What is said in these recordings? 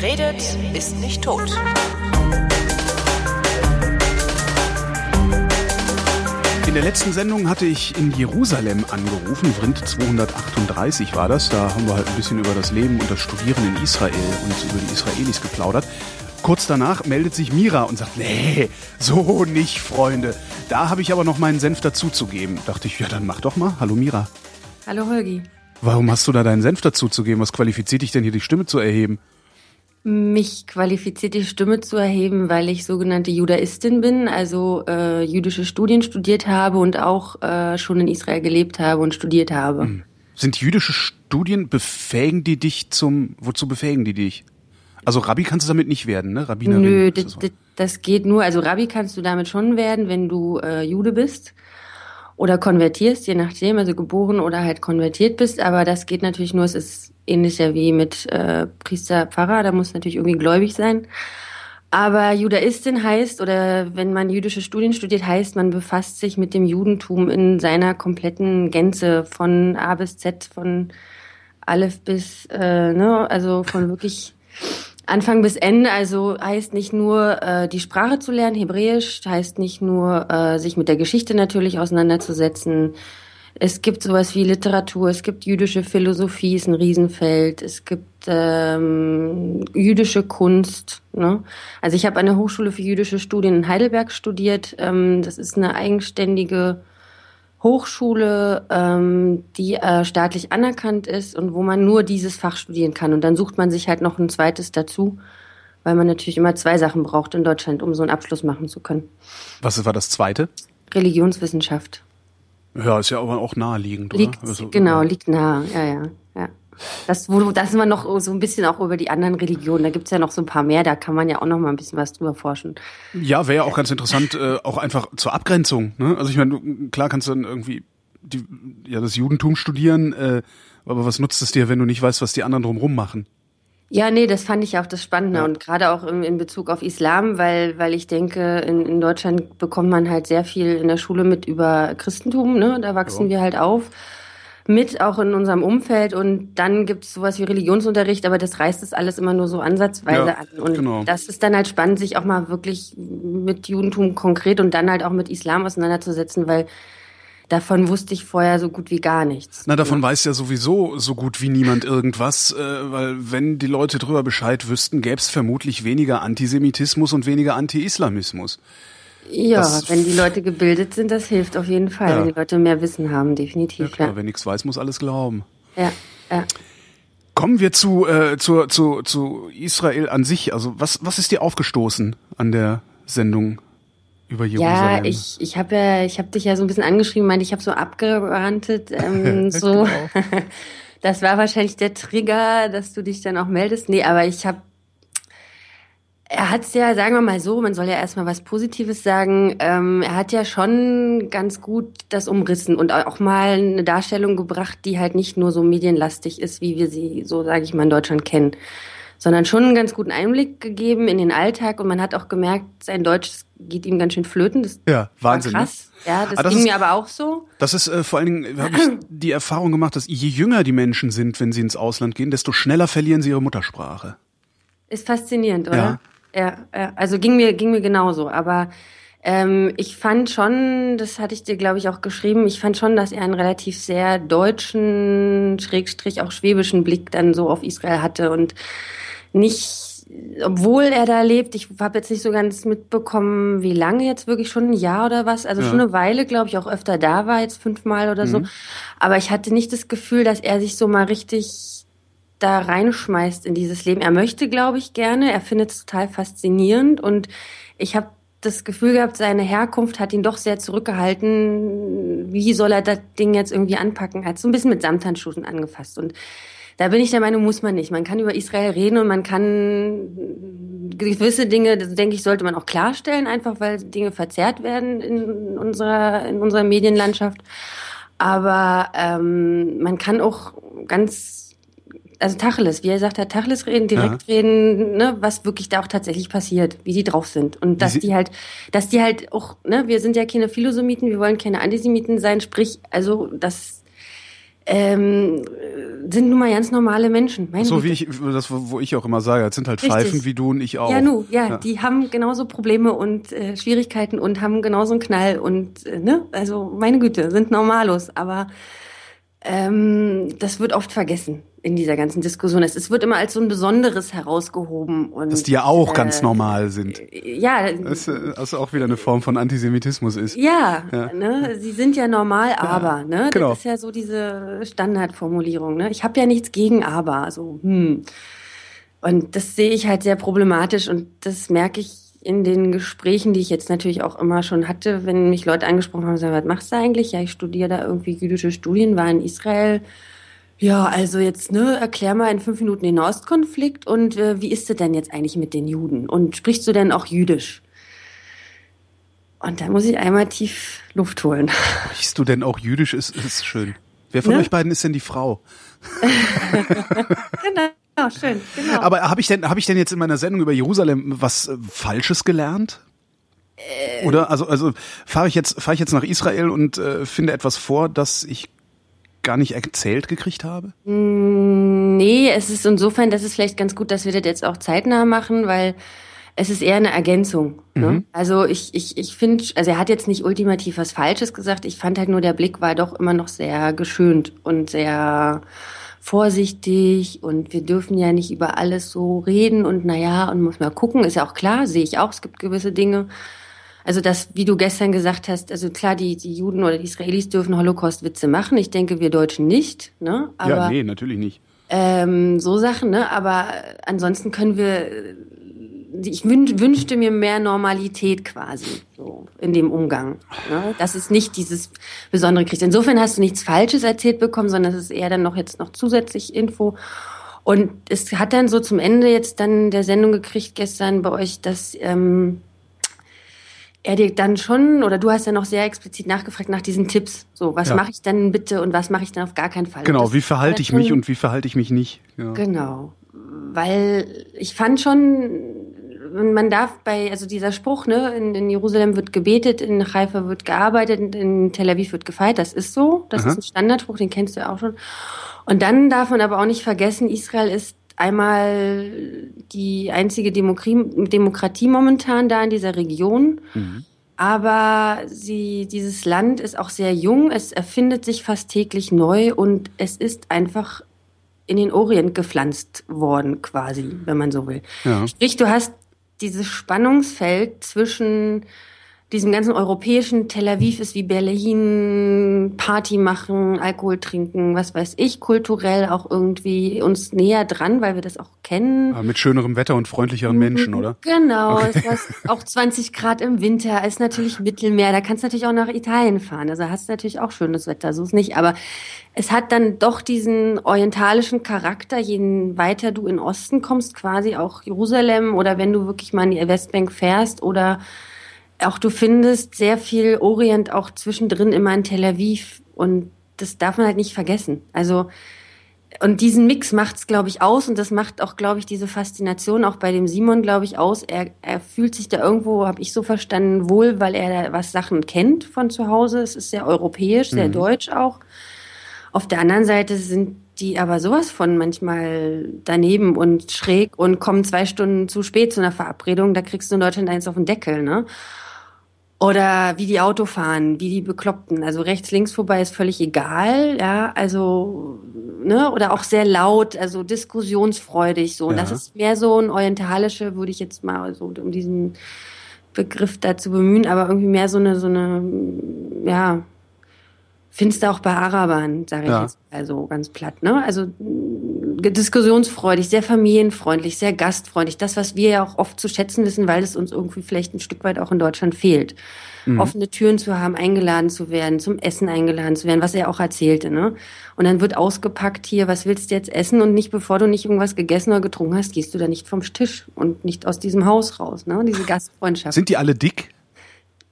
Wer redet, ist nicht tot. In der letzten Sendung hatte ich in Jerusalem angerufen, Vrind 238 war das. Da haben wir halt ein bisschen über das Leben und das Studieren in Israel und über die Israelis geplaudert. Kurz danach meldet sich Mira und sagt, nee, so nicht, Freunde. Da habe ich aber noch meinen Senf dazuzugeben. Dachte ich, ja, dann mach doch mal. Hallo Mira. Hallo Holgi. Warum hast du da deinen Senf dazuzugeben? Was qualifiziert dich denn hier, die Stimme zu erheben? Mich qualifiziert die Stimme zu erheben, weil ich sogenannte Judaistin bin, also äh, jüdische Studien studiert habe und auch äh, schon in Israel gelebt habe und studiert habe. Hm. Sind jüdische Studien, befähigen die dich zum, wozu befähigen die dich? Also Rabbi kannst du damit nicht werden, ne? Rabbinerin. Nö, das, das, geht nur, also Rabbi kannst du damit schon werden, wenn du äh, Jude bist oder konvertierst, je nachdem, also geboren oder halt konvertiert bist, aber das geht natürlich nur, es ist ähnlicher wie mit äh, Priester, Pfarrer, da muss natürlich irgendwie gläubig sein. Aber Judaistin heißt, oder wenn man jüdische Studien studiert, heißt, man befasst sich mit dem Judentum in seiner kompletten Gänze von A bis Z, von Aleph bis, äh, ne, also von wirklich Anfang bis Ende, also heißt nicht nur äh, die Sprache zu lernen, Hebräisch, heißt nicht nur äh, sich mit der Geschichte natürlich auseinanderzusetzen. Es gibt sowas wie Literatur, es gibt jüdische Philosophie, ist ein Riesenfeld, es gibt ähm, jüdische Kunst. Ne? Also ich habe an der Hochschule für jüdische Studien in Heidelberg studiert. Ähm, das ist eine eigenständige Hochschule, ähm, die äh, staatlich anerkannt ist und wo man nur dieses Fach studieren kann. Und dann sucht man sich halt noch ein zweites dazu, weil man natürlich immer zwei Sachen braucht in Deutschland, um so einen Abschluss machen zu können. Was war das zweite? Religionswissenschaft. Ja, ist ja aber auch naheliegend, oder? Liegt, also, genau, liegt nah, ja, ja. Das, wo, das ist man noch so ein bisschen auch über die anderen Religionen. Da gibt's ja noch so ein paar mehr, da kann man ja auch noch mal ein bisschen was drüber forschen. Ja, wäre ja auch ganz interessant, äh, auch einfach zur Abgrenzung. Ne? Also ich meine, klar kannst du dann irgendwie die, ja, das Judentum studieren, äh, aber was nutzt es dir, wenn du nicht weißt, was die anderen drumherum machen? Ja, nee, das fand ich auch das Spannende ja. und gerade auch in, in, Bezug auf Islam, weil, weil ich denke, in, in Deutschland bekommt man halt sehr viel in der Schule mit über Christentum, ne? Da wachsen ja. wir halt auf mit, auch in unserem Umfeld. Und dann gibt es sowas wie Religionsunterricht, aber das reißt das alles immer nur so ansatzweise ja, an. Und genau. das ist dann halt spannend, sich auch mal wirklich mit Judentum konkret und dann halt auch mit Islam auseinanderzusetzen, weil davon wusste ich vorher so gut wie gar nichts. Na, davon ja. weiß ja sowieso so gut wie niemand irgendwas, äh, weil wenn die Leute drüber Bescheid wüssten, gäbe es vermutlich weniger Antisemitismus und weniger Anti-Islamismus. Ja, das wenn die Leute gebildet sind, das hilft auf jeden Fall. Ja. Wenn die Leute mehr Wissen haben, definitiv. Ja, klar, ja. wer nichts weiß, muss alles glauben. Ja, ja. Kommen wir zu, äh, zu, zu, zu Israel an sich. Also was, was ist dir aufgestoßen an der Sendung über Jerusalem? Ja, ich, ich habe ja, ich habe dich ja so ein bisschen angeschrieben, meinte, ich habe so abgerantet, ähm, so. Genau. das war wahrscheinlich der Trigger, dass du dich dann auch meldest. Nee, aber ich habe er hat es ja, sagen wir mal so, man soll ja erstmal was Positives sagen. Ähm, er hat ja schon ganz gut das umrissen und auch mal eine Darstellung gebracht, die halt nicht nur so medienlastig ist, wie wir sie so, sage ich mal, in Deutschland kennen, sondern schon einen ganz guten Einblick gegeben in den Alltag und man hat auch gemerkt, sein Deutsch geht ihm ganz schön flöten. Das ja, Wahnsinn. Ne? krass. Ja, das, ah, das ging ist, mir aber auch so. Das ist äh, vor allen Dingen, habe ich die Erfahrung gemacht, dass je jünger die Menschen sind, wenn sie ins Ausland gehen, desto schneller verlieren sie ihre Muttersprache. Ist faszinierend, oder? Ja ja, ja. Also ging mir, ging mir genauso. Aber ähm, ich fand schon, das hatte ich dir, glaube ich, auch geschrieben, ich fand schon, dass er einen relativ sehr deutschen, schrägstrich auch schwäbischen Blick dann so auf Israel hatte und nicht, obwohl er da lebt, ich habe jetzt nicht so ganz mitbekommen, wie lange jetzt wirklich schon ein Jahr oder was, also ja. schon eine Weile, glaube ich, auch öfter da war, jetzt fünfmal oder mhm. so. Aber ich hatte nicht das Gefühl, dass er sich so mal richtig da reinschmeißt in dieses Leben. Er möchte, glaube ich, gerne. Er findet es total faszinierend und ich habe das Gefühl gehabt, seine Herkunft hat ihn doch sehr zurückgehalten. Wie soll er das Ding jetzt irgendwie anpacken? Er hat so ein bisschen mit Samthandschuhen angefasst und da bin ich der Meinung, muss man nicht. Man kann über Israel reden und man kann gewisse Dinge, denke ich, sollte man auch klarstellen, einfach weil Dinge verzerrt werden in unserer, in unserer Medienlandschaft. Aber ähm, man kann auch ganz also Tacheles, wie er sagt, hat Tacheles reden, direkt ja. reden, ne, was wirklich da auch tatsächlich passiert, wie die drauf sind. Und dass die halt, dass die halt auch, ne, wir sind ja keine Philosomiten, wir wollen keine Antisemiten sein, sprich, also, dass ähm, sind nun mal ganz normale Menschen. Meine so wie ich, das, wo ich auch immer sage, das sind halt Richtig. Pfeifen wie du und ich auch. Ja, nu, ja, ja. die haben genauso Probleme und äh, Schwierigkeiten und haben genauso einen Knall und, äh, ne, also meine Güte, sind normalos, aber ähm, das wird oft vergessen in dieser ganzen Diskussion. Es, es wird immer als so ein Besonderes herausgehoben. Und, Dass die ja auch äh, ganz normal sind. Ja. Das äh, also auch wieder eine Form von Antisemitismus ist. Ja, ja. Ne, sie sind ja normal, aber. Ja, ne, genau. Das ist ja so diese Standardformulierung. Ne? Ich habe ja nichts gegen aber. Also, hm. Und das sehe ich halt sehr problematisch und das merke ich in den Gesprächen, die ich jetzt natürlich auch immer schon hatte, wenn mich Leute angesprochen haben, sagen, was machst du eigentlich? Ja, ich studiere da irgendwie jüdische Studien, war in Israel ja, also jetzt, ne, erklär mal in fünf Minuten den Nahostkonflikt und äh, wie ist es denn jetzt eigentlich mit den Juden? Und sprichst du denn auch Jüdisch? Und da muss ich einmal tief Luft holen. Sprichst du denn auch Jüdisch? Ist, ist schön. Wer von ne? euch beiden ist denn die Frau? genau, schön, genau. Aber habe ich denn, habe ich denn jetzt in meiner Sendung über Jerusalem was äh, Falsches gelernt? Äh, Oder also also fahre ich jetzt fahre ich jetzt nach Israel und äh, finde etwas vor, das ich gar nicht erzählt gekriegt habe? Mm, nee, es ist insofern, das ist vielleicht ganz gut, dass wir das jetzt auch zeitnah machen, weil es ist eher eine Ergänzung. Ne? Mhm. Also ich, ich, ich finde, also er hat jetzt nicht ultimativ was Falsches gesagt. Ich fand halt nur, der Blick war doch immer noch sehr geschönt und sehr vorsichtig und wir dürfen ja nicht über alles so reden und naja, und muss mal gucken, ist ja auch klar, sehe ich auch, es gibt gewisse Dinge, also das, wie du gestern gesagt hast, also klar, die, die Juden oder die Israelis dürfen Holocaust-Witze machen. Ich denke, wir Deutschen nicht. Ne? Aber, ja, nee, natürlich nicht. Ähm, so Sachen, ne? Aber ansonsten können wir. Ich wün, wünschte mir mehr Normalität quasi so in dem Umgang. Ne? Dass es nicht dieses Besondere kriegt. Insofern hast du nichts Falsches erzählt bekommen, sondern es ist eher dann noch jetzt noch zusätzlich Info. Und es hat dann so zum Ende jetzt dann der Sendung gekriegt gestern bei euch, dass ähm, er dir dann schon, oder du hast ja noch sehr explizit nachgefragt nach diesen Tipps. So, was ja. mache ich dann bitte und was mache ich dann auf gar keinen Fall? Genau, wie verhalte ich mich und wie verhalte ich mich nicht? Ja. Genau. Weil ich fand schon, man darf bei, also dieser Spruch, ne, in, in Jerusalem wird gebetet, in Haifa wird gearbeitet, in Tel Aviv wird gefeiert, das ist so. Das Aha. ist ein Standardspruch, den kennst du ja auch schon. Und dann darf man aber auch nicht vergessen, Israel ist einmal die einzige Demokratie momentan da in dieser Region. Mhm. Aber sie, dieses Land ist auch sehr jung, es erfindet sich fast täglich neu und es ist einfach in den Orient gepflanzt worden, quasi, wenn man so will. Ja. Sprich, du hast dieses Spannungsfeld zwischen diesem ganzen europäischen Tel Aviv ist wie Berlin, Party machen, Alkohol trinken, was weiß ich, kulturell auch irgendwie uns näher dran, weil wir das auch kennen. Aber mit schönerem Wetter und freundlicheren Menschen, oder? Genau, okay. es ist auch 20 Grad im Winter, ist natürlich Mittelmeer, da kannst du natürlich auch nach Italien fahren, also hast du natürlich auch schönes Wetter, so ist nicht, aber es hat dann doch diesen orientalischen Charakter, je weiter du in Osten kommst, quasi auch Jerusalem oder wenn du wirklich mal in die Westbank fährst oder auch du findest sehr viel Orient auch zwischendrin immer in Tel Aviv und das darf man halt nicht vergessen. Also und diesen Mix macht's glaube ich aus und das macht auch glaube ich diese Faszination auch bei dem Simon glaube ich aus. Er, er fühlt sich da irgendwo, habe ich so verstanden, wohl, weil er da was Sachen kennt von zu Hause. Es ist sehr europäisch, sehr mhm. deutsch auch. Auf der anderen Seite sind die aber sowas von manchmal daneben und schräg und kommen zwei Stunden zu spät zu einer Verabredung. Da kriegst du in Deutschland eins auf den Deckel, ne? Oder wie die Auto fahren, wie die Bekloppten. Also rechts, links vorbei ist völlig egal, ja. Also, ne, oder auch sehr laut, also diskussionsfreudig, so. Ja. Das ist mehr so ein orientalische, würde ich jetzt mal so, um diesen Begriff da zu bemühen, aber irgendwie mehr so eine, so eine, ja, Findest du auch bei Arabern, sage ich ja. jetzt also ganz platt, ne? Also diskussionsfreudig, sehr familienfreundlich, sehr gastfreundlich. Das, was wir ja auch oft zu schätzen wissen, weil es uns irgendwie vielleicht ein Stück weit auch in Deutschland fehlt. Mhm. Offene Türen zu haben, eingeladen zu werden, zum Essen eingeladen zu werden, was er auch erzählte, ne? Und dann wird ausgepackt hier, was willst du jetzt essen? Und nicht bevor du nicht irgendwas gegessen oder getrunken hast, gehst du da nicht vom Tisch und nicht aus diesem Haus raus, ne? Diese Gastfreundschaft. Sind die alle dick?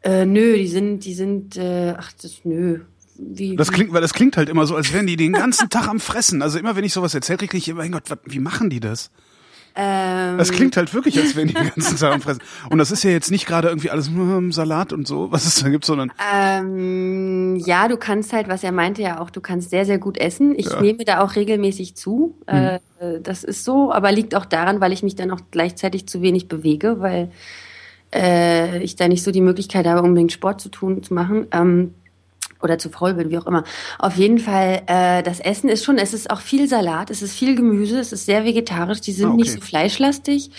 Äh, nö, die sind, die sind, äh, ach, das, nö wie, das klingt, weil das klingt halt immer so, als wären die den ganzen Tag am Fressen. Also immer wenn ich sowas erzähle, kriege ich, mein Gott, wie machen die das? Ähm, das klingt halt wirklich, als wenn die den ganzen Sachen fressen. Und das ist ja jetzt nicht gerade irgendwie alles hm, Salat und so, was es da gibt, sondern. Ähm, ja, du kannst halt, was er meinte ja auch, du kannst sehr, sehr gut essen. Ich ja. nehme da auch regelmäßig zu. Mhm. Äh, das ist so, aber liegt auch daran, weil ich mich dann auch gleichzeitig zu wenig bewege, weil äh, ich da nicht so die Möglichkeit habe, unbedingt Sport zu tun, zu machen. Ähm, oder zu faul bin, wie auch immer. Auf jeden Fall, äh, das Essen ist schon, es ist auch viel Salat, es ist viel Gemüse, es ist sehr vegetarisch, die sind ah, okay. nicht so fleischlastig.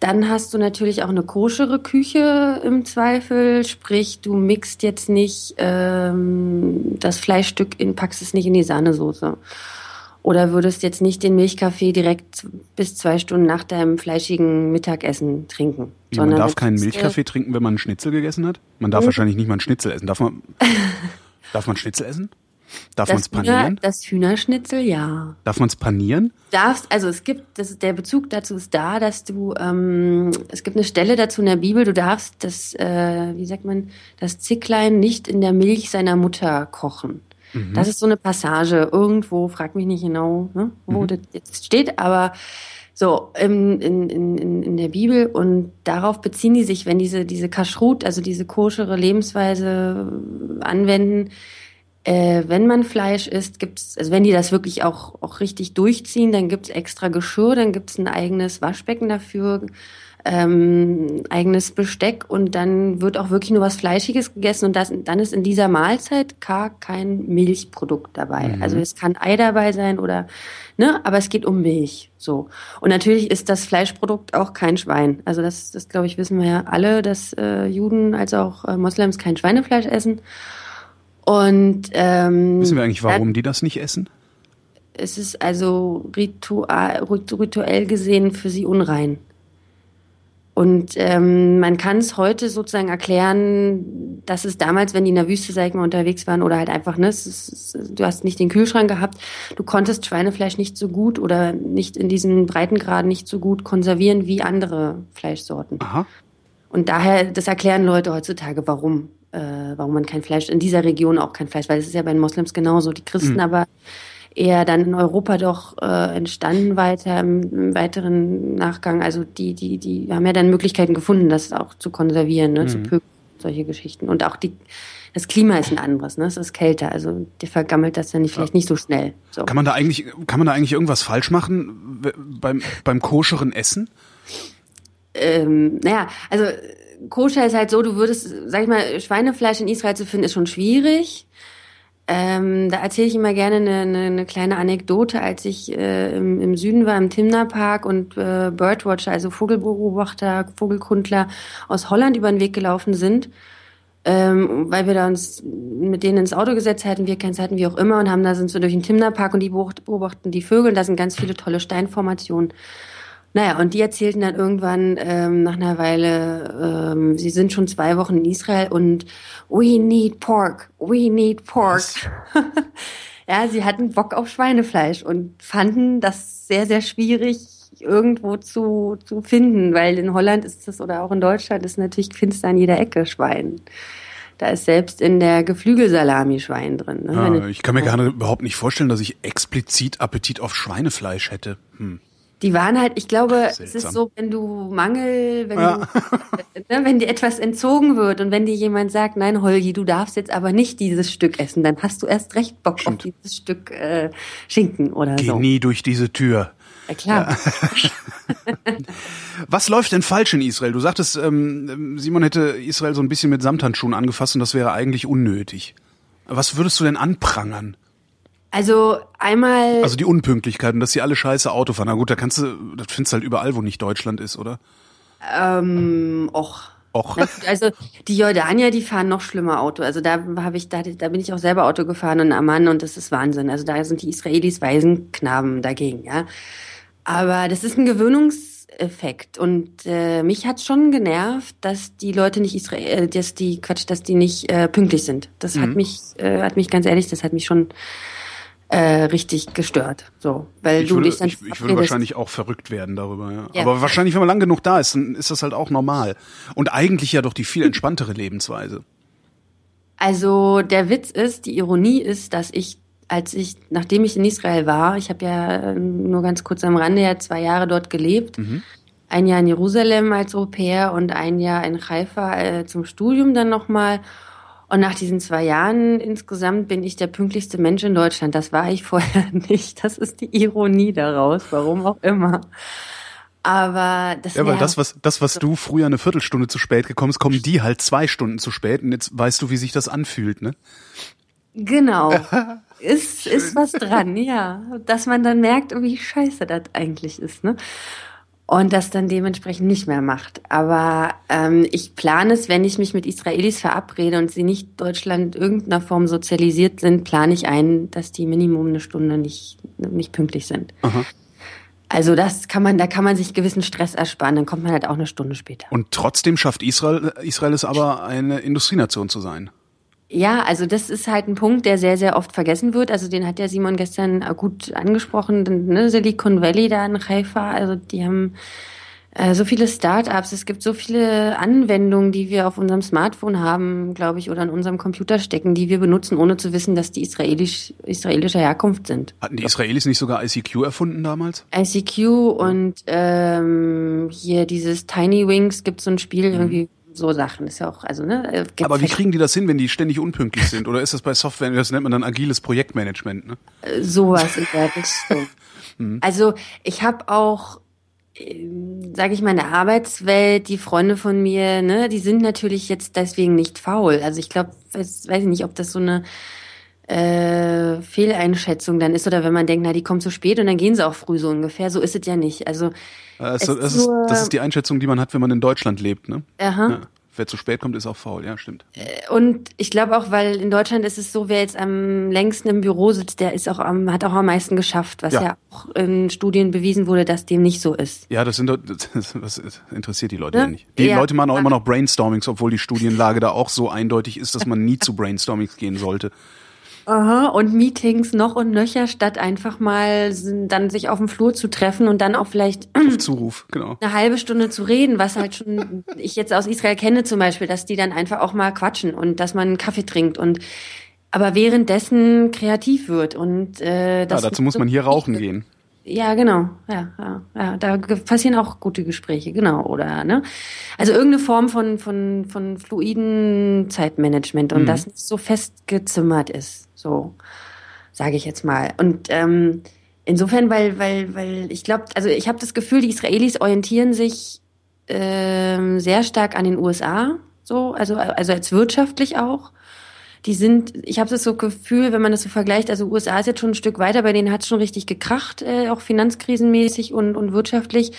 Dann hast du natürlich auch eine koschere Küche im Zweifel, sprich du mixt jetzt nicht ähm, das Fleischstück in, packst es nicht in die Sahnesoße. Oder würdest jetzt nicht den Milchkaffee direkt bis zwei Stunden nach deinem fleischigen Mittagessen trinken. Wie, man darf keinen Milchkaffee trinken, wenn man einen Schnitzel gegessen hat? Man darf mhm. wahrscheinlich nicht mal einen Schnitzel essen. Darf man? Darf man Schnitzel essen? Darf man es panieren? Hühner, das Hühnerschnitzel, ja. Darf man es panieren? Darfst, also es gibt, das, der Bezug dazu ist da, dass du, ähm, es gibt eine Stelle dazu in der Bibel, du darfst das, äh, wie sagt man, das Zicklein nicht in der Milch seiner Mutter kochen. Mhm. Das ist so eine Passage irgendwo, frag mich nicht genau, ne, wo mhm. das jetzt steht, aber so in, in, in, in der Bibel und darauf beziehen die sich, wenn diese, diese Kashrut, also diese koschere Lebensweise anwenden, äh, wenn man Fleisch isst, gibt's, also wenn die das wirklich auch, auch richtig durchziehen, dann gibt's extra Geschirr, dann gibt's ein eigenes Waschbecken dafür, ähm, eigenes Besteck und dann wird auch wirklich nur was Fleischiges gegessen und das, dann ist in dieser Mahlzeit gar kein Milchprodukt dabei. Mhm. Also es kann Ei dabei sein oder, ne, aber es geht um Milch, so. Und natürlich ist das Fleischprodukt auch kein Schwein. Also das, das glaube ich, wissen wir ja alle, dass äh, Juden als auch äh, Moslems kein Schweinefleisch essen. Und ähm, wissen wir eigentlich, warum dann, die das nicht essen? Es ist also ritual, rituell gesehen für sie unrein. Und ähm, man kann es heute sozusagen erklären, dass es damals, wenn die in der Wüste, sag ich mal, unterwegs waren oder halt einfach, ne, ist, du hast nicht den Kühlschrank gehabt, du konntest Schweinefleisch nicht so gut oder nicht in diesem Breitengrad nicht so gut konservieren wie andere Fleischsorten. Aha. Und daher, das erklären Leute heutzutage, warum, äh, warum man kein Fleisch, in dieser Region auch kein Fleisch, weil es ist ja bei den Moslems genauso. Die Christen mhm. aber eher dann in Europa doch äh, entstanden weiter im, im, weiteren Nachgang. Also die, die, die haben ja dann Möglichkeiten gefunden, das auch zu konservieren, ne, mhm. zu pökeln, solche Geschichten. Und auch die, das Klima ist ein anderes, ne? Es ist kälter, also der vergammelt das dann nicht, vielleicht nicht so schnell. So. Kann man da eigentlich, kann man da eigentlich irgendwas falsch machen beim, beim koscheren Essen? Ähm, naja, also koscher ist halt so, du würdest, sag ich mal, Schweinefleisch in Israel zu finden, ist schon schwierig. Ähm, da erzähle ich immer gerne eine, eine, eine kleine Anekdote, als ich äh, im, im Süden war, im Timner Park und äh, Birdwatcher, also Vogelbeobachter, Vogelkundler aus Holland über den Weg gelaufen sind, ähm, weil wir da uns mit denen ins Auto gesetzt hatten, wir keins hatten, wie auch immer, und haben da sind so durch den Timner Park und die beobachten die Vögel, da sind ganz viele tolle Steinformationen. Naja, und die erzählten dann irgendwann ähm, nach einer Weile, ähm, sie sind schon zwei Wochen in Israel und we need pork, we need pork. ja, sie hatten Bock auf Schweinefleisch und fanden das sehr, sehr schwierig irgendwo zu, zu finden, weil in Holland ist das oder auch in Deutschland ist natürlich findest du an jeder Ecke Schwein. Da ist selbst in der Geflügelsalami Schwein drin. Ne? Ja, ich kann mir gerade überhaupt nicht vorstellen, dass ich explizit Appetit auf Schweinefleisch hätte. Hm. Die waren halt, ich glaube, Seltsam. es ist so, wenn du Mangel, wenn, ja. du, ne, wenn dir etwas entzogen wird und wenn dir jemand sagt, nein, Holgi, du darfst jetzt aber nicht dieses Stück essen, dann hast du erst recht Bock Stimmt. auf dieses Stück äh, Schinken oder Geh so. Geh nie durch diese Tür. Ja, klar. Ja. Was läuft denn falsch in Israel? Du sagtest, ähm, Simon hätte Israel so ein bisschen mit Samthandschuhen angefasst und das wäre eigentlich unnötig. Was würdest du denn anprangern? Also einmal. Also die Unpünktlichkeiten, dass sie alle scheiße Auto fahren. Na gut, da kannst du, das findest du halt überall, wo nicht Deutschland ist, oder? Ähm, och. Och. Also die Jordanier, die fahren noch schlimmer Auto. Also da habe ich, da, da bin ich auch selber Auto gefahren in Amman und das ist Wahnsinn. Also da sind die Israelis Waisenknaben dagegen, ja. Aber das ist ein Gewöhnungseffekt und äh, mich hat schon genervt, dass die Leute nicht Israel, äh, dass die Quatsch, dass die nicht äh, pünktlich sind. Das mhm. hat mich, äh, hat mich ganz ehrlich, das hat mich schon äh, richtig gestört. So, weil ich du würde, dich dann ich, ich würde wahrscheinlich auch verrückt werden darüber. Ja. ja. Aber wahrscheinlich, wenn man lang genug da ist, dann ist das halt auch normal. Und eigentlich ja doch die viel entspanntere Lebensweise. Also der Witz ist, die Ironie ist, dass ich als ich, nachdem ich in Israel war, ich habe ja nur ganz kurz am Rande ja zwei Jahre dort gelebt, mhm. ein Jahr in Jerusalem als Au pair und ein Jahr in Haifa äh, zum Studium dann nochmal. Und nach diesen zwei Jahren insgesamt bin ich der pünktlichste Mensch in Deutschland. Das war ich vorher nicht. Das ist die Ironie daraus, warum auch immer. Aber das Ja, weil das, was, das, was du früher eine Viertelstunde zu spät gekommen bist, kommen die halt zwei Stunden zu spät und jetzt weißt du, wie sich das anfühlt, ne? Genau. ist, ist was dran, ja. Dass man dann merkt, wie scheiße das eigentlich ist, ne? Und das dann dementsprechend nicht mehr macht. Aber ähm, ich plane es, wenn ich mich mit Israelis verabrede und sie nicht Deutschland irgendeiner Form sozialisiert sind, plane ich ein, dass die Minimum eine Stunde nicht, nicht pünktlich sind. Aha. Also das kann man, da kann man sich gewissen Stress ersparen, dann kommt man halt auch eine Stunde später. Und trotzdem schafft Israel, Israel es aber eine Industrienation zu sein. Ja, also das ist halt ein Punkt, der sehr, sehr oft vergessen wird. Also den hat ja Simon gestern gut angesprochen, ne? Silicon Valley da in Haifa, also die haben äh, so viele Startups, es gibt so viele Anwendungen, die wir auf unserem Smartphone haben, glaube ich, oder in unserem Computer stecken, die wir benutzen, ohne zu wissen, dass die israelisch, israelischer Herkunft sind. Hatten die Israelis nicht sogar ICQ erfunden damals? ICQ und ähm, hier dieses Tiny Wings gibt so ein Spiel mhm. irgendwie so Sachen ist ja auch, also ne. Äh, Aber wie kriegen die das hin, wenn die ständig unpünktlich sind? Oder ist das bei Software, das nennt man dann agiles Projektmanagement, ne? Äh, sowas in der Richtung. Mhm. Also ich habe auch ähm, sage ich mal, in der Arbeitswelt, die Freunde von mir, ne, die sind natürlich jetzt deswegen nicht faul. Also ich glaube, weiß ich nicht, ob das so eine äh, Fehleinschätzung dann ist oder wenn man denkt, na, die kommen zu spät und dann gehen sie auch früh so ungefähr. So ist es ja nicht. Also, also das, ist, das ist die Einschätzung, die man hat, wenn man in Deutschland lebt, ne? Aha. Ja wer zu spät kommt, ist auch faul, ja, stimmt. Äh, und ich glaube auch, weil in Deutschland ist es so, wer jetzt am längsten im Büro sitzt, der ist auch am, hat auch am meisten geschafft, was ja. ja auch in Studien bewiesen wurde, dass dem nicht so ist. Ja, das sind das interessiert die Leute ne? ja nicht. Die ja. Leute machen auch immer noch Brainstormings, obwohl die Studienlage da auch so eindeutig ist, dass man nie zu Brainstormings gehen sollte. Aha, und Meetings noch und nöcher, statt einfach mal dann sich auf dem Flur zu treffen und dann auch vielleicht auf Zuruf, genau. eine halbe Stunde zu reden, was halt schon ich jetzt aus Israel kenne zum Beispiel, dass die dann einfach auch mal quatschen und dass man einen Kaffee trinkt und aber währenddessen kreativ wird und äh, das ja, dazu muss man hier rauchen gehen. Ja, genau. Ja, ja, ja, da passieren auch gute Gespräche, genau, oder ne? Also irgendeine Form von von von fluiden Zeitmanagement und mhm. das nicht so festgezimmert ist, so sage ich jetzt mal. Und ähm, insofern, weil weil weil ich glaube, also ich habe das Gefühl, die Israelis orientieren sich ähm, sehr stark an den USA, so also also als wirtschaftlich auch die sind, ich habe das so Gefühl, wenn man das so vergleicht, also USA ist jetzt schon ein Stück weiter, bei denen hat es schon richtig gekracht, äh, auch finanzkrisenmäßig und, und wirtschaftlich.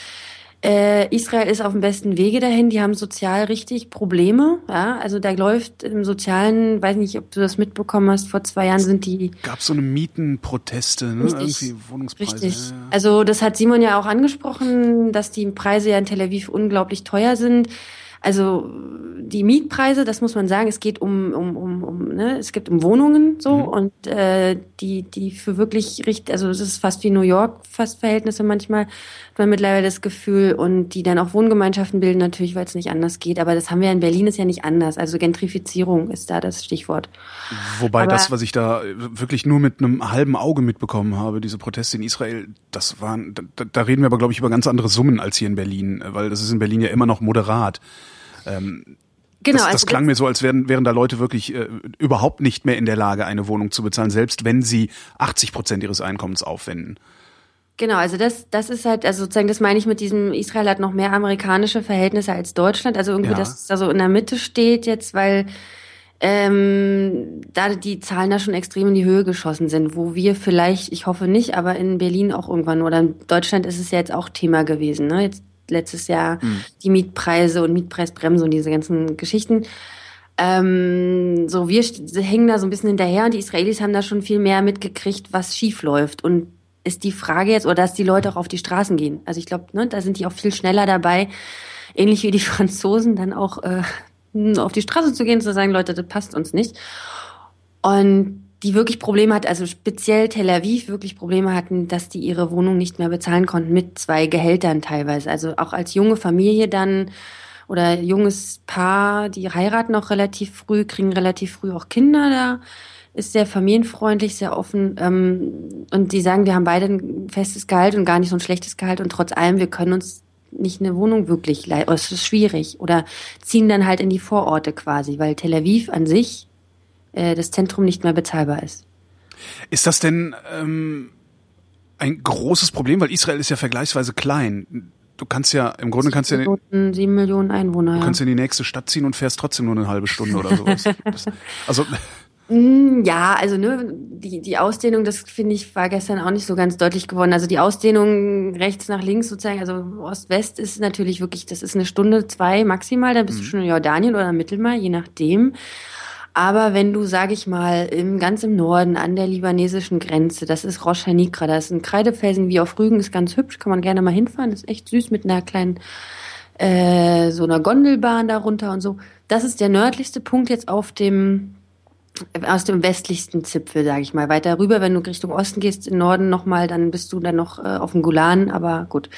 Äh, Israel ist auf dem besten Wege dahin. Die haben sozial richtig Probleme. Ja, also da läuft im Sozialen, weiß nicht, ob du das mitbekommen hast. Vor zwei Jahren sind die. Gab so eine Mietenproteste, ne? Richtig, Irgendwie Wohnungspreise. Richtig. Ja, ja. Also das hat Simon ja auch angesprochen, dass die Preise ja in Tel Aviv unglaublich teuer sind. Also die Mietpreise, das muss man sagen, es geht um, um, um, um ne? es geht um Wohnungen so mhm. und äh, die, die für wirklich richtig, also es ist fast wie New York fast Verhältnisse manchmal, hat man mittlerweile das Gefühl und die dann auch Wohngemeinschaften bilden natürlich, weil es nicht anders geht. Aber das haben wir in Berlin ist ja nicht anders. Also Gentrifizierung ist da das Stichwort. Wobei Aber das, was ich da wirklich nur mit einem halben Auge mitbekommen habe, diese Proteste in Israel, das waren, da, da reden wir aber glaube ich über ganz andere Summen als hier in Berlin, weil das ist in Berlin ja immer noch moderat. Ähm, Genau, das, das also klang mir so, als wären, wären da Leute wirklich äh, überhaupt nicht mehr in der Lage, eine Wohnung zu bezahlen, selbst wenn sie 80 Prozent ihres Einkommens aufwenden. Genau, also das, das ist halt, also sozusagen, das meine ich mit diesem, Israel hat noch mehr amerikanische Verhältnisse als Deutschland. Also irgendwie, ja. dass es da so in der Mitte steht jetzt, weil ähm, da die Zahlen da schon extrem in die Höhe geschossen sind, wo wir vielleicht, ich hoffe nicht, aber in Berlin auch irgendwann oder in Deutschland ist es ja jetzt auch Thema gewesen. Ne? Jetzt letztes Jahr mhm. die Mietpreise und Mietpreisbremse und diese ganzen Geschichten. Ähm, so, wir hängen da so ein bisschen hinterher und die Israelis haben da schon viel mehr mitgekriegt, was schief läuft. Und ist die Frage jetzt, oder dass die Leute auch auf die Straßen gehen. Also ich glaube, ne, da sind die auch viel schneller dabei, ähnlich wie die Franzosen, dann auch äh, auf die Straße zu gehen, zu sagen, Leute, das passt uns nicht. Und die wirklich Probleme hat, also speziell Tel Aviv wirklich Probleme hatten, dass die ihre Wohnung nicht mehr bezahlen konnten mit zwei Gehältern teilweise. Also auch als junge Familie dann oder junges Paar, die heiraten auch relativ früh, kriegen relativ früh auch Kinder da, ist sehr familienfreundlich, sehr offen ähm, und die sagen, wir haben beide ein festes Gehalt und gar nicht so ein schlechtes Gehalt und trotz allem, wir können uns nicht eine Wohnung wirklich leisten, es ist schwierig oder ziehen dann halt in die Vororte quasi, weil Tel Aviv an sich äh, das Zentrum nicht mehr bezahlbar ist. Ist das denn ähm, ein großes Problem, weil Israel ist ja vergleichsweise klein. Du kannst ja, im Grunde kannst du ja... Millionen, sieben Millionen Einwohner. Du kannst ja in die nächste Stadt ziehen und fährst trotzdem nur eine halbe Stunde oder sowas. Das, also mm, ja, also ne, die, die Ausdehnung, das finde ich, war gestern auch nicht so ganz deutlich geworden. Also die Ausdehnung rechts nach links sozusagen, also Ost-West ist natürlich wirklich, das ist eine Stunde, zwei maximal, dann bist mhm. du schon in Jordanien oder Mittelmeer, je nachdem. Aber wenn du, sag ich mal, im, ganz im Norden an der libanesischen Grenze, das ist Rosh Hanikra, das ist ein Kreidefelsen wie auf Rügen, ist ganz hübsch, kann man gerne mal hinfahren, ist echt süß mit einer kleinen, äh, so einer Gondelbahn darunter und so. Das ist der nördlichste Punkt jetzt auf dem, aus dem westlichsten Zipfel, sage ich mal. Weiter rüber, wenn du Richtung Osten gehst, im Norden nochmal, dann bist du dann noch äh, auf dem Golan, aber gut.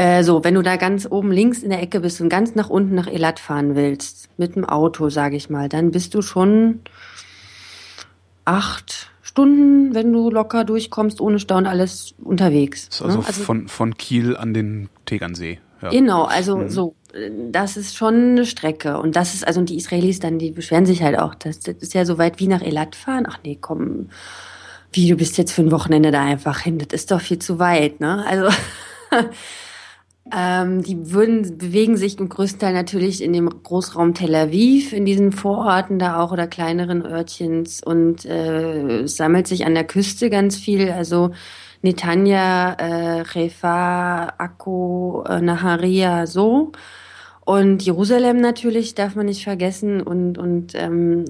Äh, so, wenn du da ganz oben links in der Ecke bist und ganz nach unten nach Elat fahren willst, mit dem Auto, sage ich mal, dann bist du schon acht Stunden, wenn du locker durchkommst, ohne Stau und alles unterwegs. Also, ne? also von, von Kiel an den Tegernsee. Ja. Genau, also mhm. so, das ist schon eine Strecke. Und das ist, also und die Israelis dann, die beschweren sich halt auch, das, das ist ja so weit wie nach Elat fahren. Ach nee, komm, wie, du bist jetzt für ein Wochenende da einfach hin, das ist doch viel zu weit, ne? Also Ähm, die würden, bewegen sich im größten Teil natürlich in dem Großraum Tel Aviv, in diesen Vororten da auch oder kleineren Örtchens und äh, sammelt sich an der Küste ganz viel. Also Netanya, äh, Refa, Akko, äh, Naharia, so. Und Jerusalem natürlich darf man nicht vergessen und und ähm,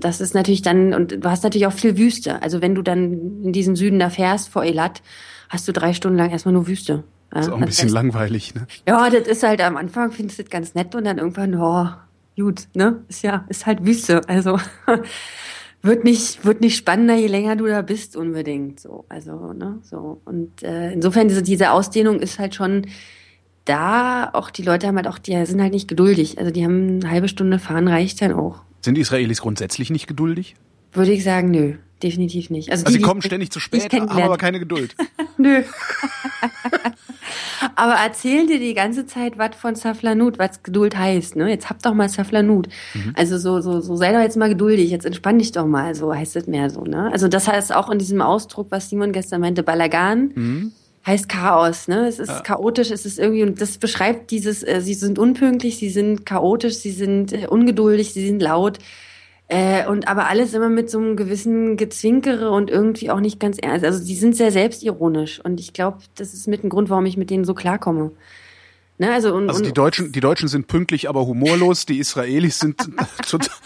das ist natürlich dann und du hast natürlich auch viel Wüste. Also wenn du dann in diesen Süden da fährst vor Elat, hast du drei Stunden lang erstmal nur Wüste. Ja, ist auch ein bisschen heißt, langweilig, ne? Ja, das ist halt am Anfang findest du das ganz nett und dann irgendwann, oh, gut, ne? Ist ja, ist halt Wüste. Also wird nicht, wird nicht spannender, je länger du da bist, unbedingt. So, also, ne? So. Und äh, insofern, diese, diese Ausdehnung ist halt schon da, auch die Leute haben halt auch, die sind halt nicht geduldig. Also die haben eine halbe Stunde fahren, reicht dann auch. Sind die Israelis grundsätzlich nicht geduldig? Würde ich sagen, nö definitiv nicht. Also, also die, sie kommen ständig zu spät, haben aber keine Geduld. Nö. Aber erzählen dir die ganze Zeit was von Saflanut, was Geduld heißt, ne? Jetzt hab doch mal Saflanut. Mhm. Also so, so, so sei doch jetzt mal geduldig, jetzt entspann dich doch mal, so heißt es mehr so, ne? Also das heißt auch in diesem Ausdruck, was Simon gestern meinte, Balagan. Mhm heißt Chaos, ne? Es ist ja. chaotisch, es ist irgendwie und das beschreibt dieses äh, sie sind unpünktlich, sie sind chaotisch, sie sind äh, ungeduldig, sie sind laut. Äh, und aber alles immer mit so einem gewissen Gezwinkere und irgendwie auch nicht ganz ernst. Also die sind sehr selbstironisch und ich glaube, das ist mit ein Grund, warum ich mit denen so klarkomme. Ne, also und, also die Deutschen, die Deutschen sind pünktlich, aber humorlos. Die Israelis sind total,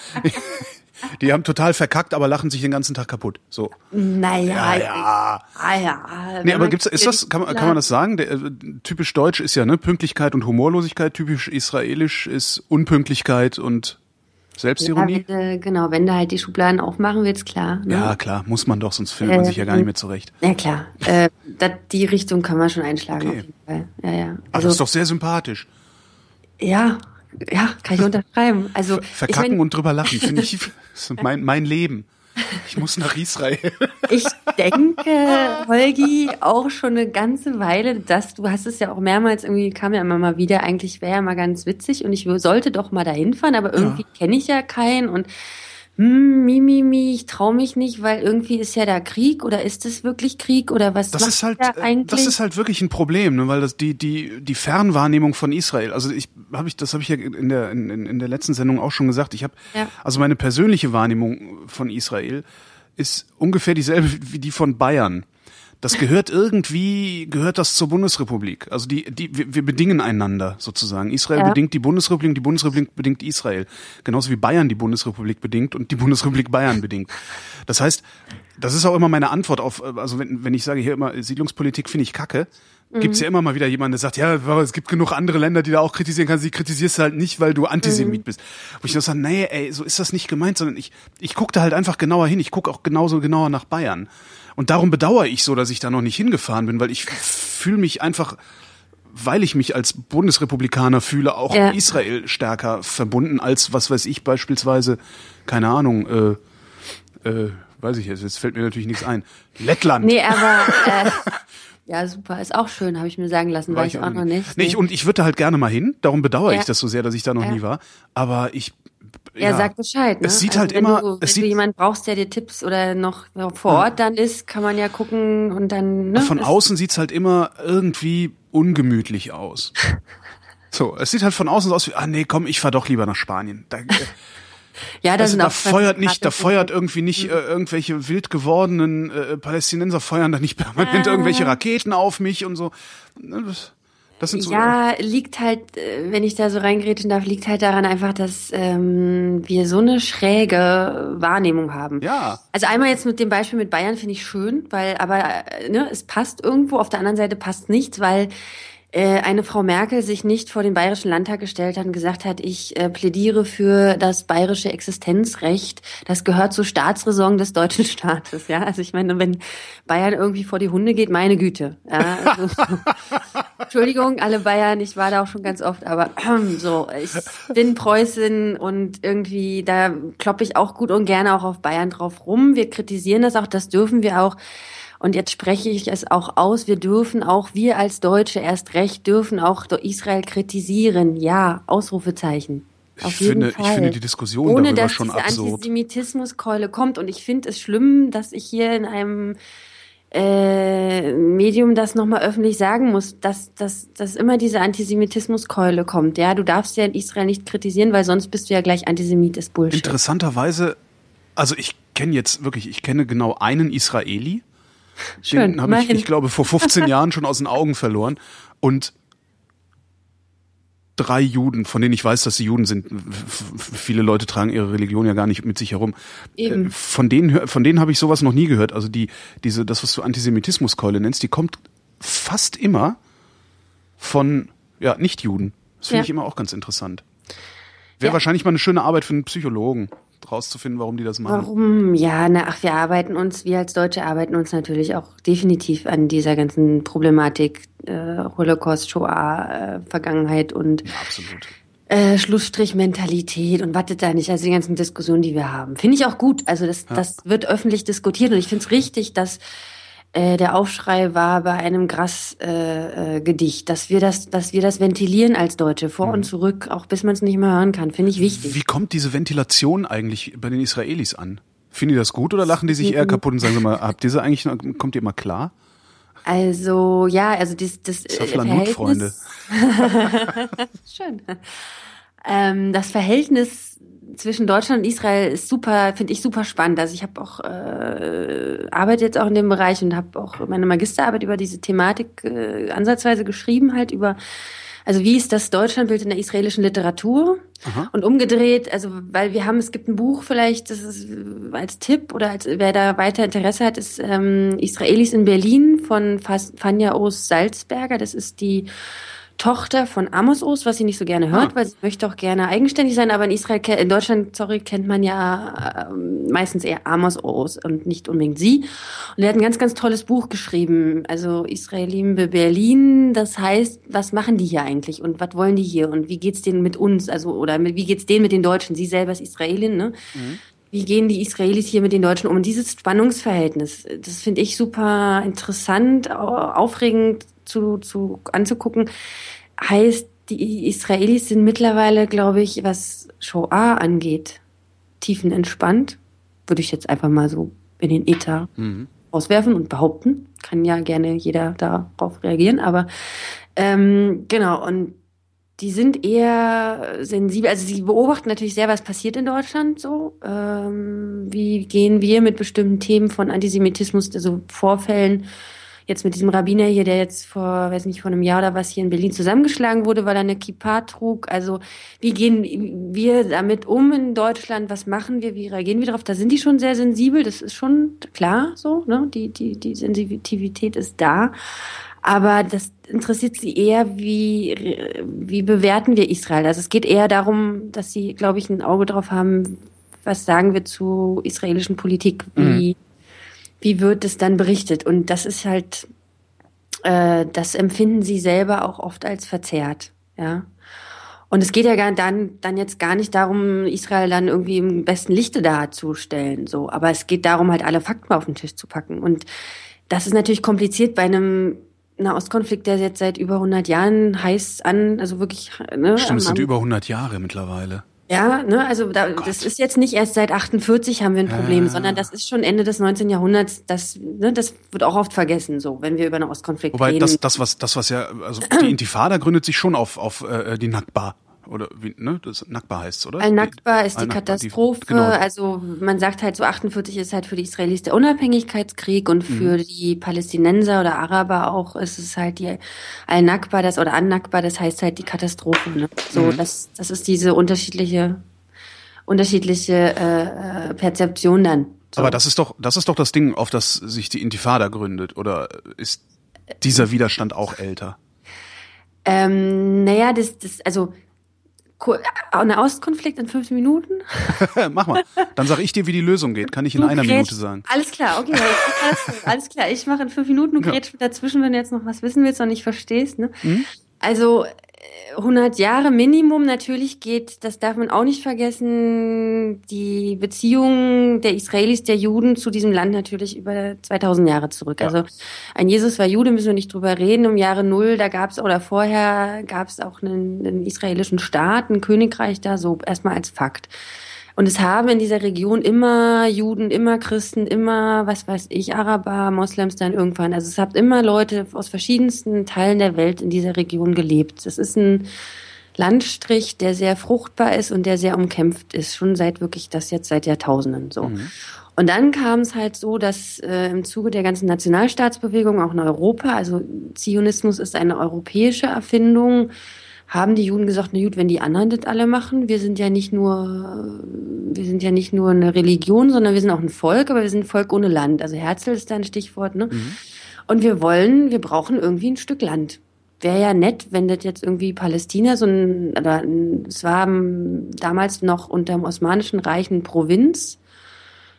die haben total verkackt, aber lachen sich den ganzen Tag kaputt. So. Naja. Ja, ja. Ah, ja. Nee, aber gibt's, ist das, kann man, kann man das sagen? Der, äh, typisch deutsch ist ja, ne, Pünktlichkeit und Humorlosigkeit. Typisch israelisch ist Unpünktlichkeit und Selbstironie? Ja, wenn, genau, wenn du halt die Schubladen aufmachen willst, klar. Ne? Ja, klar, muss man doch, sonst findet man sich ja gar nicht mehr zurecht. Ja, klar. Äh, dat, die Richtung kann man schon einschlagen, okay. auf jeden Fall. Ja, ja. Also, Ach, das ist doch sehr sympathisch. Ja, ja, kann ich unterschreiben. Also, Verkacken ich mein, und drüber lachen, finde ich, ist mein, mein Leben. Ich muss nach Israel. Ich denke, Holgi, auch schon eine ganze Weile, dass du hast es ja auch mehrmals irgendwie, kam ja immer mal wieder, eigentlich wäre ja mal ganz witzig und ich sollte doch mal dahin fahren, aber irgendwie ja. kenne ich ja keinen und hm, mi, mi, mi, ich traue mich nicht, weil irgendwie ist ja da Krieg oder ist es wirklich Krieg oder was das ist halt, da eigentlich? Das ist halt wirklich ein Problem, ne, weil das die die die Fernwahrnehmung von Israel. Also ich habe ich das habe ich ja in der in, in der letzten Sendung auch schon gesagt. Ich habe ja. also meine persönliche Wahrnehmung von Israel ist ungefähr dieselbe wie die von Bayern das gehört irgendwie, gehört das zur Bundesrepublik. Also die, die, wir, wir bedingen einander sozusagen. Israel ja. bedingt die Bundesrepublik, die Bundesrepublik bedingt Israel. Genauso wie Bayern die Bundesrepublik bedingt und die Bundesrepublik Bayern bedingt. Das heißt, das ist auch immer meine Antwort auf, also wenn, wenn ich sage hier immer, Siedlungspolitik finde ich kacke, mhm. gibt's ja immer mal wieder jemanden, der sagt, ja, es gibt genug andere Länder, die da auch kritisieren kannst, die kritisierst du halt nicht, weil du Antisemit mhm. bist. Wo ich nur sage, nee, ey, so ist das nicht gemeint, sondern ich, ich gucke da halt einfach genauer hin. Ich gucke auch genauso genauer nach Bayern. Und darum bedauere ich so, dass ich da noch nicht hingefahren bin, weil ich fühle mich einfach weil ich mich als Bundesrepublikaner fühle, auch ja. Israel stärker verbunden als, was weiß ich, beispielsweise, keine Ahnung, äh, äh, weiß ich jetzt, jetzt fällt mir natürlich nichts ein. Lettland. Nee, aber äh, ja, super, ist auch schön, habe ich mir sagen lassen, war ich auch noch nicht. Nee, ich, und ich würde da halt gerne mal hin, darum bedauere ja. ich das so sehr, dass ich da noch ja. nie war, aber ich ja, ja, sag Bescheid. Ne? Es sieht also halt immer. Du, es wenn du jemanden brauchst, der dir Tipps oder noch vor Ort dann ist, kann man ja gucken und dann. Ne? Von außen sieht's halt immer irgendwie ungemütlich aus. so, es sieht halt von außen so aus wie, ah nee, komm, ich fahr doch lieber nach Spanien. Da, ja, das also, da feuert nicht, da feuert irgendwie nicht äh, irgendwelche wild gewordenen äh, Palästinenser feuern da nicht permanent äh. irgendwelche Raketen auf mich und so. Ne, das, das sind so ja, liegt halt, äh, wenn ich da so reingrätschen darf, liegt halt daran einfach, dass ähm, wir so eine schräge Wahrnehmung haben. Ja. Also einmal jetzt mit dem Beispiel mit Bayern finde ich schön, weil aber äh, ne, es passt irgendwo, auf der anderen Seite passt nichts, weil eine Frau Merkel sich nicht vor den Bayerischen Landtag gestellt hat und gesagt hat, ich äh, plädiere für das bayerische Existenzrecht. Das gehört zur Staatsräson des deutschen Staates. Ja, also ich meine, wenn Bayern irgendwie vor die Hunde geht, meine Güte. Ja, also, Entschuldigung, alle Bayern, ich war da auch schon ganz oft, aber äh, so, ich bin Preußin und irgendwie da kloppe ich auch gut und gerne auch auf Bayern drauf rum. Wir kritisieren das auch, das dürfen wir auch. Und jetzt spreche ich es auch aus. Wir dürfen auch, wir als Deutsche erst recht, dürfen auch Israel kritisieren. Ja, Ausrufezeichen. Auf ich, finde, Fall. ich finde die Diskussion Ohne, darüber schon absurd. Ohne dass diese Antisemitismuskeule kommt. Und ich finde es schlimm, dass ich hier in einem äh, Medium das nochmal öffentlich sagen muss, dass, dass, dass immer diese Antisemitismuskeule kommt. Ja, du darfst ja in Israel nicht kritisieren, weil sonst bist du ja gleich Antisemit, ist Bullshit. Interessanterweise, also ich kenne jetzt wirklich, ich kenne genau einen Israeli, Schön, den habe ich, ich glaube, vor 15 Jahren schon aus den Augen verloren. Und drei Juden, von denen ich weiß, dass sie Juden sind. Viele Leute tragen ihre Religion ja gar nicht mit sich herum. Eben. Äh, von denen, von denen habe ich sowas noch nie gehört. Also die, diese, das, was du Antisemitismuskeule nennst, die kommt fast immer von, ja, Nicht-Juden. Das finde ja. ich immer auch ganz interessant. Wäre ja. wahrscheinlich mal eine schöne Arbeit für einen Psychologen rauszufinden, warum die das machen. Warum? Ja, na, ach, wir arbeiten uns, wir als Deutsche arbeiten uns natürlich auch definitiv an dieser ganzen Problematik äh, Holocaust, Shoah, äh, Vergangenheit und ja, absolut. Äh, Schlussstrich-Mentalität und wartet da nicht, also die ganzen Diskussionen, die wir haben. Finde ich auch gut. Also das, ja. das wird öffentlich diskutiert und ich finde es richtig, dass äh, der Aufschrei war bei einem Grass-Gedicht, äh, äh, dass wir das, dass wir das ventilieren als Deutsche vor mhm. und zurück, auch bis man es nicht mehr hören kann, finde ich wichtig. Wie kommt diese Ventilation eigentlich bei den Israelis an? Finden die das gut oder lachen die sich eher kaputt und sagen sie mal, habt ihr sie eigentlich, kommt ihr mal klar? Also ja, also das, das, das Verhältnis. Freunde. Schön. Ähm, das Verhältnis zwischen Deutschland und Israel ist super, finde ich super spannend. Also ich habe auch äh, arbeite jetzt auch in dem Bereich und habe auch meine Magisterarbeit über diese Thematik äh, ansatzweise geschrieben, halt über also wie ist das Deutschlandbild in der israelischen Literatur? Aha. Und umgedreht, also weil wir haben, es gibt ein Buch vielleicht, das ist als Tipp oder als, wer da weiter Interesse hat, ist ähm, Israelis in Berlin von Fania Oos Salzberger. Das ist die Tochter von Amos Oz, was sie nicht so gerne hört, ah. weil sie möchte auch gerne eigenständig sein, aber in Israel, in Deutschland, sorry, kennt man ja äh, meistens eher Amos Oz und nicht unbedingt sie. Und er hat ein ganz, ganz tolles Buch geschrieben, also Israelim be Berlin, das heißt, was machen die hier eigentlich und was wollen die hier und wie geht's denen mit uns, also, oder mit, wie geht's denen mit den Deutschen? Sie selber ist Israelin, ne? Mhm wie gehen die Israelis hier mit den Deutschen um? Und dieses Spannungsverhältnis, das finde ich super interessant, aufregend zu, zu anzugucken. Heißt, die Israelis sind mittlerweile, glaube ich, was Shoah angeht, tiefenentspannt. Würde ich jetzt einfach mal so in den Ether mhm. auswerfen und behaupten. Kann ja gerne jeder darauf reagieren, aber ähm, genau, und die sind eher sensibel, also sie beobachten natürlich sehr, was passiert in Deutschland so. Ähm, wie gehen wir mit bestimmten Themen von Antisemitismus, also Vorfällen, jetzt mit diesem Rabbiner hier, der jetzt vor, weiß nicht, vor einem Jahr oder was hier in Berlin zusammengeschlagen wurde, weil er eine Kippa trug. Also wie gehen wir damit um in Deutschland? Was machen wir? Wie reagieren wir darauf? Da sind die schon sehr sensibel, das ist schon klar so, ne? Die, die, die Sensitivität ist da. Aber das interessiert sie eher, wie, wie bewerten wir Israel. Also es geht eher darum, dass sie, glaube ich, ein Auge drauf haben, was sagen wir zu israelischen Politik, wie, mhm. Wie wird es dann berichtet. Und das ist halt äh, das empfinden sie selber auch oft als verzerrt, ja. Und es geht ja gar, dann, dann jetzt gar nicht darum, Israel dann irgendwie im besten Lichte darzustellen, so. Aber es geht darum, halt alle Fakten auf den Tisch zu packen. Und das ist natürlich kompliziert bei einem Nahostkonflikt, der jetzt seit über 100 Jahren heiß an, also wirklich, ne? Stimmt, es sind über 100 Jahre mittlerweile. Ja, ne, also da, das ist jetzt nicht erst seit 48 haben wir ein Problem, äh. sondern das ist schon Ende des 19. Jahrhunderts. Das, ne, das wird auch oft vergessen, so, wenn wir über einen Ostkonflikt Wobei reden. Wobei das, das was, das was ja, also die Intifada gründet sich schon auf auf äh, die Nakba. Oder wie, ne? Das Nakba heißt oder? Al-Nakba ist die Katastrophe. Die, genau. Also man sagt halt so 48 ist halt für die Israelis der Unabhängigkeitskrieg und für mhm. die Palästinenser oder Araber auch ist es halt die Al-Nakba, das oder An-Nakba, das heißt halt die Katastrophe. Ne? So, mhm. das, das ist diese unterschiedliche, unterschiedliche äh, äh, Perzeption dann. So. Aber das ist doch, das ist doch das Ding, auf das sich die Intifada gründet, oder ist dieser Widerstand auch älter? Ähm, naja, das, das, also ein Auskonflikt in fünf Minuten? Mach mal. Dann sag ich dir, wie die Lösung geht. Kann ich in du einer Minute sagen. Alles klar, okay. Alles, alles klar. Ich mache in fünf Minuten und ja. dazwischen, wenn du jetzt noch was wissen willst und nicht verstehst. Ne? Mhm. Also 100 Jahre Minimum natürlich geht, das darf man auch nicht vergessen, die Beziehung der Israelis, der Juden zu diesem Land natürlich über 2000 Jahre zurück. Ja. Also ein Jesus war Jude, müssen wir nicht drüber reden. Im Jahre Null, da gab es, oder vorher gab es auch einen, einen israelischen Staat, ein Königreich da, so erstmal als Fakt. Und es haben in dieser Region immer Juden, immer Christen, immer, was weiß ich, Araber, Moslems dann irgendwann. Also es hat immer Leute aus verschiedensten Teilen der Welt in dieser Region gelebt. Es ist ein Landstrich, der sehr fruchtbar ist und der sehr umkämpft ist, schon seit wirklich das jetzt seit Jahrtausenden so. Mhm. Und dann kam es halt so, dass äh, im Zuge der ganzen Nationalstaatsbewegung auch in Europa, also Zionismus ist eine europäische Erfindung, haben die Juden gesagt, na gut, wenn die anderen das alle machen, wir sind ja nicht nur, wir sind ja nicht nur eine Religion, sondern wir sind auch ein Volk, aber wir sind ein Volk ohne Land. Also Herzl ist da ein Stichwort, ne? Mhm. Und wir wollen, wir brauchen irgendwie ein Stück Land. Wäre ja nett, wenn das jetzt irgendwie Palästina so ein, oder es war damals noch unter dem Osmanischen Reich eine Provinz,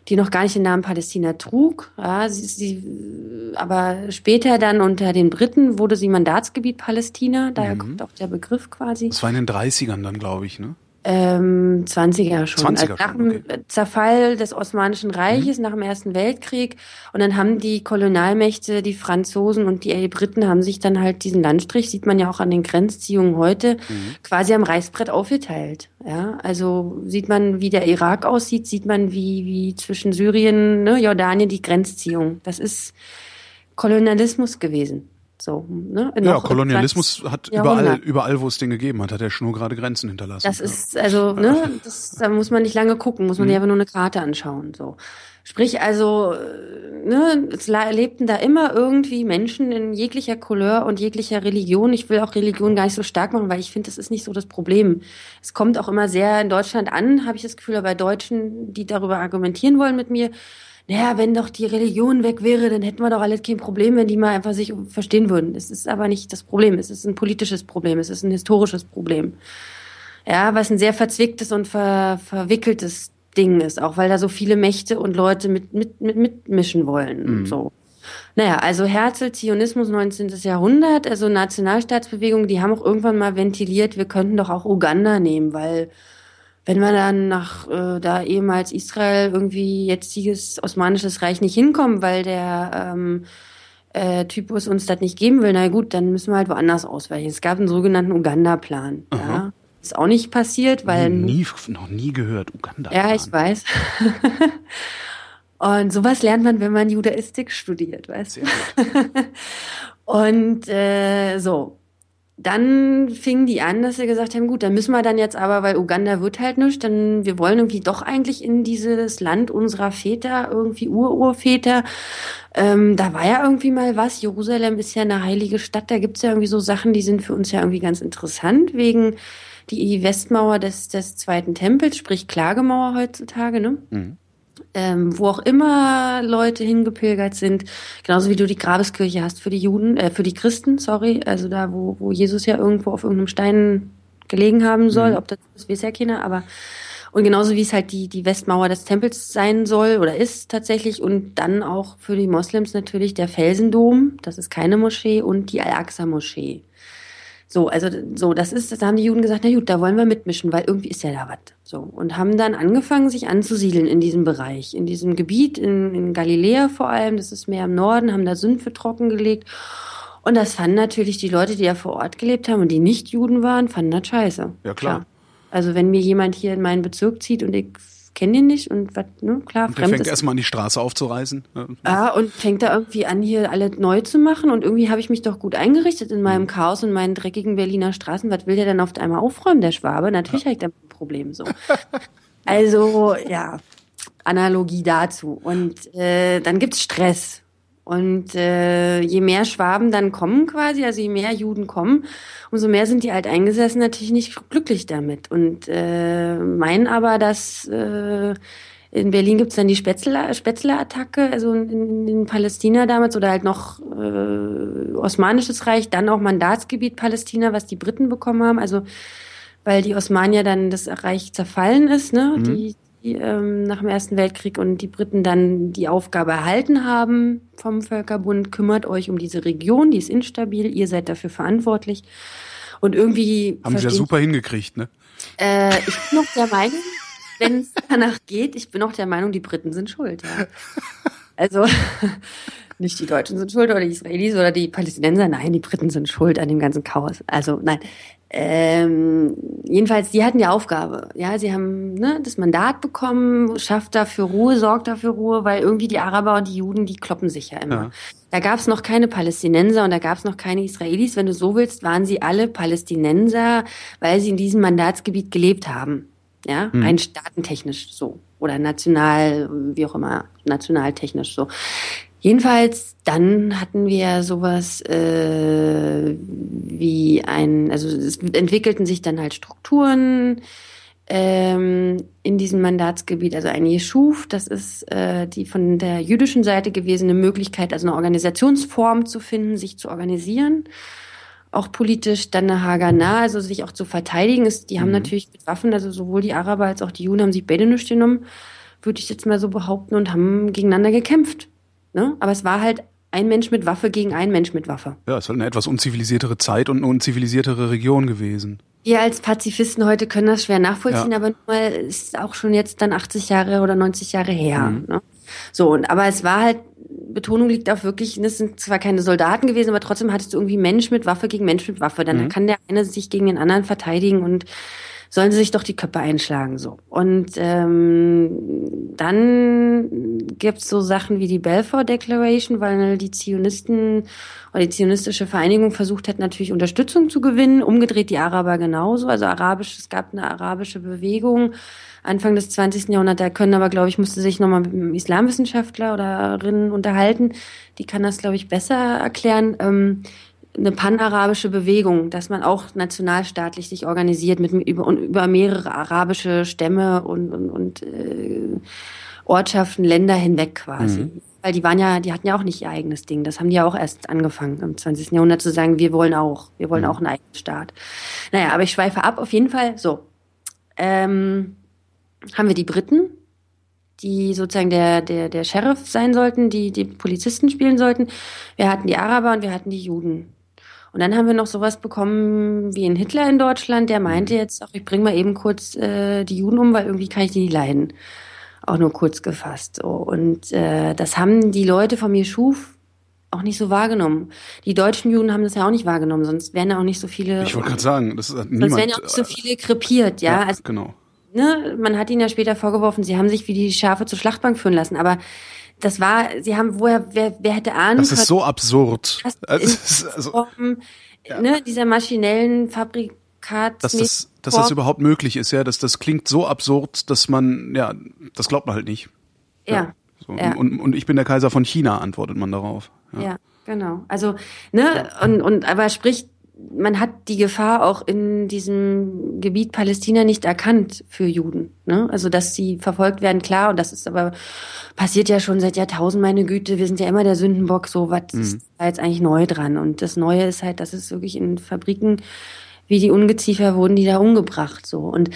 die noch gar nicht den Namen Palästina trug. Ja, sie, sie, aber später dann unter den Briten wurde sie Mandatsgebiet Palästina, daher mhm. kommt auch der Begriff quasi. Das war in den 30ern dann, glaube ich, ne? Ähm, 20er schon. 20er also nach dem okay. Zerfall des Osmanischen Reiches, mhm. nach dem Ersten Weltkrieg. Und dann haben die Kolonialmächte, die Franzosen und die Briten haben sich dann halt diesen Landstrich, sieht man ja auch an den Grenzziehungen heute, mhm. quasi am Reißbrett aufgeteilt. Ja, also sieht man, wie der Irak aussieht, sieht man, wie, wie zwischen Syrien, ne, Jordanien die Grenzziehung. Das ist Kolonialismus gewesen. So, ne? ja, Kolonialismus hat überall, überall, wo es den gegeben hat, hat er schon nur gerade Grenzen hinterlassen. Das ist, also, ne, das, da muss man nicht lange gucken, muss man mhm. sich einfach nur eine Karte anschauen, so. Sprich also, ne, es lebten da immer irgendwie Menschen in jeglicher Couleur und jeglicher Religion. Ich will auch Religion gar nicht so stark machen, weil ich finde, das ist nicht so das Problem. Es kommt auch immer sehr in Deutschland an, habe ich das Gefühl, bei Deutschen, die darüber argumentieren wollen mit mir, naja, wenn doch die Religion weg wäre, dann hätten wir doch alles kein Problem, wenn die mal einfach sich verstehen würden. Es ist aber nicht das Problem. Es ist ein politisches Problem. Es ist ein historisches Problem. Ja, was ein sehr verzwicktes und ver, verwickeltes Ding ist, auch weil da so viele Mächte und Leute mit, mit, mit mitmischen wollen. Mhm. So. Naja, also Herzl, Zionismus 19. Jahrhundert, also Nationalstaatsbewegung, die haben auch irgendwann mal ventiliert, wir könnten doch auch Uganda nehmen, weil wenn wir dann nach äh, da ehemals Israel irgendwie jetziges Osmanisches Reich nicht hinkommen, weil der ähm, äh, Typus uns das nicht geben will, na gut, dann müssen wir halt woanders ausweichen. Es gab einen sogenannten Uganda-Plan. Ja. Ist auch nicht passiert, weil. Nie, noch nie gehört, Uganda. Ja, ich weiß. Und sowas lernt man, wenn man Judaistik studiert, weißt du? Und äh, so, dann fingen die an, dass sie gesagt haben, gut, dann müssen wir dann jetzt aber, weil Uganda wird halt nicht, dann wir wollen irgendwie doch eigentlich in dieses Land unserer Väter, irgendwie Ururväter. Ähm, da war ja irgendwie mal was. Jerusalem ist ja eine heilige Stadt, da gibt's ja irgendwie so Sachen, die sind für uns ja irgendwie ganz interessant, wegen die Westmauer des, des Zweiten Tempels, sprich Klagemauer heutzutage, ne? Mhm ähm, wo auch immer Leute hingepilgert sind, genauso wie du die Grabeskirche hast für die Juden, äh, für die Christen, sorry, also da, wo, wo Jesus ja irgendwo auf irgendeinem Stein gelegen haben soll, mhm. ob das ist, weiß ja keiner, aber Und genauso wie es halt die, die Westmauer des Tempels sein soll oder ist tatsächlich. Und dann auch für die Moslems natürlich der Felsendom, das ist keine Moschee, und die Al-Aqsa-Moschee. So, also so, das ist, da haben die Juden gesagt, na gut, da wollen wir mitmischen, weil irgendwie ist ja da was. So. Und haben dann angefangen, sich anzusiedeln in diesem Bereich, in diesem Gebiet, in, in Galiläa vor allem, das ist mehr im Norden, haben da Sümpfe trockengelegt. Und das fanden natürlich die Leute, die ja vor Ort gelebt haben und die nicht Juden waren, fanden das scheiße. Ja, klar. klar. Also wenn mir jemand hier in meinen Bezirk zieht und ich kenne den nicht und was, ne, klar, und der fängt erstmal an die Straße aufzureißen. Ja, und fängt da irgendwie an, hier alle neu zu machen und irgendwie habe ich mich doch gut eingerichtet in meinem mhm. Chaos und meinen dreckigen Berliner Straßen. Was will der denn auf einmal aufräumen, der Schwabe? Natürlich ja. habe ich da ein Problem so. also, ja, Analogie dazu. Und äh, dann gibt's Stress. Und äh, je mehr Schwaben dann kommen quasi, also je mehr Juden kommen, umso mehr sind die Alteingesessen natürlich nicht glücklich damit. Und äh, meinen aber, dass äh, in Berlin gibt's dann die Spätzle-Attacke, also in, in Palästina damals oder halt noch äh, Osmanisches Reich, dann auch Mandatsgebiet Palästina, was die Briten bekommen haben. Also weil die Osmanier dann das Reich zerfallen ist, ne? Mhm. Die, ähm, nach dem Ersten Weltkrieg und die Briten dann die Aufgabe erhalten haben vom Völkerbund, kümmert euch um diese Region, die ist instabil, ihr seid dafür verantwortlich. Und irgendwie. Haben sie ja super hingekriegt, ne? Äh, ich bin noch der Meinung, wenn es danach geht, ich bin auch der Meinung, die Briten sind schuld, ja. Also nicht die Deutschen sind schuld oder die Israelis oder die Palästinenser, nein, die Briten sind schuld an dem ganzen Chaos. Also nein, ähm, jedenfalls, die hatten die Aufgabe. Ja, sie haben ne, das Mandat bekommen, schafft dafür Ruhe, sorgt dafür Ruhe, weil irgendwie die Araber und die Juden, die kloppen sich ja immer. Ja. Da gab es noch keine Palästinenser und da gab es noch keine Israelis. Wenn du so willst, waren sie alle Palästinenser, weil sie in diesem Mandatsgebiet gelebt haben. Ja, hm. rein staatentechnisch so. Oder national, wie auch immer, nationaltechnisch so. Jedenfalls, dann hatten wir sowas äh, wie ein, also es entwickelten sich dann halt Strukturen ähm, in diesem Mandatsgebiet, also ein Jeschuf, das ist äh, die von der jüdischen Seite gewesene Möglichkeit, also eine Organisationsform zu finden, sich zu organisieren auch politisch dann eine Haganah, also sich auch zu verteidigen. Ist, die haben mhm. natürlich mit Waffen, also sowohl die Araber als auch die Juden haben sich beide nicht genommen, würde ich jetzt mal so behaupten, und haben gegeneinander gekämpft. Ne? Aber es war halt ein Mensch mit Waffe gegen ein Mensch mit Waffe. Ja, es war eine etwas unzivilisiertere Zeit und eine unzivilisiertere Region gewesen. Wir als Pazifisten heute können das schwer nachvollziehen, ja. aber mal ist auch schon jetzt dann 80 Jahre oder 90 Jahre her. Mhm. Ne? So, und aber es war halt, Betonung liegt auf wirklich, das sind zwar keine Soldaten gewesen, aber trotzdem hattest du irgendwie Mensch mit Waffe gegen Mensch mit Waffe. Dann mhm. kann der eine sich gegen den anderen verteidigen und sollen sie sich doch die Köpfe einschlagen so. Und ähm, dann gibt's so Sachen wie die Balfour Declaration, weil die Zionisten oder die zionistische Vereinigung versucht hat, natürlich Unterstützung zu gewinnen. Umgedreht die Araber genauso. Also arabisch, es gab eine arabische Bewegung Anfang des 20. Jahrhunderts. Da können aber, glaube ich, musste sich nochmal mit einem Islamwissenschaftler oder Rinnen unterhalten. Die kann das, glaube ich, besser erklären. Ähm, eine panarabische Bewegung, dass man auch nationalstaatlich sich organisiert mit über, über mehrere arabische Stämme und, und, und äh, Ortschaften, Länder hinweg quasi. Mhm. Weil die waren ja, die hatten ja auch nicht ihr eigenes Ding. Das haben die ja auch erst angefangen im 20. Jahrhundert zu sagen, wir wollen auch, wir wollen mhm. auch einen eigenen Staat. Naja, aber ich schweife ab, auf jeden Fall. So. Ähm, haben wir die Briten, die sozusagen der, der, der Sheriff sein sollten, die die Polizisten spielen sollten. Wir hatten die Araber und wir hatten die Juden. Und dann haben wir noch sowas bekommen wie ein Hitler in Deutschland, der meinte mhm. jetzt auch, ich bringe mal eben kurz äh, die Juden um, weil irgendwie kann ich die nicht leiden. Auch nur kurz gefasst. So. Und äh, das haben die Leute von mir schuf auch nicht so wahrgenommen. Die deutschen Juden haben das ja auch nicht wahrgenommen, sonst wären ja auch nicht so viele. Ich wollte gerade sagen, das ist niemand. Sonst wären ja auch nicht so viele krepiert, ja. ja also, genau. Ne, man hat ihnen ja später vorgeworfen, sie haben sich wie die Schafe zur Schlachtbank führen lassen, aber das war, sie haben, woher, wer, wer hätte ahnen Das ist so absurd. Also, also, ja. ne, dieser maschinellen Fabrikat. Dass das, dass das überhaupt möglich ist, ja, dass das klingt so absurd, dass man, ja, das glaubt man halt nicht. Ja. ja. So, ja. Und, und ich bin der Kaiser von China, antwortet man darauf. Ja, ja genau. Also, ne, und, und aber sprich, man hat die Gefahr auch in diesem Gebiet Palästina nicht erkannt für Juden. Ne? Also dass sie verfolgt werden, klar, und das ist aber passiert ja schon seit Jahrtausend, meine Güte, wir sind ja immer der Sündenbock, so was mhm. ist da jetzt eigentlich neu dran. Und das Neue ist halt, dass es wirklich in Fabriken wie die Ungeziefer wurden die da umgebracht. so Und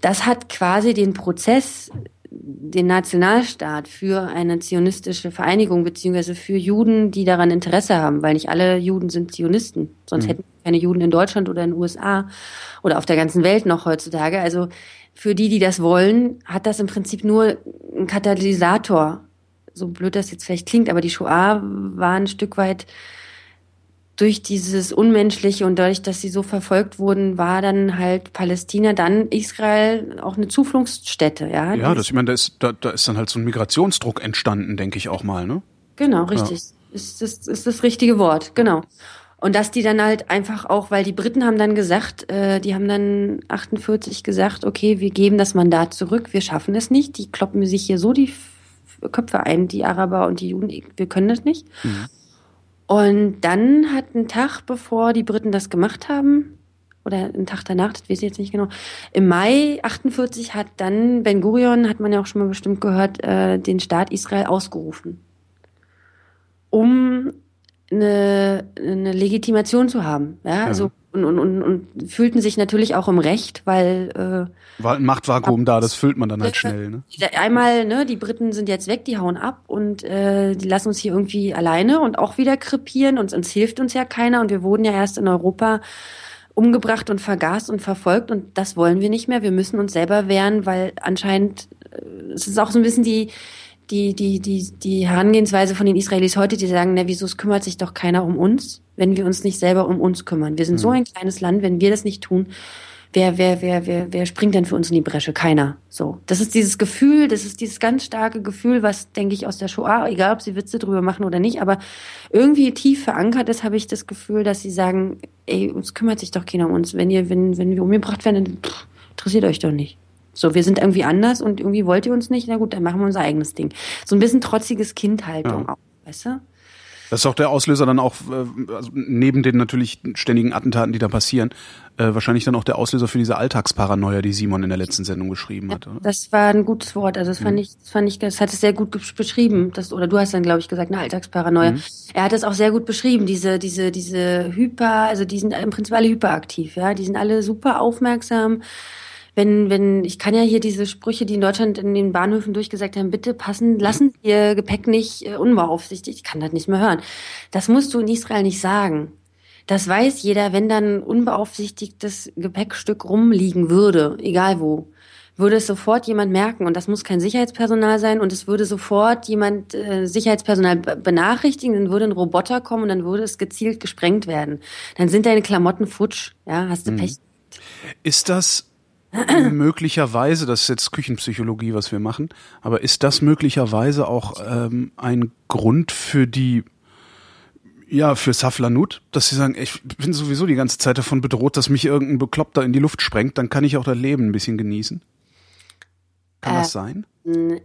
das hat quasi den Prozess, den Nationalstaat für eine zionistische Vereinigung beziehungsweise für Juden, die daran Interesse haben, weil nicht alle Juden sind Zionisten, sonst mhm. hätten keine Juden in Deutschland oder in den USA oder auf der ganzen Welt noch heutzutage. Also für die, die das wollen, hat das im Prinzip nur ein Katalysator. So blöd das jetzt vielleicht klingt, aber die Shoah war ein Stück weit durch dieses Unmenschliche und dadurch, dass sie so verfolgt wurden, war dann halt Palästina, dann Israel auch eine Zufluchtsstätte, ja. Ja, das, ich meine, da ist, da, da ist dann halt so ein Migrationsdruck entstanden, denke ich auch mal, ne? Genau, richtig. Ja. Ist, das, ist das richtige Wort, genau. Und dass die dann halt einfach auch, weil die Briten haben dann gesagt, äh, die haben dann 48 gesagt, okay, wir geben das Mandat zurück, wir schaffen es nicht. Die kloppen sich hier so die Köpfe ein, die Araber und die Juden, wir können das nicht. Mhm. Und dann hat ein Tag, bevor die Briten das gemacht haben, oder einen Tag danach, das weiß ich jetzt nicht genau, im Mai 48 hat dann Ben Gurion, hat man ja auch schon mal bestimmt gehört, äh, den Staat Israel ausgerufen, um eine, eine Legitimation zu haben. Ja, ja. also und, und, und, und fühlten sich natürlich auch im Recht, weil äh, war ein Machtvakuum da, das füllt man dann halt schnell. Ne? Einmal, ne, die Briten sind jetzt weg, die hauen ab und äh, die lassen uns hier irgendwie alleine und auch wieder krepieren und uns hilft uns ja keiner und wir wurden ja erst in Europa umgebracht und vergast und verfolgt und das wollen wir nicht mehr. Wir müssen uns selber wehren, weil anscheinend äh, es ist auch so ein bisschen die die, die, die, die Herangehensweise von den Israelis heute, die sagen, na, wieso kümmert sich doch keiner um uns, wenn wir uns nicht selber um uns kümmern? Wir sind mhm. so ein kleines Land, wenn wir das nicht tun, wer, wer, wer, wer, wer springt denn für uns in die Bresche? Keiner. So. Das ist dieses Gefühl, das ist dieses ganz starke Gefühl, was, denke ich, aus der Shoah, egal ob sie Witze drüber machen oder nicht, aber irgendwie tief verankert ist, habe ich das Gefühl, dass sie sagen, ey, uns kümmert sich doch keiner um uns. Wenn ihr, wenn, wenn wir umgebracht werden, dann pff, interessiert euch doch nicht. So, wir sind irgendwie anders und irgendwie wollt ihr uns nicht, na gut, dann machen wir unser eigenes Ding. So ein bisschen trotziges Kindhaltung ja. auch, weißt du? Das ist auch der Auslöser dann auch, äh, also neben den natürlich ständigen Attentaten, die da passieren, äh, wahrscheinlich dann auch der Auslöser für diese Alltagsparanoia, die Simon in der letzten Sendung geschrieben hat. Oder? Das war ein gutes Wort. Also das fand mhm. ich, das fand ich, das hat es sehr gut beschrieben. Das, oder du hast dann, glaube ich, gesagt, eine Alltagsparanoia. Mhm. Er hat es auch sehr gut beschrieben. Diese, diese, diese Hyper, also die sind im Prinzip alle hyperaktiv, ja. Die sind alle super aufmerksam wenn, wenn, ich kann ja hier diese Sprüche, die in Deutschland in den Bahnhöfen durchgesagt haben, bitte passen, lassen Sie Ihr Gepäck nicht äh, unbeaufsichtigt. Ich kann das nicht mehr hören. Das musst du in Israel nicht sagen. Das weiß jeder, wenn dann unbeaufsichtigtes Gepäckstück rumliegen würde, egal wo, würde es sofort jemand merken und das muss kein Sicherheitspersonal sein und es würde sofort jemand äh, Sicherheitspersonal benachrichtigen, dann würde ein Roboter kommen und dann würde es gezielt gesprengt werden. Dann sind deine Klamotten futsch, ja, hast du mhm. Pech. Ist das möglicherweise, das ist jetzt Küchenpsychologie, was wir machen, aber ist das möglicherweise auch ähm, ein Grund für die ja, für Saflanut, dass sie sagen, ich bin sowieso die ganze Zeit davon bedroht, dass mich irgendein Bekloppter in die Luft sprengt, dann kann ich auch das Leben ein bisschen genießen. Kann äh, das sein?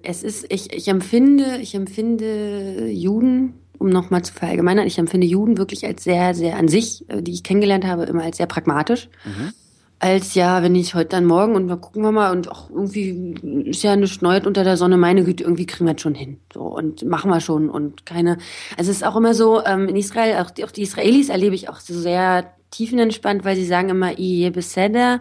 Es ist, ich, ich empfinde, ich empfinde Juden, um nochmal zu verallgemeinern, ich empfinde Juden wirklich als sehr, sehr an sich, äh, die ich kennengelernt habe, immer als sehr pragmatisch. Mhm als ja, wenn ich heute dann morgen und dann gucken wir mal und auch irgendwie ist ja nichts Neues unter der Sonne, meine Güte, irgendwie kriegen wir es schon hin. So und machen wir schon und keine. Also es ist auch immer so, ähm, in Israel, auch die, auch die Israelis erlebe ich auch so sehr tiefenentspannt, weil sie sagen immer, Iye Beseder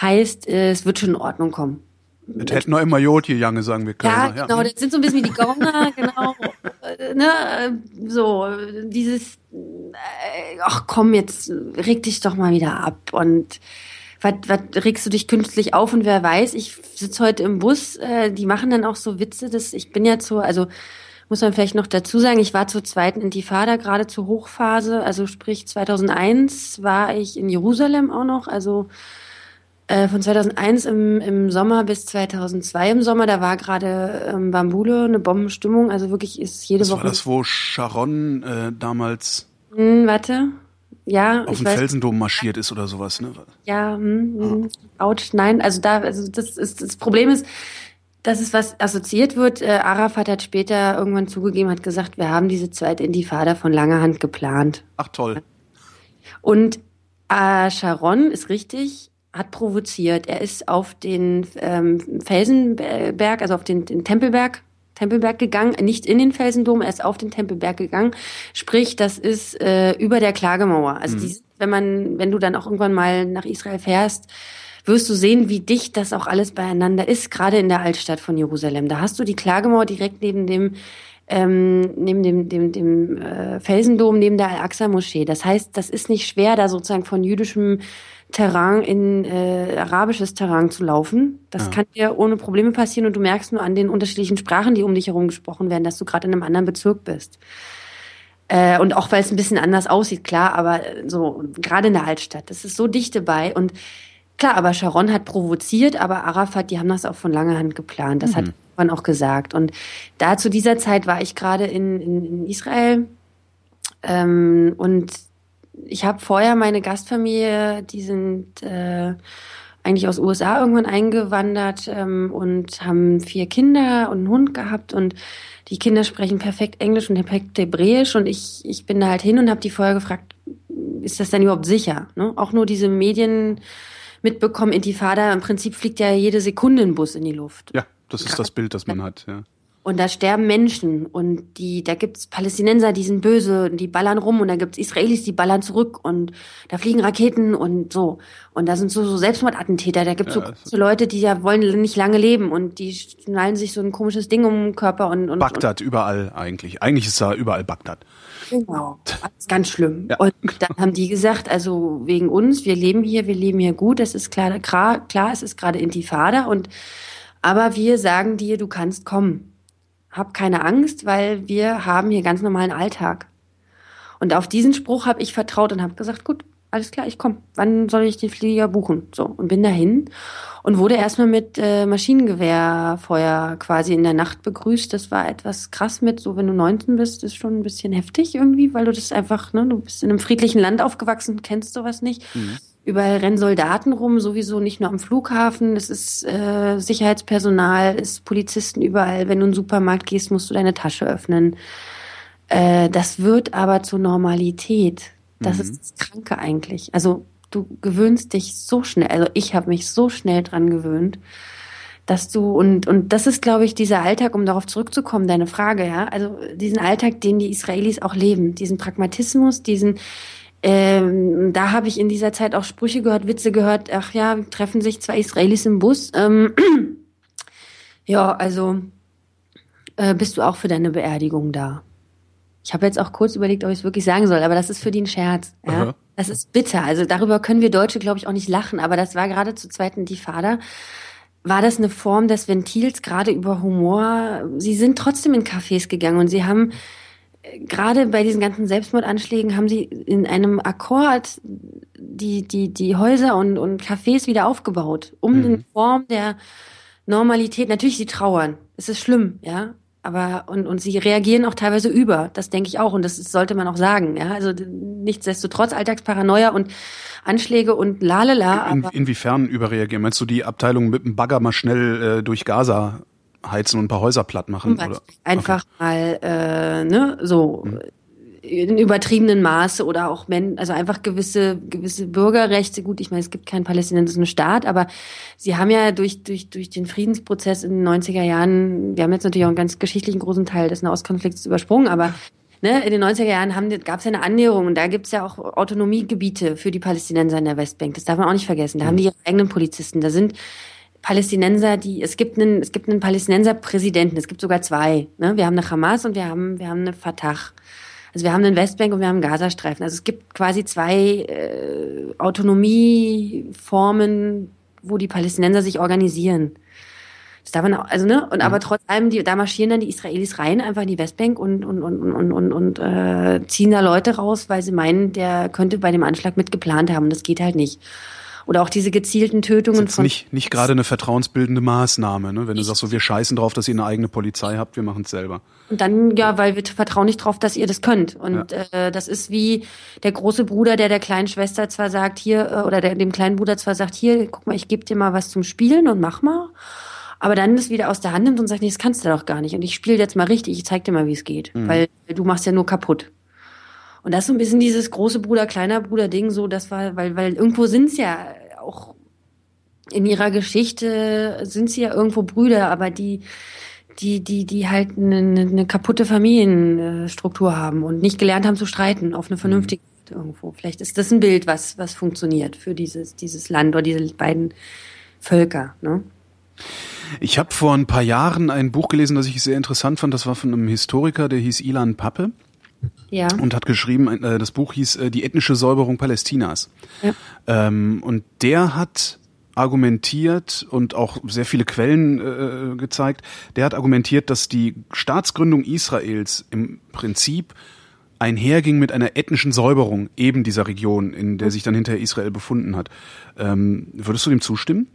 heißt, äh, es wird schon in Ordnung kommen. Das hätten noch immer Jod hier Jange sagen wir können. Ja, genau, das sind so ein bisschen wie die Gauner, genau. Äh, ne, so, dieses, äh, ach komm, jetzt reg dich doch mal wieder ab und was, was regst du dich künstlich auf und wer weiß, ich sitze heute im Bus, äh, die machen dann auch so Witze, dass ich bin ja zu, also muss man vielleicht noch dazu sagen, ich war zur zweiten Intifada, gerade zur Hochphase, also sprich 2001 war ich in Jerusalem auch noch, also äh, von 2001 im, im Sommer bis 2002 im Sommer, da war gerade ähm, Bambule eine Bombenstimmung, also wirklich ist jede das Woche... War das, wo Sharon äh, damals... Hm, warte, ja, auf den Felsendom marschiert ist oder sowas, ne? Ja, hm, hm, ouch, nein, also da, also das ist das Problem ist, dass es was assoziiert wird. Äh, Arafat hat später irgendwann zugegeben, hat gesagt, wir haben diese zweite Intifada von langer Hand geplant. Ach toll. Und äh, Sharon ist richtig, hat provoziert. Er ist auf den ähm, Felsenberg, also auf den, den Tempelberg Tempelberg gegangen, nicht in den Felsendom, er ist auf den Tempelberg gegangen. Sprich, das ist äh, über der Klagemauer. Also mhm. die, wenn man, wenn du dann auch irgendwann mal nach Israel fährst, wirst du sehen, wie dicht das auch alles beieinander ist, gerade in der Altstadt von Jerusalem. Da hast du die Klagemauer direkt neben dem ähm, neben dem, dem, dem äh, Felsendom, neben der Al-Aqsa-Moschee. Das heißt, das ist nicht schwer, da sozusagen von jüdischem Terrain in äh, arabisches Terrain zu laufen. Das ja. kann dir ohne Probleme passieren und du merkst nur an den unterschiedlichen Sprachen, die um dich herum gesprochen werden, dass du gerade in einem anderen Bezirk bist. Äh, und auch weil es ein bisschen anders aussieht, klar, aber so, gerade in der Altstadt, das ist so dicht dabei. Und klar, aber Sharon hat provoziert, aber Arafat, die haben das auch von langer Hand geplant. Das mhm. hat man auch gesagt. Und da zu dieser Zeit war ich gerade in, in, in Israel ähm, und ich habe vorher meine Gastfamilie, die sind äh, eigentlich aus USA irgendwann eingewandert ähm, und haben vier Kinder und einen Hund gehabt und die Kinder sprechen perfekt Englisch und perfekt Hebräisch und ich, ich bin da halt hin und habe die vorher gefragt, ist das denn überhaupt sicher? Ne? Auch nur diese Medien mitbekommen, Intifada, im Prinzip fliegt ja jede Sekunde ein Bus in die Luft. Ja, das ist das Bild, das man hat, ja. Und da sterben Menschen und die, da gibt's Palästinenser, die sind böse, die ballern rum und da gibt's Israelis, die ballern zurück und da fliegen Raketen und so. Und da sind so, so Selbstmordattentäter, da gibt's ja, so, so Leute, die ja wollen nicht lange leben und die schnallen sich so ein komisches Ding um den Körper und, und Bagdad und, überall eigentlich. Eigentlich ist da überall Bagdad. Genau. Ist ganz schlimm. Ja. Und dann haben die gesagt, also wegen uns, wir leben hier, wir leben hier gut, das ist klar, klar, klar es ist gerade Intifada und aber wir sagen dir, du kannst kommen hab keine Angst, weil wir haben hier ganz normalen Alltag. Und auf diesen Spruch habe ich vertraut und habe gesagt, gut, alles klar, ich komme. Wann soll ich den Flieger buchen? So und bin dahin und wurde erstmal mit äh, Maschinengewehrfeuer quasi in der Nacht begrüßt. Das war etwas krass mit, so wenn du 19 bist, ist schon ein bisschen heftig irgendwie, weil du das einfach, ne, du bist in einem friedlichen Land aufgewachsen, kennst sowas nicht. Mhm. Überall rennen Soldaten rum, sowieso nicht nur am Flughafen. Es ist äh, Sicherheitspersonal, es ist Polizisten überall. Wenn du in den Supermarkt gehst, musst du deine Tasche öffnen. Äh, das wird aber zur Normalität. Das mhm. ist das Kranke eigentlich. Also du gewöhnst dich so schnell. Also ich habe mich so schnell dran gewöhnt, dass du und und das ist, glaube ich, dieser Alltag, um darauf zurückzukommen, deine Frage, ja. Also diesen Alltag, den die Israelis auch leben, diesen Pragmatismus, diesen ähm, da habe ich in dieser Zeit auch Sprüche gehört, Witze gehört. Ach ja, treffen sich zwei Israelis im Bus. Ähm, ja, also äh, bist du auch für deine Beerdigung da? Ich habe jetzt auch kurz überlegt, ob ich es wirklich sagen soll, aber das ist für die ein Scherz. Ja? Das ist bitter. Also darüber können wir Deutsche, glaube ich, auch nicht lachen. Aber das war gerade zur zweiten Intifada. War das eine Form des Ventils, gerade über Humor? Sie sind trotzdem in Cafés gegangen und sie haben gerade bei diesen ganzen Selbstmordanschlägen haben sie in einem Akkord die, die, die Häuser und, und Cafés wieder aufgebaut, um mhm. in Form der Normalität, natürlich sie trauern, es ist schlimm, ja, aber und, und sie reagieren auch teilweise über, das denke ich auch und das sollte man auch sagen, ja, also nichtsdestotrotz Alltagsparanoia und Anschläge und lalala. In, inwiefern überreagieren? Meinst du die Abteilung mit dem Bagger mal schnell äh, durch Gaza heizen und ein paar Häuser platt machen. Oder? Einfach okay. mal, äh, ne, so mhm. in übertriebenen Maße oder auch men also einfach gewisse gewisse Bürgerrechte. Gut, ich meine, es gibt keinen palästinensischen Staat, aber sie haben ja durch durch durch den Friedensprozess in den 90er Jahren, wir haben jetzt natürlich auch einen ganz geschichtlichen großen Teil des Nahostkonflikts übersprungen, aber Ne, in den 90er Jahren gab es ja eine Annäherung und da gibt es ja auch Autonomiegebiete für die Palästinenser in der Westbank. Das darf man auch nicht vergessen. Da haben die ihre eigenen Polizisten. Da sind Palästinenser, die es gibt einen es gibt einen Palästinenser Präsidenten, es gibt sogar zwei. Ne? Wir haben eine Hamas und wir haben wir haben eine Fatah. Also wir haben einen Westbank und wir haben einen Gazastreifen. Also es gibt quasi zwei äh, Autonomieformen, wo die Palästinenser sich organisieren. Das darf man auch, also ne und mhm. aber trotz allem die da marschieren dann die Israelis rein einfach in die Westbank und und und und und, und äh, ziehen da Leute raus, weil sie meinen, der könnte bei dem Anschlag mitgeplant haben. Und das geht halt nicht. Oder auch diese gezielten Tötungen das ist von. Nicht, nicht gerade eine vertrauensbildende Maßnahme, ne? wenn du sagst, so wir scheißen drauf, dass ihr eine eigene Polizei habt, wir machen es selber. Und dann, ja, weil wir vertrauen nicht drauf, dass ihr das könnt. Und ja. äh, das ist wie der große Bruder, der der kleinen Schwester zwar sagt, hier, äh, oder der dem kleinen Bruder zwar sagt, hier, guck mal, ich gebe dir mal was zum Spielen und mach mal. Aber dann das wieder aus der Hand nimmt und sagt, nee, das kannst du doch gar nicht. Und ich spiele jetzt mal richtig, ich zeig dir mal, wie es geht. Mhm. Weil du machst ja nur kaputt. Und das ist so ein bisschen dieses große Bruder, kleiner Bruder Ding, so, das war, weil, weil irgendwo sind's ja auch in ihrer Geschichte sind sie ja irgendwo Brüder, aber die, die, die, die halt eine, eine kaputte Familienstruktur haben und nicht gelernt haben zu streiten auf eine vernünftige. gibt irgendwo. Vielleicht ist das ein Bild, was, was funktioniert für dieses, dieses Land oder diese beiden Völker. Ne? Ich habe vor ein paar Jahren ein Buch gelesen, das ich sehr interessant fand. Das war von einem Historiker, der hieß Ilan Pappe. Ja. Und hat geschrieben, äh, das Buch hieß äh, Die ethnische Säuberung Palästinas. Ja. Ähm, und der hat argumentiert und auch sehr viele Quellen äh, gezeigt, der hat argumentiert, dass die Staatsgründung Israels im Prinzip einherging mit einer ethnischen Säuberung eben dieser Region, in der sich dann hinterher Israel befunden hat. Ähm, würdest du dem zustimmen?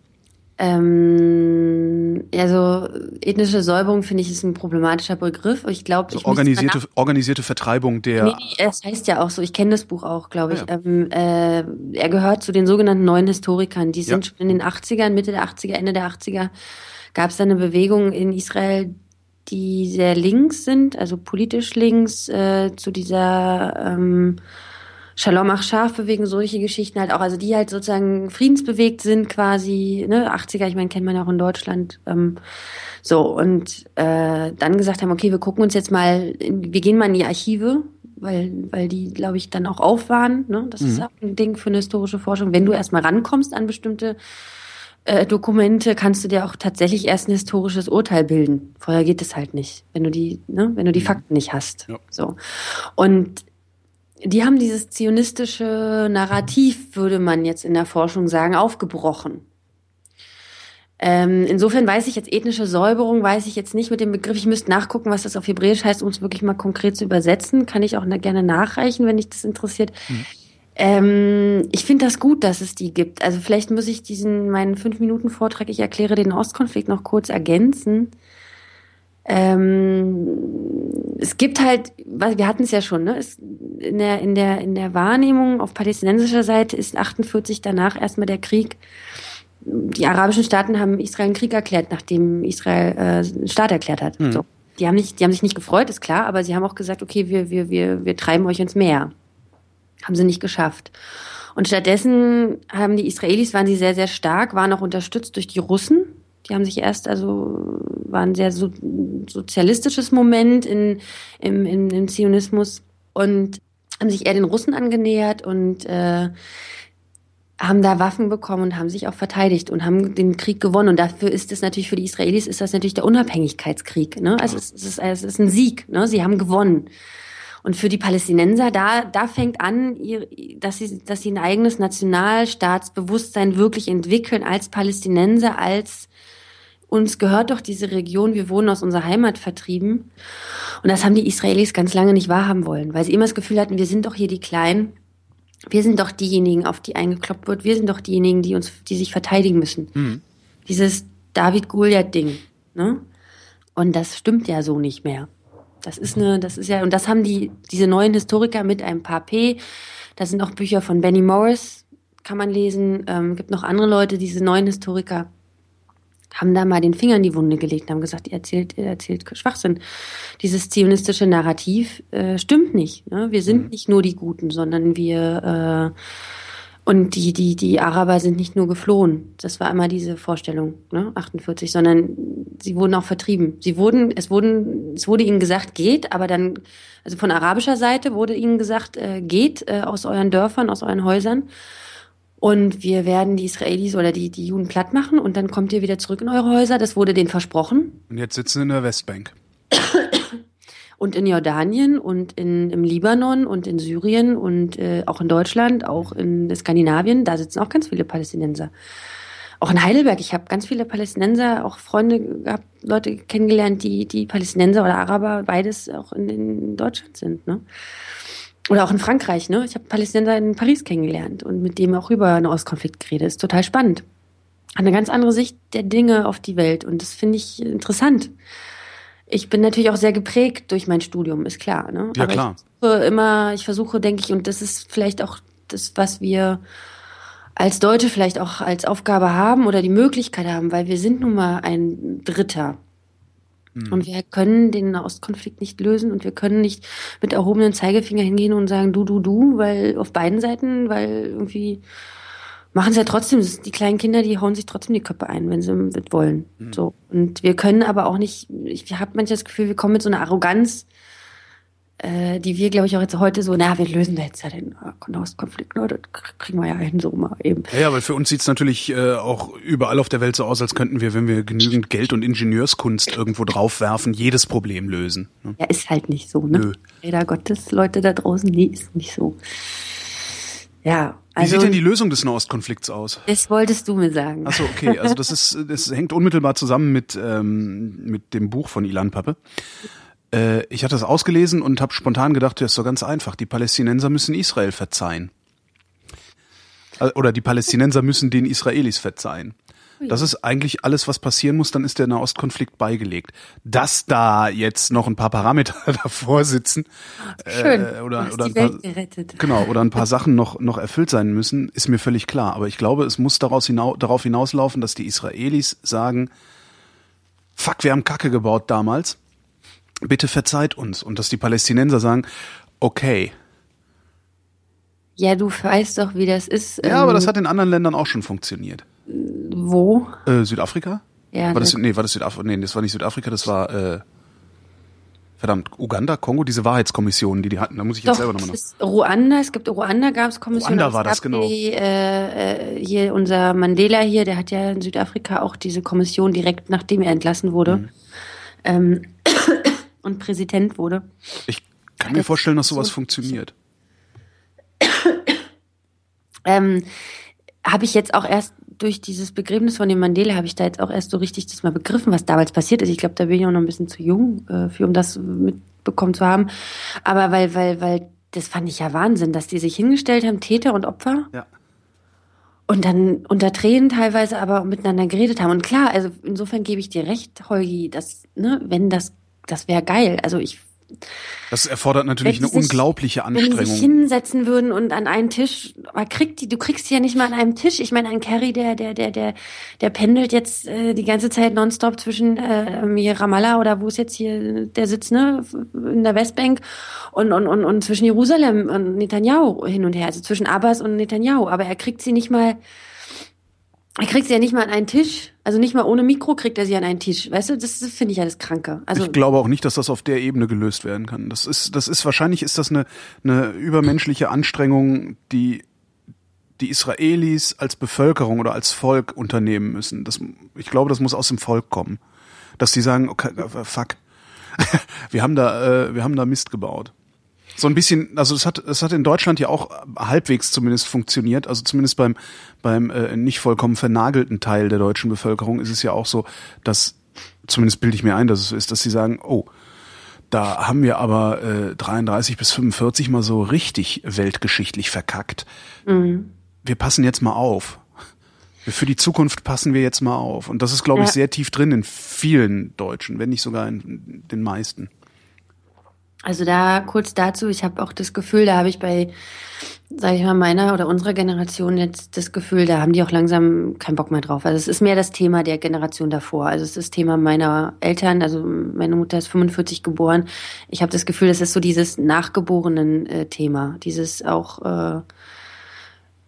Ähm, also ethnische Säuberung finde ich ist ein problematischer Begriff. Ich glaube, also organisierte organisierte Vertreibung der. Nee, es heißt ja auch so. Ich kenne das Buch auch, glaube ich. Ja. Ähm, äh, er gehört zu den sogenannten neuen Historikern. Die sind ja. schon in den 80ern, Mitte der 80er, Ende der 80er gab es da eine Bewegung in Israel, die sehr links sind, also politisch links, äh, zu dieser ähm, Shalom Achshaf bewegen solche Geschichten halt auch, also die halt sozusagen friedensbewegt sind quasi, ne, 80er, ich meine, kennt man ja auch in Deutschland. Ähm, so, und äh, dann gesagt haben, okay, wir gucken uns jetzt mal, wir gehen mal in die Archive, weil, weil die, glaube ich, dann auch auf waren. Ne? Das mhm. ist auch ein Ding für eine historische Forschung. Wenn du erstmal rankommst an bestimmte äh, Dokumente, kannst du dir auch tatsächlich erst ein historisches Urteil bilden. Vorher geht es halt nicht, wenn du die, ne, wenn du die mhm. Fakten nicht hast. Ja. So. Und die haben dieses zionistische Narrativ, würde man jetzt in der Forschung sagen, aufgebrochen. Ähm, insofern weiß ich jetzt ethnische Säuberung, weiß ich jetzt nicht mit dem Begriff. Ich müsste nachgucken, was das auf Hebräisch heißt, um es wirklich mal konkret zu übersetzen. Kann ich auch gerne nachreichen, wenn dich das interessiert. Mhm. Ähm, ich finde das gut, dass es die gibt. Also vielleicht muss ich diesen meinen fünf Minuten Vortrag, ich erkläre den Ostkonflikt noch kurz ergänzen. Ähm, es gibt halt, wir hatten es ja schon, ne? Es, in, der, in, der, in der Wahrnehmung auf palästinensischer Seite ist 48 danach erstmal der Krieg. Die arabischen Staaten haben Israel einen Krieg erklärt, nachdem Israel äh, einen Staat erklärt hat. Mhm. So. Die haben, nicht, die haben sich nicht gefreut, ist klar, aber sie haben auch gesagt, okay, wir, wir, wir, wir treiben euch ins Meer. Haben sie nicht geschafft. Und stattdessen haben die Israelis, waren sie sehr, sehr stark, waren auch unterstützt durch die Russen, die haben sich erst, also war ein sehr so, sozialistisches Moment in, im, im, im Zionismus und haben sich eher den Russen angenähert und äh, haben da Waffen bekommen und haben sich auch verteidigt und haben den Krieg gewonnen. Und dafür ist es natürlich für die Israelis ist das natürlich der Unabhängigkeitskrieg. Ne? Also es, ist, es ist ein Sieg. Ne? Sie haben gewonnen. Und für die Palästinenser, da, da fängt an, dass sie, dass sie ein eigenes Nationalstaatsbewusstsein wirklich entwickeln als Palästinenser, als uns gehört doch diese Region, wir wurden aus unserer Heimat vertrieben. Und das haben die Israelis ganz lange nicht wahrhaben wollen, weil sie immer das Gefühl hatten, wir sind doch hier die Kleinen. Wir sind doch diejenigen, auf die eingekloppt wird. Wir sind doch diejenigen, die uns, die sich verteidigen müssen. Mhm. Dieses David-Goliath-Ding, ne? Und das stimmt ja so nicht mehr. Das ist eine, das ist ja, und das haben die, diese neuen Historiker mit ein paar P. Da sind auch Bücher von Benny Morris, kann man lesen. Ähm, gibt noch andere Leute, diese neuen Historiker haben da mal den Finger in die Wunde gelegt und haben gesagt, ihr erzählt, ihr erzählt Schwachsinn. Dieses zionistische Narrativ äh, stimmt nicht. Ne? Wir sind mhm. nicht nur die Guten, sondern wir äh, und die, die, die Araber sind nicht nur geflohen. Das war immer diese Vorstellung, ne? 48, sondern sie wurden auch vertrieben. Sie wurden, es wurden, es wurde ihnen gesagt, geht, aber dann, also von arabischer Seite wurde ihnen gesagt, äh, geht äh, aus euren Dörfern, aus euren Häusern. Und wir werden die Israelis oder die, die Juden platt machen und dann kommt ihr wieder zurück in eure Häuser. Das wurde denen versprochen. Und jetzt sitzen sie in der Westbank. und in Jordanien und in, im Libanon und in Syrien und äh, auch in Deutschland, auch in Skandinavien, da sitzen auch ganz viele Palästinenser. Auch in Heidelberg, ich habe ganz viele Palästinenser, auch Freunde gehabt, Leute kennengelernt, die, die Palästinenser oder Araber, beides auch in, in Deutschland sind. Ne? Oder auch in Frankreich, ne? Ich habe Palästinenser in Paris kennengelernt und mit dem auch über einen Ostkonflikt geredet. Ist total spannend. Hat eine ganz andere Sicht der Dinge auf die Welt und das finde ich interessant. Ich bin natürlich auch sehr geprägt durch mein Studium, ist klar. Ne? Ja, Aber klar. Ich versuche immer, ich versuche, denke ich, und das ist vielleicht auch das, was wir als Deutsche vielleicht auch als Aufgabe haben oder die Möglichkeit haben, weil wir sind nun mal ein Dritter Mhm. Und wir können den Ostkonflikt nicht lösen und wir können nicht mit erhobenen Zeigefinger hingehen und sagen, du, du, du, weil auf beiden Seiten, weil irgendwie machen sie ja trotzdem, die kleinen Kinder, die hauen sich trotzdem die Köpfe ein, wenn sie mit wollen. Mhm. So. Und wir können aber auch nicht, ich habe manchmal das Gefühl, wir kommen mit so einer Arroganz äh, die wir, glaube ich, auch jetzt heute so, na, wir lösen da jetzt ja den Nahostkonflikt, ne? das kriegen wir ja hin, so mal eben. Ja, weil für uns sieht's natürlich äh, auch überall auf der Welt so aus, als könnten wir, wenn wir genügend Geld und Ingenieurskunst irgendwo draufwerfen, jedes Problem lösen. Ne? Ja, ist halt nicht so, ne? Nö. Leider Gottes, Leute da draußen, nee, ist nicht so. Ja. Also, Wie sieht also denn die Lösung des Nahostkonflikts aus? Das wolltest du mir sagen. Achso, okay. Also das ist, das hängt unmittelbar zusammen mit, ähm, mit dem Buch von Ilan Pappe. Äh, ich hatte das ausgelesen und habe spontan gedacht, das ist doch ganz einfach. Die Palästinenser müssen Israel verzeihen. Äh, oder die Palästinenser müssen den Israelis verzeihen. Das ist eigentlich alles, was passieren muss, dann ist der Nahostkonflikt beigelegt. Dass da jetzt noch ein paar Parameter davor sitzen Schön. Äh, oder, oder ein paar, genau oder ein paar Sachen noch noch erfüllt sein müssen, ist mir völlig klar. Aber ich glaube, es muss daraus hinaus, darauf hinauslaufen, dass die Israelis sagen: Fuck, wir haben Kacke gebaut damals bitte verzeiht uns. Und dass die Palästinenser sagen, okay. Ja, du weißt doch, wie das ist. Ja, ähm, aber das hat in anderen Ländern auch schon funktioniert. Wo? Äh, Südafrika? Ja. War das, nee, war das Südafrika? Nee, das war nicht Südafrika, das war, äh, verdammt, Uganda, Kongo, diese Wahrheitskommissionen, die die hatten, da muss ich jetzt Doch, selber nochmal noch. Ist Ruanda, es gibt Ruanda gab es Kommissionen. Ruanda war das, genau. Die, äh, äh, hier unser Mandela hier, der hat ja in Südafrika auch diese Kommission direkt nachdem er entlassen wurde. Mhm. Ähm, und Präsident wurde. Ich kann mir vorstellen, dass sowas so funktioniert. ähm, habe ich jetzt auch erst durch dieses Begräbnis von dem Mandela habe ich da jetzt auch erst so richtig das mal begriffen, was damals passiert ist. Ich glaube, da bin ich auch noch ein bisschen zu jung äh, für, um das mitbekommen zu haben. Aber weil, weil, weil, das fand ich ja Wahnsinn, dass die sich hingestellt haben, Täter und Opfer. Ja. Und dann unter Tränen teilweise aber miteinander geredet haben. Und klar, also insofern gebe ich dir recht, Holgi, dass, ne, wenn das das wäre geil. Also ich das erfordert natürlich eine sich, unglaubliche Anstrengung. Wenn die sich hinsetzen würden und an einen Tisch, aber kriegt die, du kriegst die ja nicht mal an einem Tisch. Ich meine, ein Kerry, der, der, der, der, der pendelt jetzt äh, die ganze Zeit nonstop zwischen äh, hier Ramallah oder wo ist jetzt hier der Sitz, ne, in der Westbank und, und, und, und zwischen Jerusalem und Netanyahu hin und her, also zwischen Abbas und Netanyahu. Aber er kriegt sie nicht mal er kriegt sie ja nicht mal an einen Tisch. Also nicht mal ohne Mikro kriegt er sie an einen Tisch. Weißt du, das, finde ich das Kranke. Also ich glaube auch nicht, dass das auf der Ebene gelöst werden kann. Das ist, das ist wahrscheinlich ist das eine, eine übermenschliche Anstrengung, die die Israelis als Bevölkerung oder als Volk unternehmen müssen. Das, ich glaube, das muss aus dem Volk kommen, dass die sagen, okay, fuck, wir haben da, äh, wir haben da Mist gebaut so ein bisschen, also es hat, es hat in Deutschland ja auch halbwegs zumindest funktioniert. Also zumindest beim, beim äh, nicht vollkommen vernagelten Teil der deutschen Bevölkerung ist es ja auch so, dass, zumindest bilde ich mir ein, dass es so ist, dass sie sagen, oh, da haben wir aber äh, 33 bis 45 mal so richtig weltgeschichtlich verkackt. Mhm. Wir passen jetzt mal auf. Für die Zukunft passen wir jetzt mal auf. Und das ist, glaube ich, sehr tief drin in vielen Deutschen, wenn nicht sogar in den meisten. Also da kurz dazu, ich habe auch das Gefühl, da habe ich bei, sage ich mal, meiner oder unserer Generation jetzt das Gefühl, da haben die auch langsam keinen Bock mehr drauf. Also es ist mehr das Thema der Generation davor. Also es ist das Thema meiner Eltern. Also meine Mutter ist 45 geboren. Ich habe das Gefühl, das ist so dieses nachgeborenen äh, Thema, dieses auch äh,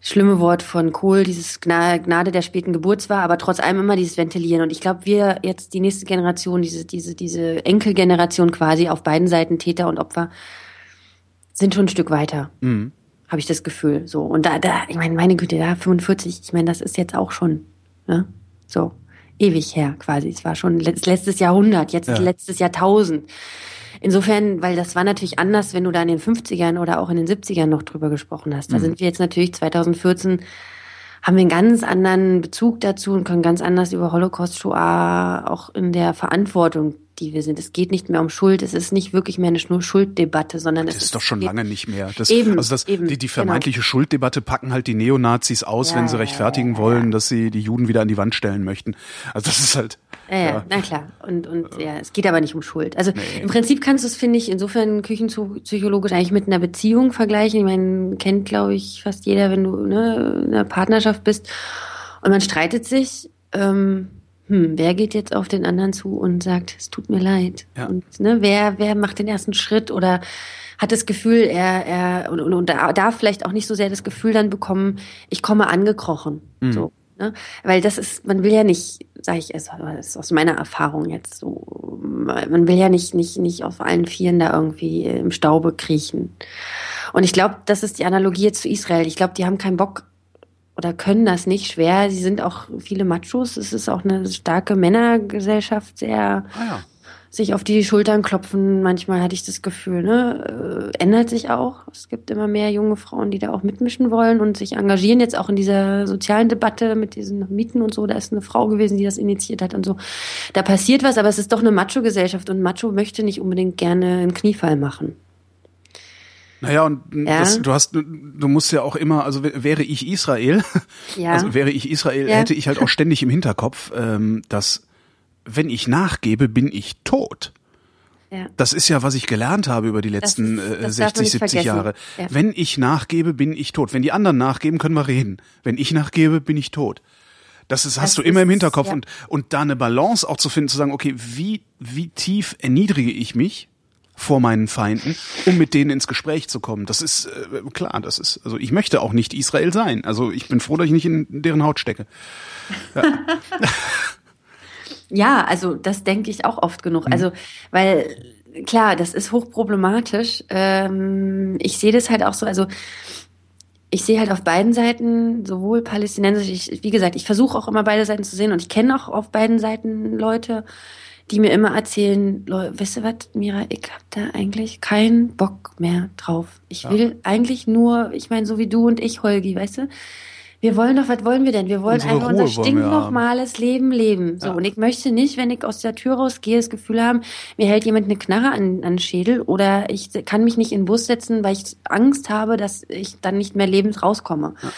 schlimme Wort von Kohl, dieses Gnade der späten Geburt war, aber trotz allem immer dieses Ventilieren. Und ich glaube, wir jetzt die nächste Generation, diese, diese, diese Enkelgeneration quasi auf beiden Seiten, Täter und Opfer, sind schon ein Stück weiter. Mhm. Habe ich das Gefühl. So. Und da, da, ich meine, meine Güte, da 45, ich meine, das ist jetzt auch schon, ne? So, ewig her quasi. Es war schon letztes Jahrhundert, jetzt ja. letztes Jahrtausend. Insofern, weil das war natürlich anders, wenn du da in den 50ern oder auch in den 70ern noch drüber gesprochen hast. Da mhm. sind wir jetzt natürlich 2014 haben wir einen ganz anderen Bezug dazu und können ganz anders über Holocaust, Shoah auch in der Verantwortung die wir sind. Es geht nicht mehr um Schuld, es ist nicht wirklich mehr eine Schulddebatte, sondern das es ist, ist doch schon lange nicht mehr. Das, eben, also das, eben, die, die vermeintliche genau. Schulddebatte packen halt die Neonazis aus, ja, wenn sie rechtfertigen ja, ja, wollen, dass sie die Juden wieder an die Wand stellen möchten. Also das ist halt. Ja, ja, na klar. Und, und ja, es geht aber nicht um Schuld. Also nee. im Prinzip kannst du es, finde ich, insofern küchenpsychologisch eigentlich mit einer Beziehung vergleichen. Ich meine, kennt, glaube ich, fast jeder, wenn du ne, in einer Partnerschaft bist und man streitet sich. Ähm, hm, wer geht jetzt auf den anderen zu und sagt, es tut mir leid? Ja. Und ne, wer, wer macht den ersten Schritt oder hat das Gefühl, er, er und, und, und darf vielleicht auch nicht so sehr das Gefühl dann bekommen, ich komme angekrochen. Mhm. So. Ne? Weil das ist, man will ja nicht, sage ich es, ist aus meiner Erfahrung jetzt so, man will ja nicht, nicht, nicht auf allen Vieren da irgendwie im Staube kriechen. Und ich glaube, das ist die Analogie jetzt zu Israel. Ich glaube, die haben keinen Bock oder können das nicht schwer. Sie sind auch viele Machos. Es ist auch eine starke Männergesellschaft, sehr ah ja. sich auf die Schultern klopfen. Manchmal hatte ich das Gefühl, ne, äh, ändert sich auch. Es gibt immer mehr junge Frauen, die da auch mitmischen wollen und sich engagieren. Jetzt auch in dieser sozialen Debatte mit diesen Mieten und so. Da ist eine Frau gewesen, die das initiiert hat und so. Da passiert was, aber es ist doch eine Macho-Gesellschaft und Macho möchte nicht unbedingt gerne einen Kniefall machen. Naja, und ja. Das, du hast, du musst ja auch immer, also wäre ich Israel, ja. also wäre ich Israel, ja. hätte ich halt auch ständig im Hinterkopf, ähm, dass wenn ich nachgebe, bin ich tot. Ja. Das ist ja, was ich gelernt habe über die letzten das, das 60, 70 vergessen. Jahre. Ja. Wenn ich nachgebe, bin ich tot. Wenn die anderen nachgeben, können wir reden. Wenn ich nachgebe, bin ich tot. Das ist, hast das du immer im Hinterkopf ja. und, und da eine Balance auch zu finden, zu sagen, okay, wie, wie tief erniedrige ich mich? Vor meinen Feinden, um mit denen ins Gespräch zu kommen. Das ist äh, klar, das ist, also ich möchte auch nicht Israel sein. Also ich bin froh, dass ich nicht in deren Haut stecke. Ja, ja also das denke ich auch oft genug. Mhm. Also, weil klar, das ist hochproblematisch. Ähm, ich sehe das halt auch so, also ich sehe halt auf beiden Seiten, sowohl palästinensisch, ich, wie gesagt, ich versuche auch immer beide Seiten zu sehen und ich kenne auch auf beiden Seiten Leute, die mir immer erzählen, weißt du was, Mira, ich hab da eigentlich keinen Bock mehr drauf. Ich will ja. eigentlich nur, ich meine, so wie du und ich, Holgi, weißt du, wir wollen doch, was wollen wir denn? Wir wollen Unsere einfach Ruhe unser stinknormales Leben leben. So, ja. und ich möchte nicht, wenn ich aus der Tür rausgehe, das Gefühl haben, mir hält jemand eine Knarre an, an den Schädel oder ich kann mich nicht in den Bus setzen, weil ich Angst habe, dass ich dann nicht mehr lebend rauskomme. Ja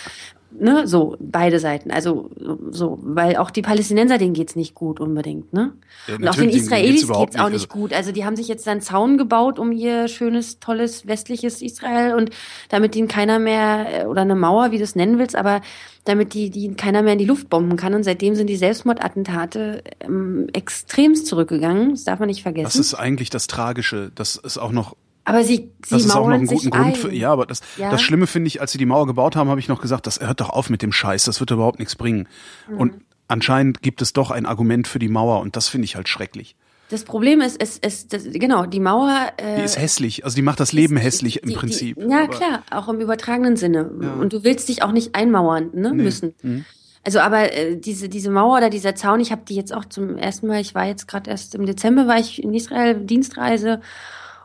ne, so beide Seiten. Also so, weil auch die Palästinenser, denen geht's nicht gut unbedingt, ne? Ja, und auch den Israelis geht's, geht's auch nicht also gut. Also die haben sich jetzt einen Zaun gebaut um ihr schönes, tolles westliches Israel und damit ihnen keiner mehr äh, oder eine Mauer, wie du es nennen willst, aber damit die, die keiner mehr in die Luft bomben kann. Und seitdem sind die Selbstmordattentate ähm, extremst zurückgegangen. Das darf man nicht vergessen. Das ist eigentlich das Tragische, dass es auch noch aber sie, sie das ist auch noch einen guten Grund für, ja, aber das, ja. das Schlimme finde ich, als sie die Mauer gebaut haben, habe ich noch gesagt, das hört doch auf mit dem Scheiß, das wird überhaupt nichts bringen. Mhm. Und anscheinend gibt es doch ein Argument für die Mauer und das finde ich halt schrecklich. Das Problem ist, es, es, das, genau, die Mauer. Äh, die ist hässlich, also die macht das Leben ist, hässlich im die, Prinzip. Die, ja, klar, auch im übertragenen Sinne. Ja. Und du willst dich auch nicht einmauern ne, nee. müssen. Mhm. Also aber äh, diese diese Mauer oder dieser Zaun, ich habe die jetzt auch zum ersten Mal, ich war jetzt gerade erst im Dezember, war ich in Israel Dienstreise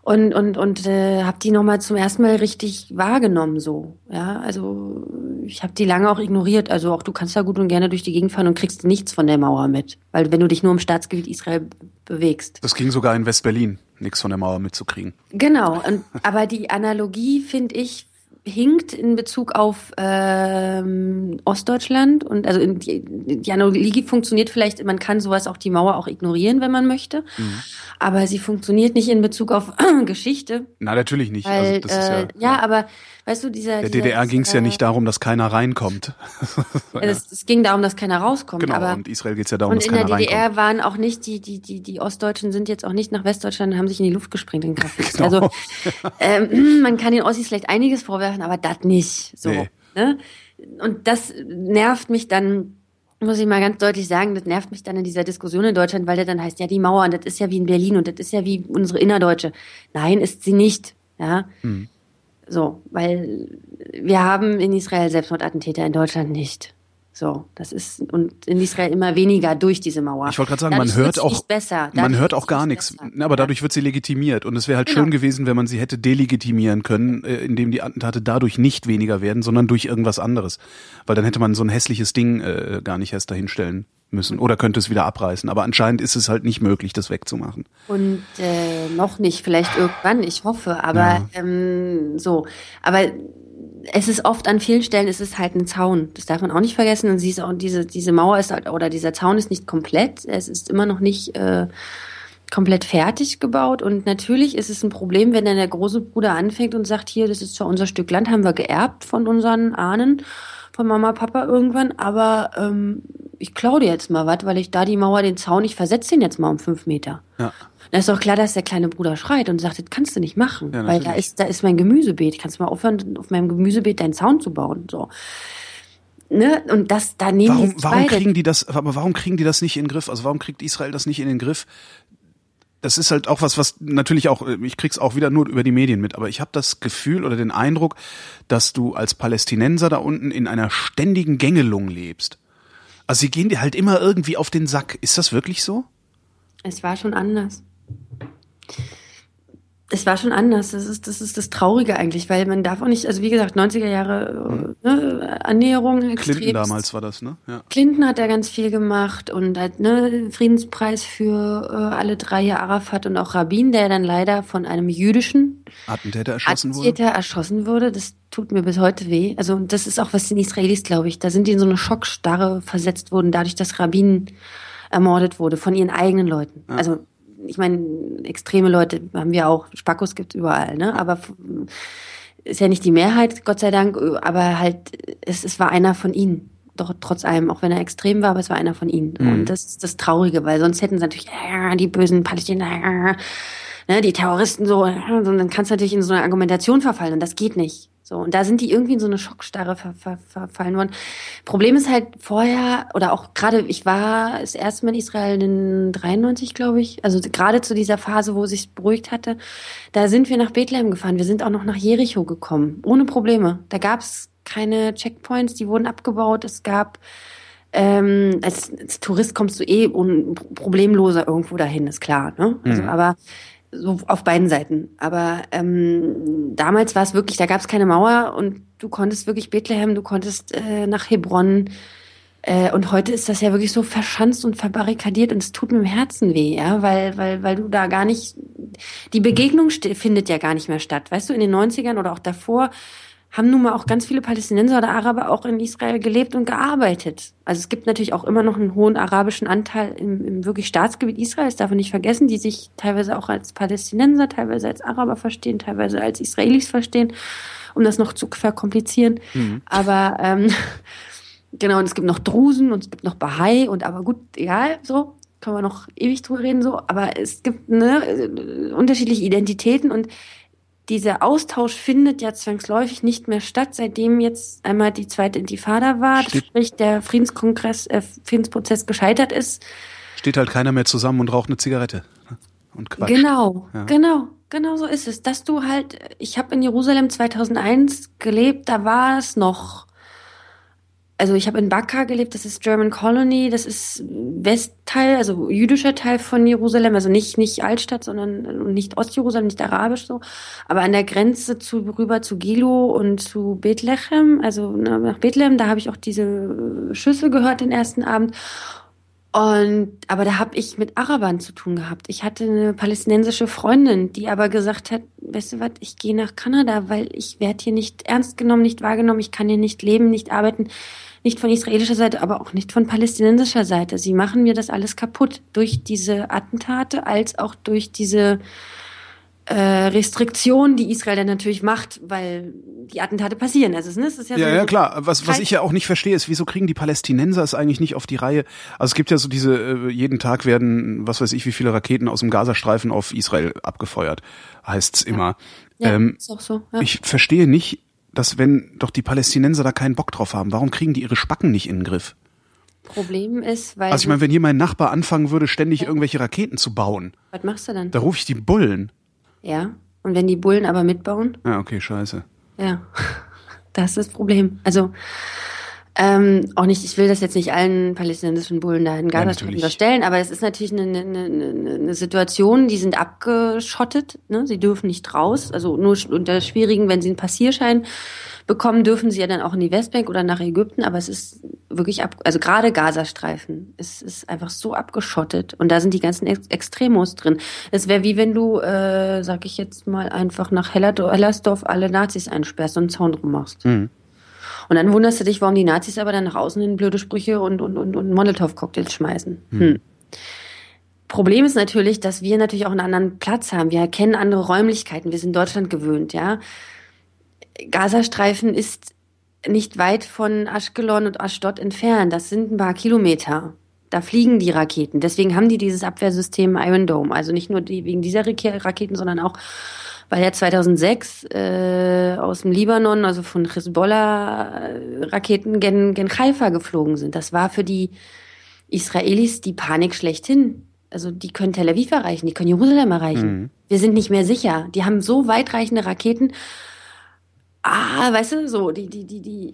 und und und äh, habe die noch mal zum ersten Mal richtig wahrgenommen so ja. Also ich habe die lange auch ignoriert. Also auch du kannst da gut und gerne durch die Gegend fahren und kriegst nichts von der Mauer mit. Weil wenn du dich nur im Staatsgebiet Israel bewegst. Das ging sogar in Westberlin nichts von der Mauer mitzukriegen. Genau. Und, aber die Analogie finde ich hinkt in Bezug auf ähm, Ostdeutschland und also in, die, die Analogie funktioniert vielleicht, man kann sowas auch die Mauer auch ignorieren, wenn man möchte, mhm. aber sie funktioniert nicht in Bezug auf Geschichte. Na natürlich nicht. Also weil, also äh, ja, ja, aber weißt du, dieser. Der DDR ging es ja nicht darum, dass keiner reinkommt. ja. es, es, ging darum, dass keiner rauskommt. Genau, aber, und Israel geht es ja darum, dass keiner reinkommt. Und in der DDR waren auch nicht die, die, die, die Ostdeutschen sind jetzt auch nicht nach Westdeutschland, haben sich in die Luft gesprengt in genau. Also ähm, man kann den Ossis vielleicht einiges vorwerfen, aber das nicht. So. Nee. Ne? Und das nervt mich dann muss ich mal ganz deutlich sagen, das nervt mich dann in dieser Diskussion in Deutschland, weil der dann heißt, ja, die Mauer, und das ist ja wie in Berlin und das ist ja wie unsere Innerdeutsche. Nein, ist sie nicht. Ja. Hm. So, weil wir haben in Israel Selbstmordattentäter, in Deutschland nicht. So, das ist und in Israel immer weniger durch diese Mauer. Ich wollte gerade sagen, dadurch man hört auch besser. man hört auch gar nichts, besser. aber dadurch wird sie legitimiert und es wäre halt genau. schön gewesen, wenn man sie hätte delegitimieren können, äh, indem die Attentate dadurch nicht weniger werden, sondern durch irgendwas anderes, weil dann hätte man so ein hässliches Ding äh, gar nicht erst dahinstellen müssen oder könnte es wieder abreißen. Aber anscheinend ist es halt nicht möglich, das wegzumachen. Und äh, noch nicht, vielleicht irgendwann, ich hoffe. Aber ja. ähm, so, aber es ist oft an vielen Stellen ist es halt ein Zaun. Das darf man auch nicht vergessen. Und sie ist auch diese diese Mauer ist halt oder dieser Zaun ist nicht komplett. Es ist immer noch nicht äh, komplett fertig gebaut. Und natürlich ist es ein Problem, wenn dann der große Bruder anfängt und sagt, hier, das ist zwar unser Stück Land, haben wir geerbt von unseren Ahnen, von Mama, Papa irgendwann, aber ähm, ich klaue dir jetzt mal was, weil ich da die Mauer, den Zaun, ich versetze den jetzt mal um fünf Meter. Ja. Dann ist doch klar, dass der kleine Bruder schreit und sagt, das kannst du nicht machen, ja, weil da ist, da ist mein Gemüsebeet. Kannst du mal aufhören, auf meinem Gemüsebeet deinen Zaun zu bauen. So. ne, und das, da nehmen warum, die warum beide. kriegen die das, aber warum kriegen die das nicht in den Griff? Also warum kriegt Israel das nicht in den Griff? Das ist halt auch was, was natürlich auch, ich krieg's auch wieder nur über die Medien mit, aber ich habe das Gefühl oder den Eindruck, dass du als Palästinenser da unten in einer ständigen Gängelung lebst. Also sie gehen dir halt immer irgendwie auf den Sack. Ist das wirklich so? Es war schon anders. Es war schon anders. Das ist, das ist das Traurige eigentlich, weil man darf auch nicht, also wie gesagt, 90er Jahre äh, ne, Annäherung Clinton extremst. damals war das, ne? Ja. Clinton hat da ganz viel gemacht und hat ne, Friedenspreis für äh, alle drei Jahre Arafat und auch Rabin, der dann leider von einem jüdischen Attentäter erschossen wurde. Attentäter erschossen wurde. Das tut mir bis heute weh. Also das ist auch was den Israelis, glaube ich. Da sind die in so eine Schockstarre versetzt worden, dadurch, dass Rabin ermordet wurde von ihren eigenen Leuten. Also ich meine, extreme Leute haben wir auch, Spackos gibt's überall, ne? Aber ist ja nicht die Mehrheit, Gott sei Dank, aber halt, es, es war einer von ihnen. Doch trotz allem, auch wenn er extrem war, aber es war einer von ihnen. Und das ist das Traurige, weil sonst hätten sie natürlich, äh, die bösen Palästinenser, äh, ne, die Terroristen so, äh, und dann kannst du natürlich in so eine Argumentation verfallen und das geht nicht. So, und da sind die irgendwie in so eine Schockstarre ver, ver, verfallen worden. Problem ist halt vorher, oder auch gerade, ich war das erste Mal in Israel in 93, glaube ich, also gerade zu dieser Phase, wo sich beruhigt hatte, da sind wir nach Bethlehem gefahren. Wir sind auch noch nach Jericho gekommen, ohne Probleme. Da gab es keine Checkpoints, die wurden abgebaut. Es gab ähm, als, als Tourist kommst du eh un, problemloser irgendwo dahin, ist klar. Ne? Also, aber so auf beiden Seiten. Aber ähm, damals war es wirklich, da gab es keine Mauer und du konntest wirklich Bethlehem, du konntest äh, nach Hebron. Äh, und heute ist das ja wirklich so verschanzt und verbarrikadiert und es tut mir im Herzen weh, ja, weil, weil, weil du da gar nicht, die Begegnung findet ja gar nicht mehr statt. Weißt du, in den 90ern oder auch davor haben nun mal auch ganz viele Palästinenser oder Araber auch in Israel gelebt und gearbeitet. Also es gibt natürlich auch immer noch einen hohen arabischen Anteil im, im wirklich Staatsgebiet Israels, darf man nicht vergessen, die sich teilweise auch als Palästinenser, teilweise als Araber verstehen, teilweise als Israelis verstehen, um das noch zu verkomplizieren. Aber ähm, genau, und es gibt noch Drusen und es gibt noch Bahai und aber gut, egal, so können wir noch ewig drüber reden, so, aber es gibt ne, äh, unterschiedliche Identitäten und dieser Austausch findet ja zwangsläufig nicht mehr statt, seitdem jetzt einmal die zweite Intifada war, Steht- sprich der Friedenskongress, äh, Friedensprozess gescheitert ist. Steht halt keiner mehr zusammen und raucht eine Zigarette. ne? Und Quatsch. Genau, Ja. genau, genau so ist es. Dass du halt, ich habe in Jerusalem 2001 gelebt, da war es noch. Also ich habe in Bakka gelebt, das ist German Colony, das ist Westteil, also jüdischer Teil von Jerusalem, also nicht nicht Altstadt, sondern nicht Ostjerusalem, nicht arabisch so, aber an der Grenze zu rüber zu Gilo und zu Bethlehem, also na, nach Bethlehem, da habe ich auch diese Schüsse gehört den ersten Abend und aber da habe ich mit Arabern zu tun gehabt. Ich hatte eine palästinensische Freundin, die aber gesagt hat, weißt du was, ich gehe nach Kanada, weil ich werde hier nicht ernst genommen, nicht wahrgenommen, ich kann hier nicht leben, nicht arbeiten, nicht von israelischer Seite, aber auch nicht von palästinensischer Seite. Sie machen mir das alles kaputt durch diese Attentate, als auch durch diese äh, Restriktionen, die Israel dann natürlich macht, weil die Attentate passieren. Also ne, es ist ja, Ja, so ja, klar. Was, was ich ja auch nicht verstehe, ist, wieso kriegen die Palästinenser es eigentlich nicht auf die Reihe? Also es gibt ja so diese, äh, jeden Tag werden, was weiß ich, wie viele Raketen aus dem Gazastreifen auf Israel abgefeuert, heißt's immer. Ja, ähm, ist auch so. Ja. Ich verstehe nicht, dass wenn doch die Palästinenser da keinen Bock drauf haben, warum kriegen die ihre Spacken nicht in den Griff? Problem ist, weil Also ich meine, wenn hier mein Nachbar anfangen würde, ständig irgendwelche Raketen zu bauen, was machst du dann? da rufe ich die Bullen. Ja. Und wenn die Bullen aber mitbauen, Ja, okay, scheiße. ja, das ist das Problem. Also ähm, auch nicht, ich will das jetzt nicht allen palästinensischen Bullen da in Gazastreifen natürlich. unterstellen, aber es ist natürlich eine, eine, eine, eine Situation, die sind abgeschottet, ne? sie dürfen nicht raus, also nur unter schwierigen, wenn sie einen Passierschein bekommen, dürfen sie ja dann auch in die Westbank oder nach Ägypten, aber es ist wirklich ab, also gerade Gazastreifen, es ist einfach so abgeschottet und da sind die ganzen Ex Extremos drin. Es wäre wie wenn du, äh, sag ich jetzt mal, einfach nach Hellersdorf alle Nazis einsperrst und einen Zaun drum machst. Mhm. Und dann wunderst du dich, warum die Nazis aber dann nach außen hin blöde Sprüche und, und, und, und Molotow-Cocktails schmeißen. Hm. Problem ist natürlich, dass wir natürlich auch einen anderen Platz haben. Wir kennen andere Räumlichkeiten. Wir sind Deutschland gewöhnt, ja. Gazastreifen ist nicht weit von Aschkelon und Aschdod entfernt. Das sind ein paar Kilometer. Da fliegen die Raketen. Deswegen haben die dieses Abwehrsystem Iron Dome. Also nicht nur die, wegen dieser Rake- Raketen, sondern auch weil ja 2006 äh, aus dem Libanon, also von Hezbollah, äh, Raketen gen, gen Haifa geflogen sind. Das war für die Israelis die Panik schlechthin. Also die können Tel Aviv erreichen, die können Jerusalem erreichen. Mhm. Wir sind nicht mehr sicher. Die haben so weitreichende Raketen. Ah, weißt du, so, die, die, die, die,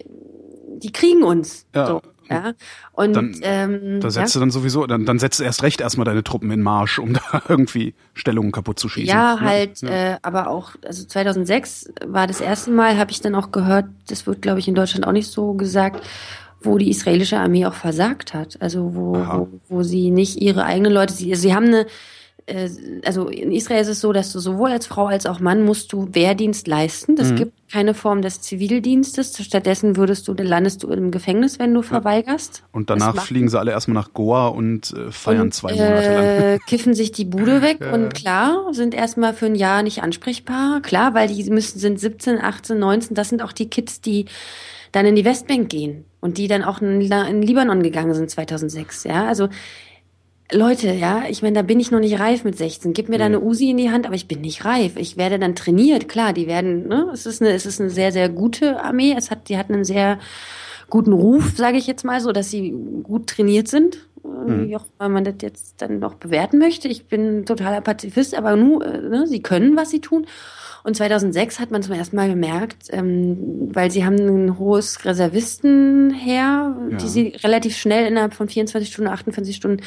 die kriegen uns. Ja. So. Ja. Und dann, ähm, da setzt ja. du dann sowieso, dann, dann setzt du erst recht erstmal deine Truppen in Marsch, um da irgendwie Stellungen kaputt zu schießen. Ja, halt, ja. Äh, aber auch, also 2006 war das erste Mal, habe ich dann auch gehört, das wird, glaube ich, in Deutschland auch nicht so gesagt, wo die israelische Armee auch versagt hat. Also wo, wo, wo sie nicht ihre eigenen Leute, sie, sie haben eine also in Israel ist es so, dass du sowohl als Frau als auch Mann musst du Wehrdienst leisten. Das mhm. gibt keine Form des Zivildienstes. Stattdessen würdest du, landest du im Gefängnis, wenn du verweigerst. Und danach fliegen sie alle erstmal nach Goa und äh, feiern und, zwei Monate lang. Äh, kiffen sich die Bude weg ja. und klar, sind erstmal für ein Jahr nicht ansprechbar. Klar, weil die müssen, sind 17, 18, 19, das sind auch die Kids, die dann in die Westbank gehen und die dann auch in, in Libanon gegangen sind 2006. Ja, also Leute, ja, ich meine, da bin ich noch nicht reif mit 16. Gib mir da eine Usi in die Hand, aber ich bin nicht reif. Ich werde dann trainiert, klar, die werden, ne, es ist eine, es ist eine sehr, sehr gute Armee. Es hat, die hat einen sehr guten Ruf, sage ich jetzt mal so, dass sie gut trainiert sind. Mhm. Wie auch wenn man das jetzt dann noch bewerten möchte. Ich bin totaler Pazifist, aber nur, äh, ne, sie können, was sie tun. Und 2006 hat man zum ersten Mal gemerkt, ähm, weil sie haben ein hohes Reservistenheer, ja. die sie relativ schnell innerhalb von 24 Stunden, 48 Stunden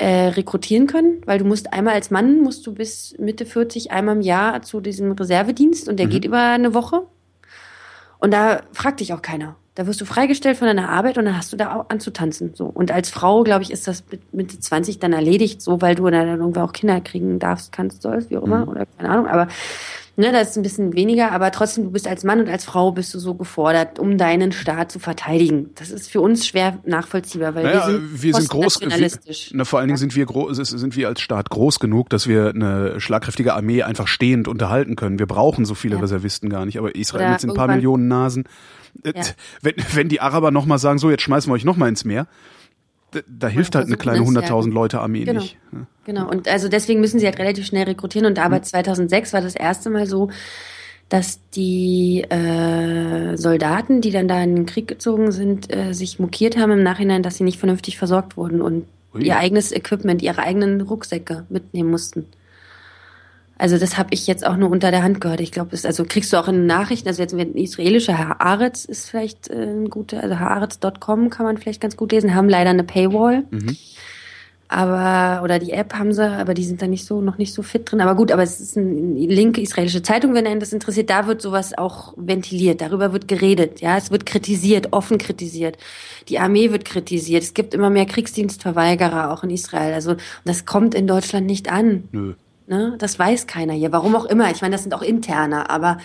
äh, rekrutieren können, weil du musst einmal als Mann musst du bis Mitte 40 einmal im Jahr zu diesem Reservedienst und der mhm. geht über eine Woche. Und da fragt dich auch keiner. Da wirst du freigestellt von deiner Arbeit und dann hast du da auch anzutanzen. So. Und als Frau, glaube ich, ist das mit Mitte 20 dann erledigt, so weil du dann irgendwann auch Kinder kriegen darfst, kannst, sollst, wie auch immer, mhm. oder keine Ahnung. Aber Ne, das ist ein bisschen weniger, aber trotzdem, du bist als Mann und als Frau bist du so gefordert, um deinen Staat zu verteidigen. Das ist für uns schwer nachvollziehbar, weil naja, wir sind, wir sind groß, wir, na, vor allen Dingen sind wir groß, sind wir als Staat groß genug, dass wir eine schlagkräftige Armee einfach stehend unterhalten können. Wir brauchen so viele ja. Reservisten gar nicht, aber Israel Oder mit ein paar Millionen Nasen. Äh, ja. Wenn, wenn die Araber nochmal sagen, so jetzt schmeißen wir euch nochmal ins Meer, da, da hilft halt eine kleine 100.000 Leute Armee genau. nicht. Genau, und also deswegen müssen sie halt relativ schnell rekrutieren. Und aber 2006 war das erste Mal so, dass die äh, Soldaten, die dann da in den Krieg gezogen sind, äh, sich mokiert haben im Nachhinein, dass sie nicht vernünftig versorgt wurden und Ui. ihr eigenes Equipment, ihre eigenen Rucksäcke mitnehmen mussten. Also das habe ich jetzt auch nur unter der Hand gehört. Ich glaube, also kriegst du auch in Nachrichten, also jetzt ein israelischer Haaretz ist vielleicht äh, ein guter, also haaretz.com kann man vielleicht ganz gut lesen, haben leider eine Paywall. Mhm. Aber, oder die App haben sie, aber die sind da nicht so, noch nicht so fit drin. Aber gut, aber es ist eine linke israelische Zeitung, wenn einen das interessiert, da wird sowas auch ventiliert, darüber wird geredet, ja, es wird kritisiert, offen kritisiert. Die Armee wird kritisiert, es gibt immer mehr Kriegsdienstverweigerer auch in Israel. Also, das kommt in Deutschland nicht an. Nö. Ne? Das weiß keiner hier. Warum auch immer. Ich meine, das sind auch interne, aber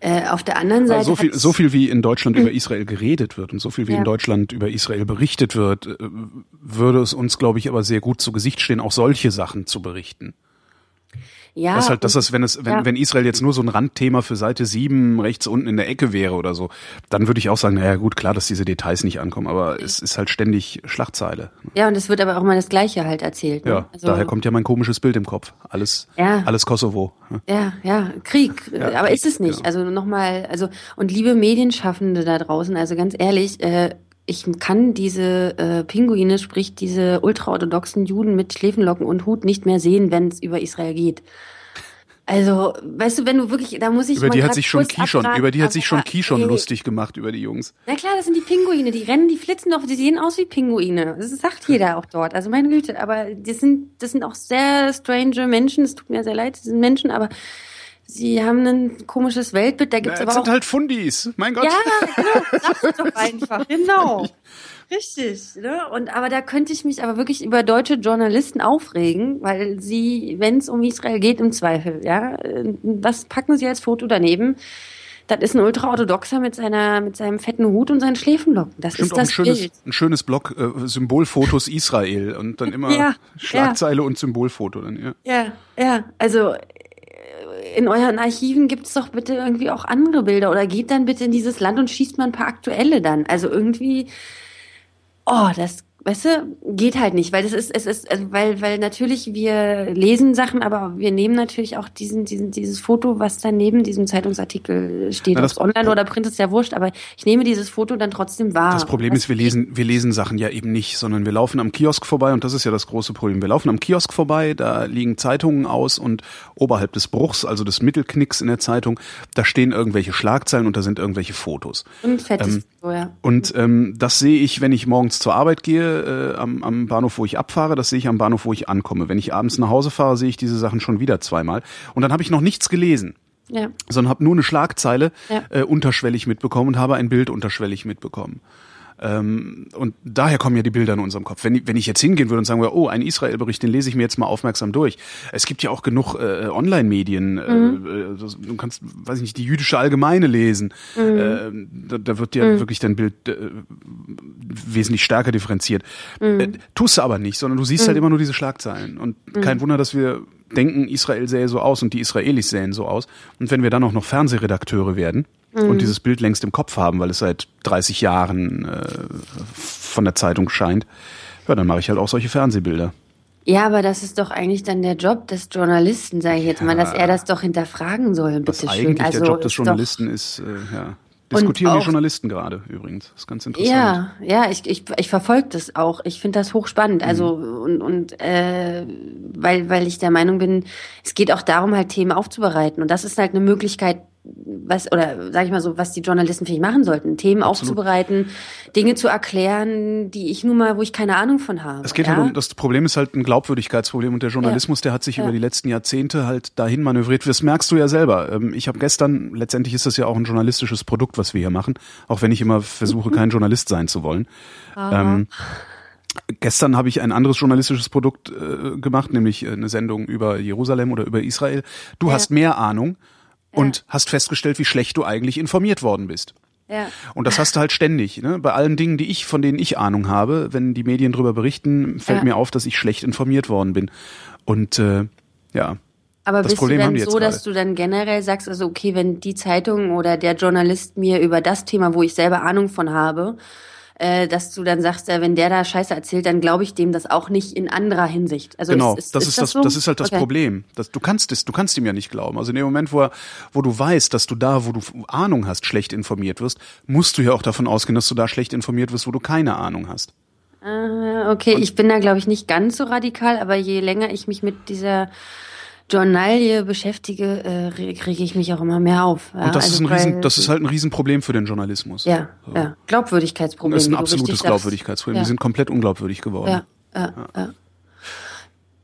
äh, auf der anderen Seite. so viel, so viel wie in Deutschland über Israel geredet wird und so viel wie ja. in Deutschland über Israel berichtet wird, äh, würde es uns, glaube ich, aber sehr gut zu Gesicht stehen, auch solche Sachen zu berichten. Ja. Das halt, dass das, wenn es, wenn, ja. wenn Israel jetzt nur so ein Randthema für Seite 7 rechts unten in der Ecke wäre oder so, dann würde ich auch sagen, naja gut, klar, dass diese Details nicht ankommen, aber es ist halt ständig Schlachtzeile. Ja, und es wird aber auch mal das Gleiche halt erzählt. Ne? Ja, also, daher kommt ja mein komisches Bild im Kopf. Alles, ja. alles Kosovo. Ja, ja, Krieg. Ja, aber ist es nicht. Ja. Also nochmal, also, und liebe Medienschaffende da draußen, also ganz ehrlich, äh, ich kann diese äh, Pinguine, sprich diese ultraorthodoxen Juden mit Schläfenlocken und Hut nicht mehr sehen, wenn es über Israel geht. Also, weißt du, wenn du wirklich, da muss ich über die hat sich schon Kishon, über die hat sich schon Kishon ey. lustig gemacht über die Jungs. Na klar, das sind die Pinguine, die rennen, die flitzen doch, die sehen aus wie Pinguine. Das sagt jeder auch dort. Also meine Güte, aber das sind, das sind auch sehr strange Menschen. Es tut mir sehr leid, das sind Menschen, aber Sie haben ein komisches Weltbild, da gibt's Na, aber sind halt Fundis, mein Gott. Ja, genau, sag doch einfach, genau. Richtig, ne? Und aber da könnte ich mich aber wirklich über deutsche Journalisten aufregen, weil sie, wenn es um Israel geht, im Zweifel, ja, was packen sie als Foto daneben? Das ist ein Ultraorthodoxer mit seiner mit seinem fetten Hut und seinen Schläfenlocken. Das Stimmt, ist das ein schönes, Bild. ein schönes Block äh, Symbolfotos Israel und dann immer ja, Schlagzeile ja. und Symbolfoto dann ja. Ja, ja, also in euren Archiven gibt es doch bitte irgendwie auch andere Bilder oder geht dann bitte in dieses Land und schießt mal ein paar aktuelle dann. Also irgendwie, oh, das, weißt du, geht halt nicht, weil das ist, es ist, also weil, weil natürlich wir lesen Sachen, aber wir nehmen natürlich auch diesen, diesen, dieses Foto, was da neben diesem Zeitungsartikel steht. Ob online oder print ist ja wurscht, aber ich nehme dieses Foto dann trotzdem wahr. Das Problem ist, wir lesen, wir lesen Sachen ja eben nicht, sondern wir laufen am Kiosk vorbei und das ist ja das große Problem. Wir laufen am Kiosk vorbei, da liegen Zeitungen aus und oberhalb des Bruchs, also des Mittelknicks in der Zeitung, da stehen irgendwelche Schlagzeilen und da sind irgendwelche Fotos. Und fettes ähm, Foto, ja. Und ähm, das sehe ich, wenn ich morgens zur Arbeit gehe, äh, am, am Bahnhof, wo ich abfahre, das sehe ich am Bahnhof, wo ich ankomme. Wenn ich abends nach Hause fahre, sehe ich diese Sachen schon wieder zweimal. Und dann habe ich noch nichts gelesen. Ja. Sondern habe nur eine Schlagzeile ja. äh, unterschwellig mitbekommen und habe ein Bild unterschwellig mitbekommen. Ähm, und daher kommen ja die Bilder in unserem Kopf. Wenn, wenn ich jetzt hingehen würde und sagen, oh, ein Israel-Bericht, den lese ich mir jetzt mal aufmerksam durch. Es gibt ja auch genug äh, Online-Medien. Äh, mhm. Äh, du kannst, weiß ich nicht, die jüdische Allgemeine lesen. Mhm. Äh, da, da, wird ja mhm. wirklich dein Bild äh, wesentlich stärker differenziert. Mhm. Äh, tust du aber nicht, sondern du siehst halt mhm. immer nur diese Schlagzeilen. Und mhm. kein Wunder, dass wir denken, Israel sähe so aus und die Israelis sähen so aus. Und wenn wir dann auch noch Fernsehredakteure werden, mhm. und dieses Bild längst im Kopf haben, weil es seit 30 Jahren äh, von der Zeitung scheint, ja, dann mache ich halt auch solche Fernsehbilder. Ja, aber das ist doch eigentlich dann der Job des Journalisten, sage ich jetzt ja, mal, dass er das doch hinterfragen soll, bitte schön. Eigentlich also der Job des Journalisten ist, äh, ja. Diskutieren die Journalisten gerade übrigens. Das ist ganz interessant. Ja, ja, ich, ich, ich verfolge das auch. Ich finde das hochspannend. Also mhm. und, und äh, weil, weil ich der Meinung bin, es geht auch darum, halt Themen aufzubereiten. Und das ist halt eine Möglichkeit, was oder sage ich mal so, was die Journalisten vielleicht machen sollten, Themen Absolut. aufzubereiten, Dinge zu erklären, die ich nun mal, wo ich keine Ahnung von habe. Es geht halt ja? halt um das Problem ist halt ein Glaubwürdigkeitsproblem und der Journalismus, ja. der hat sich ja. über die letzten Jahrzehnte halt dahin manövriert. Das merkst du ja selber. Ähm, ich habe gestern, letztendlich ist das ja auch ein journalistisches Produkt, was wir hier machen, auch wenn ich immer versuche, kein Journalist sein zu wollen. Ähm, Gestern habe ich ein anderes journalistisches Produkt äh, gemacht, nämlich eine Sendung über Jerusalem oder über Israel. Du ja. hast mehr Ahnung und hast festgestellt, wie schlecht du eigentlich informiert worden bist. Ja. Und das hast du halt ständig. Ne? Bei allen Dingen, die ich, von denen ich Ahnung habe, wenn die Medien darüber berichten, fällt ja. mir auf, dass ich schlecht informiert worden bin. Und äh, ja. Aber das bist Problem du dann so, dass du dann generell sagst, also okay, wenn die Zeitung oder der Journalist mir über das Thema, wo ich selber Ahnung von habe, äh, dass du dann sagst, äh, wenn der da Scheiße erzählt, dann glaube ich dem das auch nicht in anderer Hinsicht. Also genau, ist, ist, das ist, ist das, das, so? das ist halt das okay. Problem. Das, du kannst es, du kannst ihm ja nicht glauben. Also in dem Moment, wo, wo du weißt, dass du da, wo du Ahnung hast, schlecht informiert wirst, musst du ja auch davon ausgehen, dass du da schlecht informiert wirst, wo du keine Ahnung hast. Uh, okay, Und ich bin da glaube ich nicht ganz so radikal, aber je länger ich mich mit dieser Journalie beschäftige, äh, rege ich mich auch immer mehr auf. Ja? Und das also ist ein Riesen, das ist halt ein Riesenproblem für den Journalismus. Ja, so. ja. Glaubwürdigkeitsproblem. Das ist ein absolutes Glaubwürdigkeitsproblem. Ja. Wir sind komplett unglaubwürdig geworden. Ja, ja, ja. ja.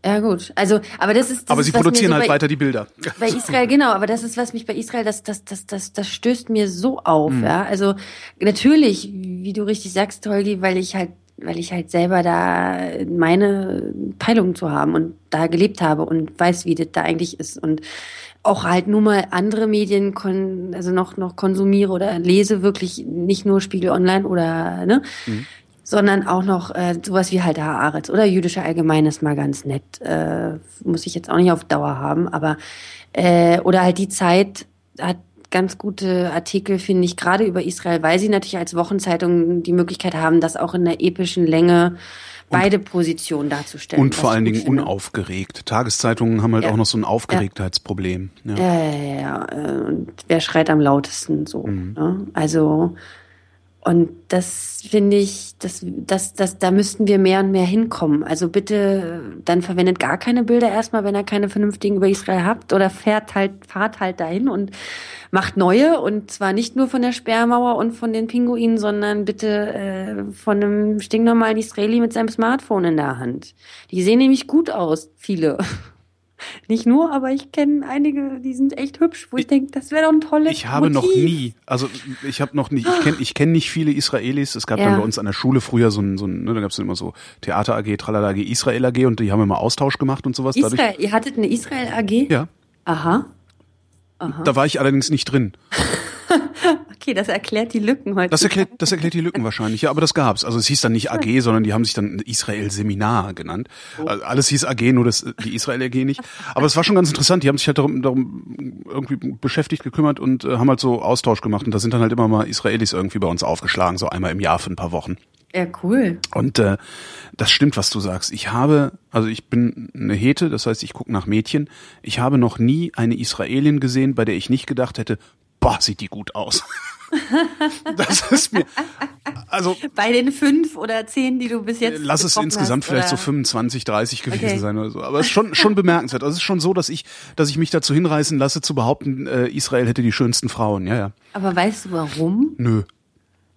Ja gut, also aber das ist. Das aber ist, sie produzieren so halt bei, weiter die Bilder. Bei Israel genau, aber das ist was mich bei Israel das das das das das stößt mir so auf, mhm. ja. Also natürlich, wie du richtig sagst, Holgi, weil ich halt weil ich halt selber da meine Peilung zu haben und da gelebt habe und weiß, wie das da eigentlich ist und auch halt nur mal andere Medien kon also noch noch konsumiere oder lese wirklich nicht nur Spiegel Online oder ne, mhm. sondern auch noch äh, sowas wie halt Haaretz oder jüdische Allgemeine ist mal ganz nett, äh, muss ich jetzt auch nicht auf Dauer haben, aber äh, oder halt die Zeit hat ganz gute Artikel, finde ich, gerade über Israel, weil sie natürlich als Wochenzeitung die Möglichkeit haben, das auch in der epischen Länge beide Positionen darzustellen. Und vor allen Dingen finde. unaufgeregt. Tageszeitungen haben halt ja. auch noch so ein Aufgeregtheitsproblem. Ja. Ja, ja, ja. Und wer schreit am lautesten so? Mhm. Ne? Also und das finde ich, das, das, das, da müssten wir mehr und mehr hinkommen. Also bitte, dann verwendet gar keine Bilder erstmal, wenn ihr keine vernünftigen über Israel habt, oder fährt halt, fahrt halt dahin und macht neue und zwar nicht nur von der Sperrmauer und von den Pinguinen, sondern bitte äh, von einem stinknormalen Israeli mit seinem Smartphone in der Hand. Die sehen nämlich gut aus, viele. Nicht nur, aber ich kenne einige, die sind echt hübsch, wo ich, ich denke, das wäre doch ein tolles Ich habe Motiv. noch nie, also ich habe noch nicht, ich kenne ich kenn nicht viele Israelis. Es gab ja. dann bei uns an der Schule früher so ein, so ein ne, da gab es immer so Theater AG, Tralala AG, Israel AG und die haben immer Austausch gemacht und sowas. Israel, Dadurch, ihr hattet eine Israel AG? Ja. Aha. Aha. Da war ich allerdings nicht drin. okay, das erklärt die Lücken heute. Das erklärt, das erklärt die Lücken wahrscheinlich, ja, aber das gab's. Also es hieß dann nicht AG, sondern die haben sich dann Israel Seminar genannt. Oh. Also alles hieß AG, nur das, die Israel AG nicht. Aber es war schon ganz interessant. Die haben sich halt darum, darum irgendwie beschäftigt, gekümmert und äh, haben halt so Austausch gemacht. Und da sind dann halt immer mal Israelis irgendwie bei uns aufgeschlagen, so einmal im Jahr für ein paar Wochen. Ja, cool. Und äh, das stimmt, was du sagst. Ich habe, also ich bin eine Hete, das heißt, ich gucke nach Mädchen. Ich habe noch nie eine Israelin gesehen, bei der ich nicht gedacht hätte, boah, sieht die gut aus. das ist mir, also. Bei den fünf oder zehn, die du bis jetzt. Lass es insgesamt hast, vielleicht so 25, 30 gewesen Okay. sein oder so. Aber es ist schon, schon bemerkenswert. Also es ist schon so, dass ich, dass ich mich dazu hinreißen lasse, zu behaupten, äh, Israel hätte die schönsten Frauen. Ja, ja. Aber weißt du warum? Nö.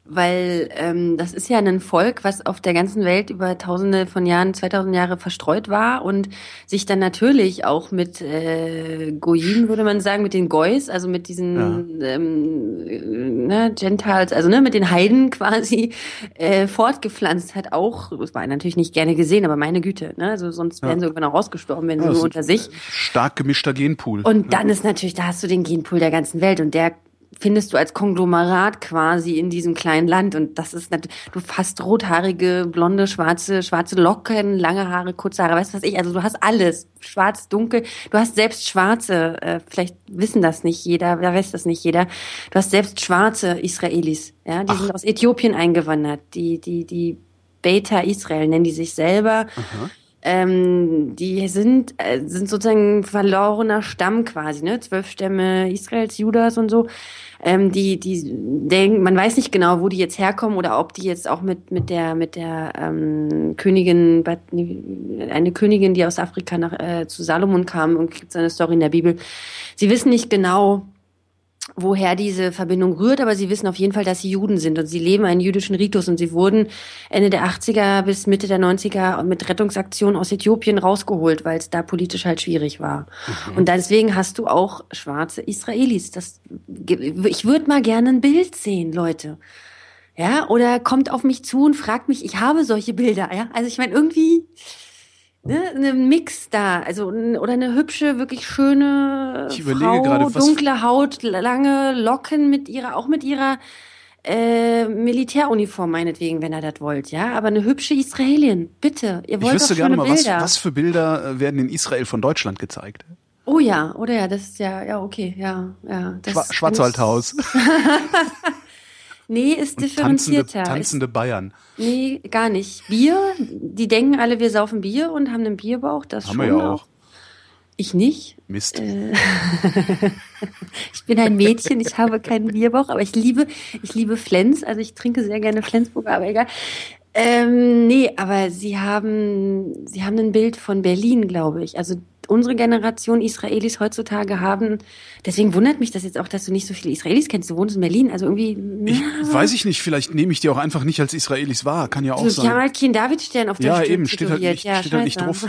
Weil ähm, das ist ja ein Volk, was auf der ganzen Welt über Tausende von Jahren, 2000 Jahre verstreut war und sich dann natürlich auch mit äh, Goyim, würde man sagen, mit den Goys, also mit diesen ähm, äh, ne, Gentiles, also ne, mit den Heiden quasi äh, fortgepflanzt hat. Auch, das war natürlich nicht gerne gesehen, aber meine Güte, ne, also sonst wären sie irgendwann auch rausgestorben, wenn sie Ja, das nur unter sich. Stark gemischter Genpool. Und dann ist natürlich, da hast du den Genpool der ganzen Welt und der findest du als Konglomerat quasi in diesem kleinen Land. Und das ist natürlich, du hast rothaarige, blonde, schwarze, schwarze Locken, lange Haare, kurze Haare, weißt du was ich, also du hast alles, schwarz, dunkel, du hast selbst schwarze, äh, vielleicht wissen das nicht jeder, da weiß das nicht jeder, du hast selbst schwarze Israelis, ja, die sind aus Äthiopien eingewandert, die, die, die Beta Israel nennen die sich selber, ähm, die sind, äh, sind sozusagen ein verlorener Stamm quasi, ne? Zwölf Stämme Israels, Judas und so. Ähm, die, die denken, man weiß nicht genau, wo die jetzt herkommen oder ob die jetzt auch mit, mit der, mit der ähm, Königin, eine Königin, die aus Afrika nach, äh, zu Salomon kam und gibt eine Story in der Bibel. Sie wissen nicht genau, woher diese Verbindung rührt, aber sie wissen auf jeden Fall, dass sie Juden sind und sie leben einen jüdischen Ritus und sie wurden Ende der 80er bis Mitte der 90er mit Rettungsaktionen aus Äthiopien rausgeholt, weil es da politisch halt schwierig war. Und deswegen hast du auch schwarze Israelis. Das, ich würde mal gerne ein Bild sehen, Leute. Ja, oder kommt auf mich zu und fragt mich, ich habe solche Bilder, ja? Also ich meine, irgendwie ne, ein Mix da, also oder eine hübsche, wirklich schöne Ich überlege Frau, gerade, was- dunkle Haut, lange Locken mit ihrer, auch mit ihrer äh, Militäruniform meinetwegen, wenn ihr das wollt, ja, aber eine hübsche Israelin, bitte, ihr Ich wollt wüsste doch schöne gerne mal, was, Bilder. was für Bilder äh, werden in Israel von Deutschland gezeigt? Oh ja, oder ja, das ist ja, ja okay, ja, ja. Das Schwa Schwarzwaldhaus. Nee, ist Und tanzende, differenzierter. tanzende Bayern. Nee, gar nicht. Bier, die denken alle, wir saufen Bier und haben einen Bierbauch, das Haben schon wir ja auch. Ich nicht. Mist. Äh, Ich bin ein Mädchen, ich habe keinen Bierbauch, aber ich liebe, ich liebe Flens, also ich trinke sehr gerne Flensburger, aber egal. Ähm, nee, aber sie haben, sie haben ein Bild von Berlin, glaube ich. Also unsere Generation Israelis heutzutage haben, deswegen wundert mich das jetzt auch, dass du nicht so viele Israelis kennst. Du wohnst in Berlin, also irgendwie, Ich weiß ich nicht, vielleicht nehme ich die auch einfach nicht als Israelis wahr. Kann ja auch so, die haben sein. halt keinen Davidstern auf der Ja, Stirn eben, steht halt nicht, ja, steht halt nicht drauf.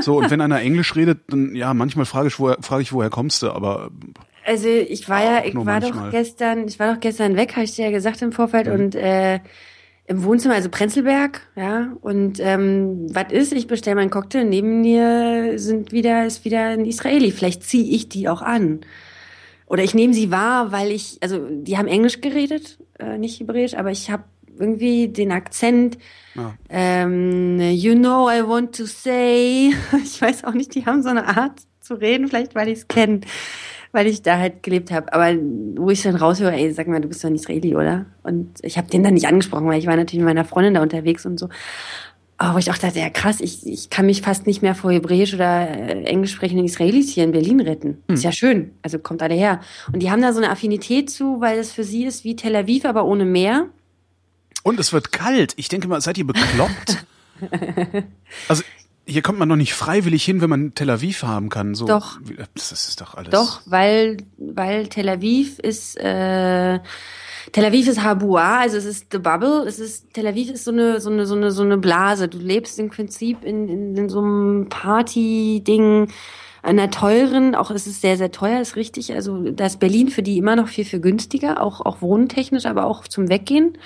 So, und wenn einer Englisch redet, dann, ja, manchmal frage ich, woher, frage ich, woher kommst du, aber Also ich war ja, ich war manchmal. doch gestern, ich war doch gestern weg, habe ich dir ja gesagt im Vorfeld Mhm. und äh, im Wohnzimmer, also Prenzlberg, ja. Und ähm, was ist? Ich bestelle meinen Cocktail. Neben mir sind wieder ist wieder ein Israeli. Vielleicht ziehe ich die auch an. Oder ich nehme sie wahr, weil ich, also die haben Englisch geredet, äh, nicht Hebräisch, aber ich habe irgendwie den Akzent. Ja. Ähm, you know, I want to say. Ich weiß auch nicht, die haben so eine Art zu reden, vielleicht weil ich es kenne, weil ich da halt gelebt habe. Aber wo ich dann raushöre, ey, sag mal, du bist doch ein Israeli, oder? Und ich habe den dann nicht angesprochen, weil ich war natürlich mit meiner Freundin da unterwegs und so. Aber ich auch dachte, ja krass, ich, ich kann mich fast nicht mehr vor Hebräisch oder äh, Englisch sprechenden Israelis hier in Berlin retten. Ist ja schön, also kommt alle her. Und die haben da so eine Affinität zu, weil es für sie ist wie Tel Aviv, aber ohne Meer. Und es wird kalt. Ich denke mal, seid ihr bekloppt? also, hier kommt man doch nicht freiwillig hin, wenn man Tel Aviv haben kann. So, Doch. Das ist doch alles. Doch, weil, weil Tel Aviv ist, äh, Tel Aviv ist Habua, also es ist the bubble, es ist, Tel Aviv ist so eine, so eine, so eine, so eine Blase. Du lebst im Prinzip in, in, in so einem Party-Ding, einer teuren, auch es ist sehr, sehr teuer, ist richtig. Also da ist Berlin für die immer noch viel, viel günstiger, auch, auch wohntechnisch, aber auch zum Weggehen.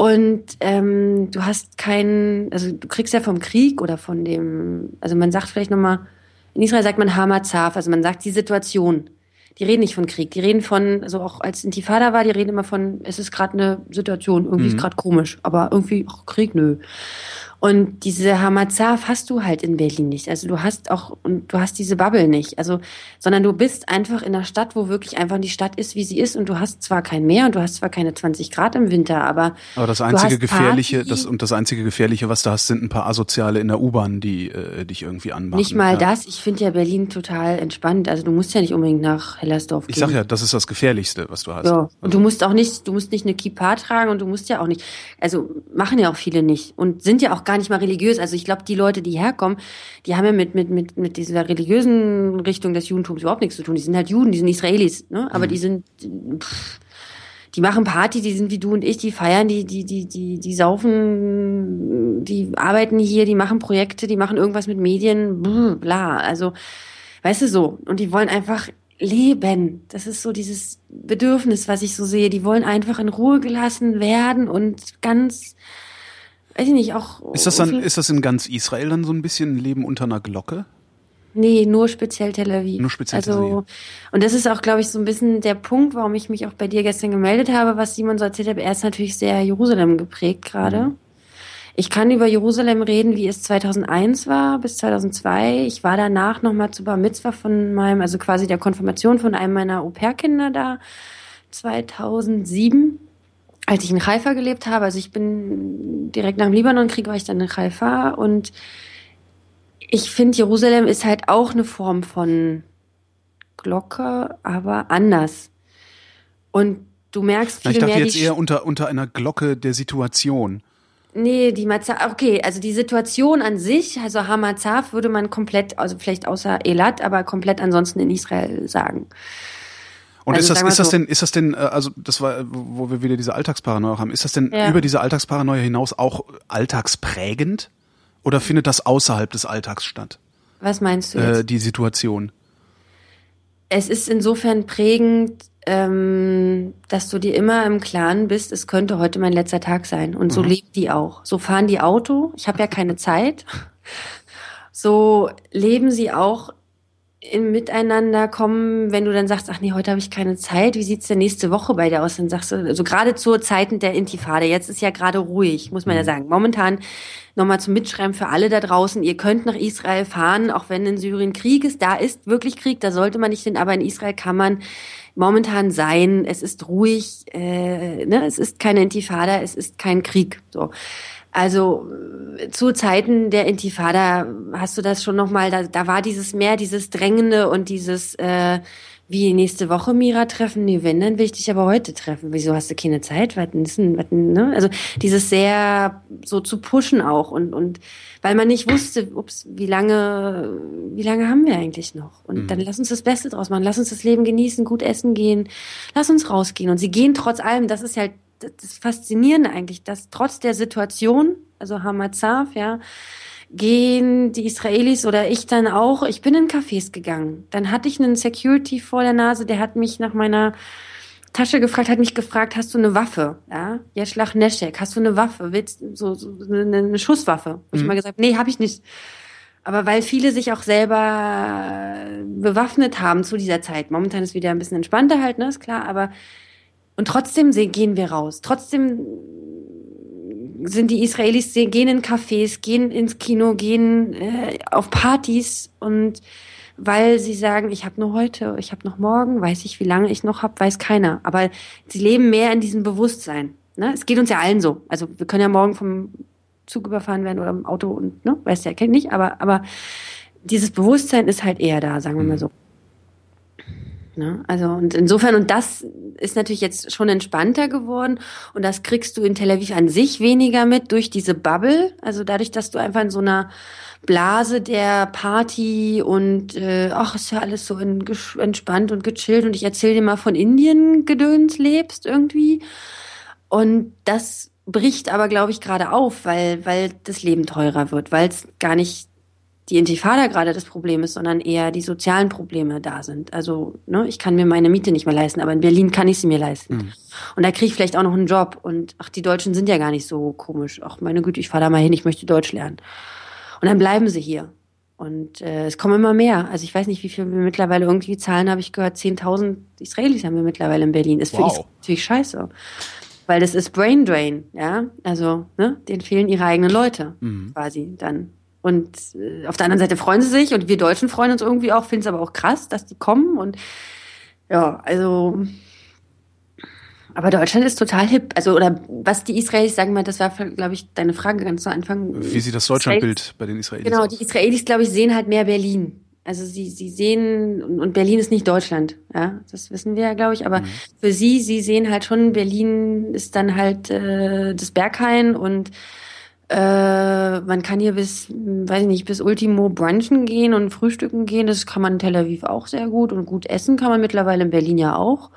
Und ähm, du hast keinen, also du kriegst ja vom Krieg oder von dem, also man sagt vielleicht nochmal, in Israel sagt man Hamazav, also man sagt die Situation. Die reden nicht von Krieg, die reden von, also auch als Intifada war, die reden immer von, es ist gerade eine Situation, irgendwie ist gerade komisch, aber irgendwie ach, Krieg, nö. Und diese Hamazaf hast du halt in Berlin nicht. Also du hast auch, und du hast diese Bubble nicht. Also, sondern du bist einfach in einer Stadt, wo wirklich einfach die Stadt ist, wie sie ist. Und du hast zwar kein Meer und du hast zwar keine 20 Grad im Winter, aber. Aber das einzige gefährliche, das, und das einzige gefährliche, was du hast, sind ein paar Asoziale in der U-Bahn, die äh, dich irgendwie anmachen. Nicht mal ja. das. Ich finde ja Berlin total entspannt. Also du musst ja nicht unbedingt nach Hellersdorf gehen. Ich sag ja, das ist das Gefährlichste, was du hast. So. Und also. du musst auch nicht, du musst nicht eine Kippa tragen und du musst ja auch nicht, also machen ja auch viele nicht und sind ja auch gar nicht mal religiös. Also ich glaube, die Leute, die herkommen, die haben ja mit, mit, mit, mit dieser religiösen Richtung des Judentums überhaupt nichts zu tun. Die sind halt Juden, die sind Israelis, ne? Aber mhm. die sind, pff, die machen Party, die sind wie du und ich, die feiern, die, die, die, die, die saufen, die arbeiten hier, die machen Projekte, die machen irgendwas mit Medien, bla. Also, weißt du so. Und die wollen einfach leben. Das ist so dieses Bedürfnis, was ich so sehe. Die wollen einfach in Ruhe gelassen werden und ganz weiß ich nicht, auch. Ist das dann, ist das in ganz Israel dann so ein bisschen Leben unter einer Glocke? Nee, nur speziell Tel Aviv. Nur speziell also, Tel Aviv. Und das ist auch, glaube ich, so ein bisschen der Punkt, warum ich mich auch bei dir gestern gemeldet habe, was Simon so erzählt hat. Er ist natürlich sehr Jerusalem geprägt gerade. Mhm. Ich kann über Jerusalem reden, wie es 2001 war bis 2002. Ich war danach nochmal zu Bar Mitzvah von meinem, also quasi der Konfirmation von einem meiner Au-pair-Kinder da 2007 als ich in Haifa gelebt habe, also ich bin direkt nach dem Libanonkrieg, war ich dann in Haifa und ich finde, Jerusalem ist halt auch eine Form von Glocke, aber anders. Und du merkst viel mehr. Ich dachte jetzt eher unter, unter einer Glocke der Situation. Nee, die Mazaf, okay, also die Situation an sich, also Hamazaf würde man komplett, also vielleicht außer Elat, aber komplett ansonsten in Israel sagen. Und also ist das, ist das denn, ist das denn, äh, also das war, wo wir wieder diese Alltagsparanoia haben, ist das denn ja. über diese Alltagsparanoia hinaus auch alltagsprägend? Oder findet das außerhalb des Alltags statt? Was meinst du äh, jetzt? Äh, die Situation. Es ist insofern prägend, ähm, dass du dir immer im Klaren bist, es könnte heute mein letzter Tag sein. Und so mhm. leben die auch. So fahren die Auto. Ich habe ja keine Zeit. So leben sie auch im Miteinander kommen, wenn du dann sagst, ach nee, heute habe ich keine Zeit, wie sieht's denn nächste Woche bei dir aus? Dann sagst du, also gerade zu Zeiten der Intifade, jetzt ist ja gerade ruhig, muss man ja mhm. sagen. Momentan nochmal zum Mitschreiben für alle da draußen, ihr könnt nach Israel fahren, auch wenn in Syrien Krieg ist, da ist wirklich Krieg, da sollte man nicht hin, aber in Israel kann man momentan sein, es ist ruhig, äh, ne? es ist keine Intifada, es ist kein Krieg. So. Also zu Zeiten der Intifada hast du das schon nochmal, da, da war dieses mehr, dieses Drängende und dieses, äh, wie nächste Woche Mira treffen, nee, wenn, dann will ich dich aber heute treffen. Wieso hast du keine Zeit? Was denn, was denn, ne? Also dieses sehr so zu pushen auch und, und weil man nicht wusste, ups, wie lange, wie lange haben wir eigentlich noch? Und mhm. dann lass uns das Beste draus machen, lass uns das Leben genießen, gut essen gehen, lass uns rausgehen. Und sie gehen trotz allem, das ist halt das Faszinierende eigentlich, dass trotz der Situation, also Hamazav, ja, gehen die Israelis oder ich dann auch, ich bin in Cafés gegangen. Dann hatte ich einen Security vor der Nase, der hat mich nach meiner Tasche gefragt, hat mich gefragt, hast du eine Waffe? Ja, Jeschlach Neschek, hast du eine Waffe? Willst so, so eine, eine Schusswaffe? Mhm. ich mal gesagt, nee, habe ich nicht. Aber weil viele sich auch selber bewaffnet haben zu dieser Zeit. Momentan ist wieder ein bisschen entspannter halt, ne, ist klar, aber und trotzdem gehen wir raus. Trotzdem sind die Israelis, gehen in Cafés, gehen ins Kino, gehen äh, auf Partys und weil sie sagen, ich habe nur heute, ich habe noch morgen, weiß ich, wie lange ich noch habe, weiß keiner. Aber sie leben mehr in diesem Bewusstsein. Ne? Es geht uns ja allen so. Also wir können ja morgen vom Zug überfahren werden oder im Auto und ne, weiß der kennt nicht, aber aber dieses Bewusstsein ist halt eher da, sagen wir mal so. Ne? Also und insofern, und das ist natürlich jetzt schon entspannter geworden und das kriegst du in Tel Aviv an sich weniger mit durch diese Bubble. Also dadurch, dass du einfach in so einer Blase der Party und äh, ach, ist ja alles so in, entspannt und gechillt und ich erzähle dir mal von Indien Gedöns lebst irgendwie. Und das bricht aber, glaube ich, gerade auf, weil, weil das Leben teurer wird, weil es gar nicht die Intifada gerade das Problem ist, sondern eher die sozialen Probleme da sind. Also, ne, ich kann mir meine Miete nicht mehr leisten, aber in Berlin kann ich sie mir leisten. Mhm. Und da kriege ich vielleicht auch noch einen Job. Und ach, die Deutschen sind ja gar nicht so komisch. Ach, meine Güte, ich fahre da mal hin, ich möchte Deutsch lernen. Und dann bleiben sie hier. Und äh, es kommen immer mehr. Also ich weiß nicht, wie viel wir mittlerweile irgendwie Zahlen habe ich gehört. 10.000 Israelis haben wir mittlerweile in Berlin. Ist für wow. natürlich scheiße. weil das ist Brain Drain, ja. Also, ne, denen fehlen ihre eigenen Leute mhm. quasi dann. Und äh, auf der anderen Seite freuen sie sich und wir Deutschen freuen uns irgendwie auch, finden es aber auch krass, dass die kommen und ja, also aber Deutschland ist total hip. Also, oder was die Israelis sagen, mal, das war, glaube ich, deine Frage ganz zu Anfang. Wie sieht das Deutschlandbild bei den Israelis Genau, die Israelis, glaube ich, sehen halt mehr Berlin. Also sie, sie sehen, und Berlin ist nicht Deutschland, ja, das wissen wir ja, glaube ich, aber mhm. für sie, sie sehen halt schon, Berlin ist dann halt äh, das Berghain und äh, man kann hier bis, weiß ich nicht, bis Ultimo brunchen gehen und frühstücken gehen. Das kann man in Tel Aviv auch sehr gut und gut essen kann man mittlerweile in Berlin ja auch.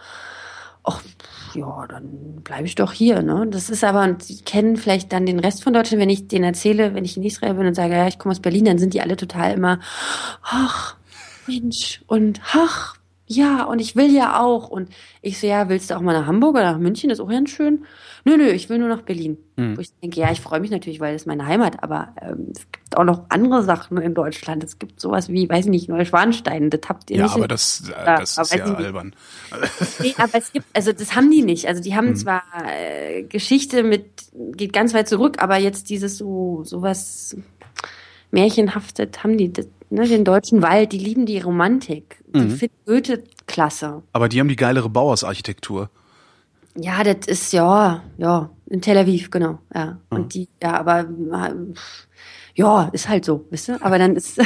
Ach, ja, dann bleibe ich doch hier. Ne? Das ist aber, sie kennen vielleicht dann den Rest von Deutschland, wenn ich denen erzähle, wenn ich in Israel bin und sage, ja, ich komme aus Berlin, dann sind die alle total immer, ach, Mensch, und ach, ja, und ich will ja auch. Und ich so, ja, willst du auch mal nach Hamburg oder nach München? Das ist auch ganz schön. Nö, nö, ich will nur nach Berlin. Mhm. Wo ich denke, ja, ich freue mich natürlich, weil das ist meine Heimat, aber ähm, es gibt auch noch andere Sachen in Deutschland. Es gibt sowas wie, weiß ich nicht, Neuschwanstein. Das habt ihr ja, nicht. Aber das, äh, das ist ja albern. Nee, aber es gibt, also das haben die nicht. Also die haben mhm. zwar äh, Geschichte mit, geht ganz weit zurück, aber jetzt dieses so, sowas Märchenhaftet haben die, das, ne, den deutschen Wald, die lieben die Romantik. Die mhm. finden Goethe klasse. Aber die haben die geilere Bauersarchitektur. Ja, das ist ja, ja, in Tel Aviv, genau, ja. Mhm. Und die, ja, aber ja, ist halt so, wisst ihr? Aber dann ist.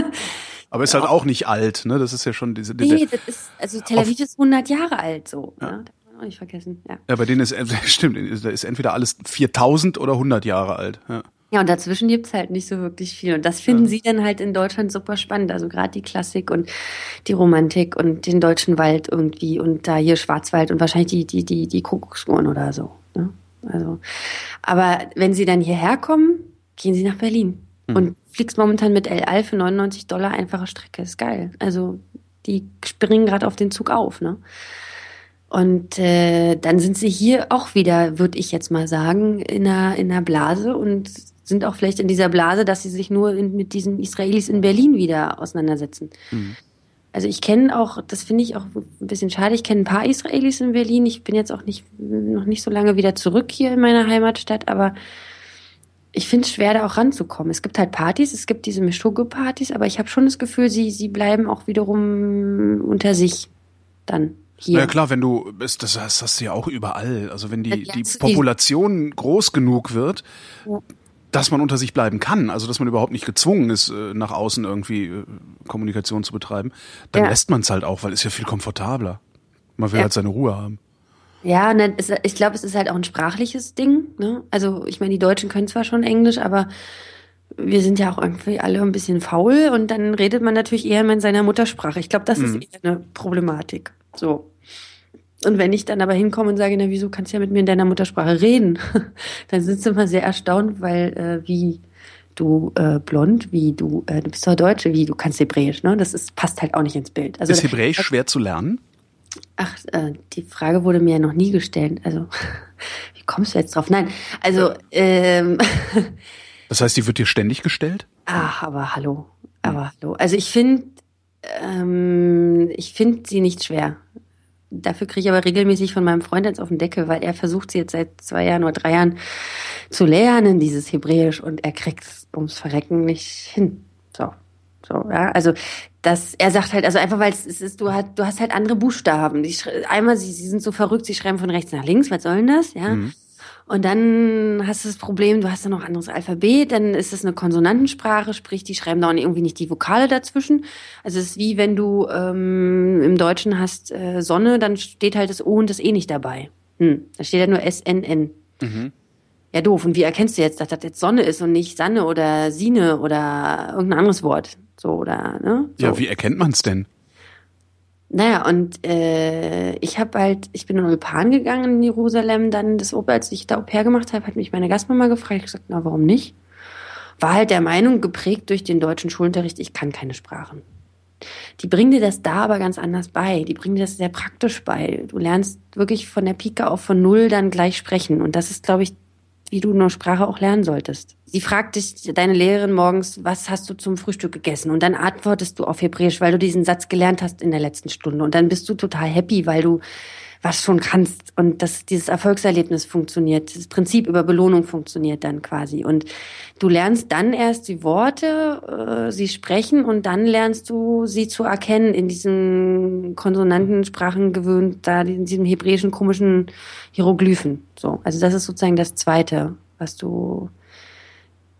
aber ist halt auch nicht alt, ne? Das ist ja schon diese. Nee, das ist, also Tel Aviv ist 100 Jahre alt, so. Ja. Ne? Auch nicht vergessen, ja. Ja, bei denen ist, stimmt, da ist entweder alles 4000 oder 100 Jahre alt, ja. Ja, und dazwischen gibt's halt nicht so wirklich viel. Und das finden ja. sie dann halt in Deutschland super spannend. Also gerade die Klassik und die Romantik und den deutschen Wald irgendwie und da hier Schwarzwald und wahrscheinlich die, die, die, die Kuckucksuhren oder so. Ne? Also, aber wenn sie dann hierher kommen, gehen sie nach Berlin. Mhm. Und fliegst momentan mit El Al für 99 Dollar einfache Strecke. Ist geil. Also die springen gerade auf den Zug auf, ne? Und äh, dann sind sie hier auch wieder, würde ich jetzt mal sagen, in einer, in einer Blase und sind auch vielleicht in dieser Blase, dass sie sich nur in, mit diesen Israelis in Berlin wieder auseinandersetzen. Mhm. Also ich kenne auch, das finde ich auch ein bisschen schade, ich kenne ein paar Israelis in Berlin. Ich bin jetzt auch nicht, noch nicht so lange wieder zurück hier in meiner Heimatstadt, aber ich finde es schwer, da auch ranzukommen. Es gibt halt Partys, es gibt diese Mischuge-Partys, aber ich habe schon das Gefühl, sie, sie bleiben auch die unter sich dann. Hier. Ja klar, wenn du, das hast du ja auch überall. Also wenn die, die Population groß genug wird, dass man unter sich bleiben kann, also dass man überhaupt nicht gezwungen ist, äh, nach außen irgendwie äh, Kommunikation zu betreiben, dann ja. lässt man es halt auch, weil es ja viel komfortabler. Man will ja. halt seine Ruhe haben. Ja, ne, ich glaube, es ist halt auch ein sprachliches Ding. Ne? Also ich meine, die Deutschen können zwar schon Englisch, aber wir sind ja auch irgendwie alle ein bisschen faul und dann redet man natürlich eher in seiner Muttersprache. Ich glaube, das mhm. ist eher eine Problematik. So. Und wenn ich dann aber hinkomme und sage, na wieso kannst du ja mit mir in deiner Muttersprache reden, dann sind sie immer sehr erstaunt, weil äh, wie du äh, blond, wie du, äh, du bist doch Deutsche, wie du kannst Hebräisch, ne? Das ist, passt halt auch nicht ins Bild. Also, ist Hebräisch schwer zu lernen? Ach, äh, die Frage wurde mir ja noch nie gestellt. Also, wie kommst du jetzt drauf? Nein, also ähm, Das heißt, die wird dir ständig gestellt? Ach, aber hallo. Aber hallo. Also ich finde, ähm, ich finde sie nicht schwer. Dafür kriege ich aber regelmäßig von meinem Freund jetzt auf den Deckel, weil er versucht sie jetzt seit zwei Jahren oder drei Jahren zu lernen, dieses Hebräisch, und er kriegt es ums Verrecken nicht hin. So. So, ja, also das, er sagt halt, also einfach weil es ist, du hast, du hast halt andere Buchstaben. Die, einmal, sie, sie sind so verrückt, sie schreiben von rechts nach links, was soll denn das? Ja. Mhm. Und dann hast du das Problem, du hast dann noch ein anderes Alphabet, dann ist es eine Konsonantensprache, sprich, die schreiben da irgendwie nicht die Vokale dazwischen. Also es ist wie wenn du ähm, im Deutschen hast äh, Sonne, dann steht halt das O und das E nicht dabei. Hm, da steht ja nur S-N-N. Mhm. Ja, doof. Und wie erkennst du jetzt, dass das jetzt Sonne ist und nicht Sanne oder Sine oder irgendein anderes Wort? So, oder, ne? So. Ja, wie erkennt man es denn? Naja, und äh, ich habe halt, ich bin in Ulpan gegangen in Jerusalem, dann das Opa, als ich da Au pair gemacht habe, hat mich meine Gastmama gefragt, ich gesagt, na, warum nicht? War halt der Meinung, geprägt durch den deutschen Schulunterricht, ich kann keine Sprachen. Die bringen dir das da aber ganz anders bei. Die bringen dir das sehr praktisch bei. Du lernst wirklich von der Pike auf von Null dann gleich sprechen. Und das ist, glaube ich, wie du eine Sprache auch lernen solltest. Sie fragt dich, deine Lehrerin morgens, was hast du zum Frühstück gegessen? Und dann antwortest du auf Hebräisch, weil du diesen Satz gelernt hast in der letzten Stunde. Und dann bist du total happy, weil du, was schon kannst und dass dieses Erfolgserlebnis funktioniert, das Prinzip über Belohnung funktioniert dann quasi und du lernst dann erst die Worte, äh, sie sprechen und dann lernst du sie zu erkennen in diesen Konsonantensprachen gewöhnt, da in diesem hebräischen komischen Hieroglyphen. So, also das ist sozusagen das Zweite, was du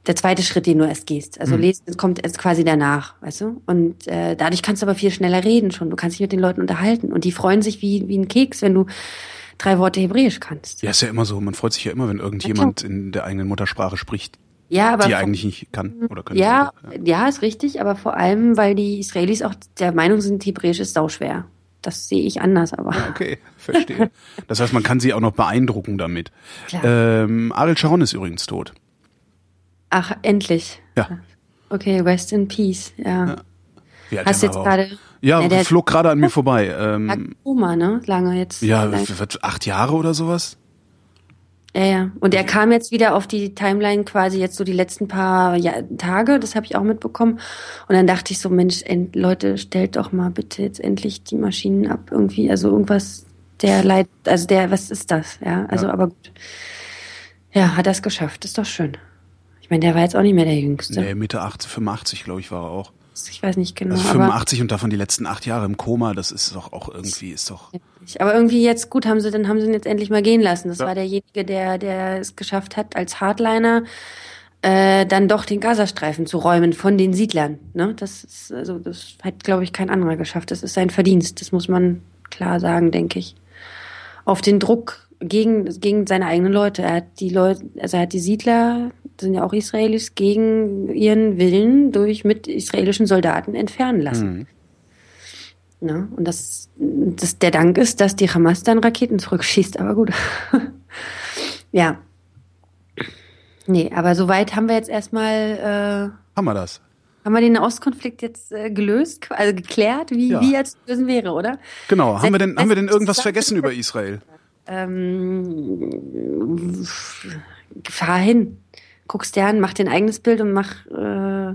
der zweite Schritt, den du erst gehst. Also mhm. lesen kommt erst quasi danach, weißt du? Und äh, dadurch kannst du aber viel schneller reden schon. Du kannst dich mit den Leuten unterhalten und die freuen sich wie, wie ein Keks, wenn du drei Worte Hebräisch kannst. Ja, ist ja immer so. Man freut sich ja immer, wenn irgendjemand ja, in der eigenen Muttersprache spricht. Ja, aber die eigentlich nicht kann oder können. Ja, ja, ja, ist richtig, aber vor allem, weil die Israelis auch der Meinung sind, Hebräisch ist sauschwer. Das sehe ich anders, aber. Okay, verstehe. Das heißt, man kann sie auch noch beeindrucken damit. Klar. Ähm, Ariel Sharon ist übrigens tot. Ach, endlich. Ja. Okay, rest in peace, ja. ja. Hast jetzt gerade. Ja, ja der flog gerade an mir vorbei. Ähm, Oma, ne? Lange jetzt. Ja, lange. acht Jahre oder sowas? Ja, ja. Und er kam jetzt wieder auf die Timeline quasi jetzt so die letzten paar ja, Tage, das habe ich auch mitbekommen. Und dann dachte ich so, Mensch, Leute, stellt doch mal bitte jetzt endlich die Maschinen ab irgendwie. Also irgendwas, der Leid, also der, was ist das? Ja, also ja. aber gut. Ja, hat es geschafft, ist doch schön. Ich meine, der war jetzt auch nicht mehr der Jüngste. Nee, Mitte 80, 85, glaube ich, war er auch. Ich weiß nicht genau. Also 85 und davon die letzten acht Jahre im Koma, das ist doch auch irgendwie, ist doch. Aber irgendwie jetzt, gut, haben sie, dann haben sie ihn jetzt endlich mal gehen lassen. Das ja. war derjenige, der, der es geschafft hat, als Hardliner äh, dann doch den Gazastreifen zu räumen von den Siedlern. Ne? Das ist, also, das hat, glaube ich, kein anderer geschafft. Das ist sein Verdienst. Das muss man klar sagen, denke ich. Auf den Druck gegen, gegen seine eigenen Leute. Er hat die Leute, also er hat die Siedler sind ja auch Israelis, gegen ihren Willen durch mit israelischen Soldaten entfernen lassen. Mhm. Na, und das, das, der Dank ist, dass die Hamas dann Raketen zurückschießt, aber gut. ja. Nee, aber soweit haben wir jetzt erstmal. Äh, haben wir das? Haben wir den Ostkonflikt jetzt äh, gelöst, also geklärt, wie, ja. wie jetzt lösen wäre, oder? Genau. Haben wir denn, haben wir denn irgendwas vergessen über Israel? Ähm, fahr hin guckst dir an, mach dir ein eigenes Bild und mach, äh,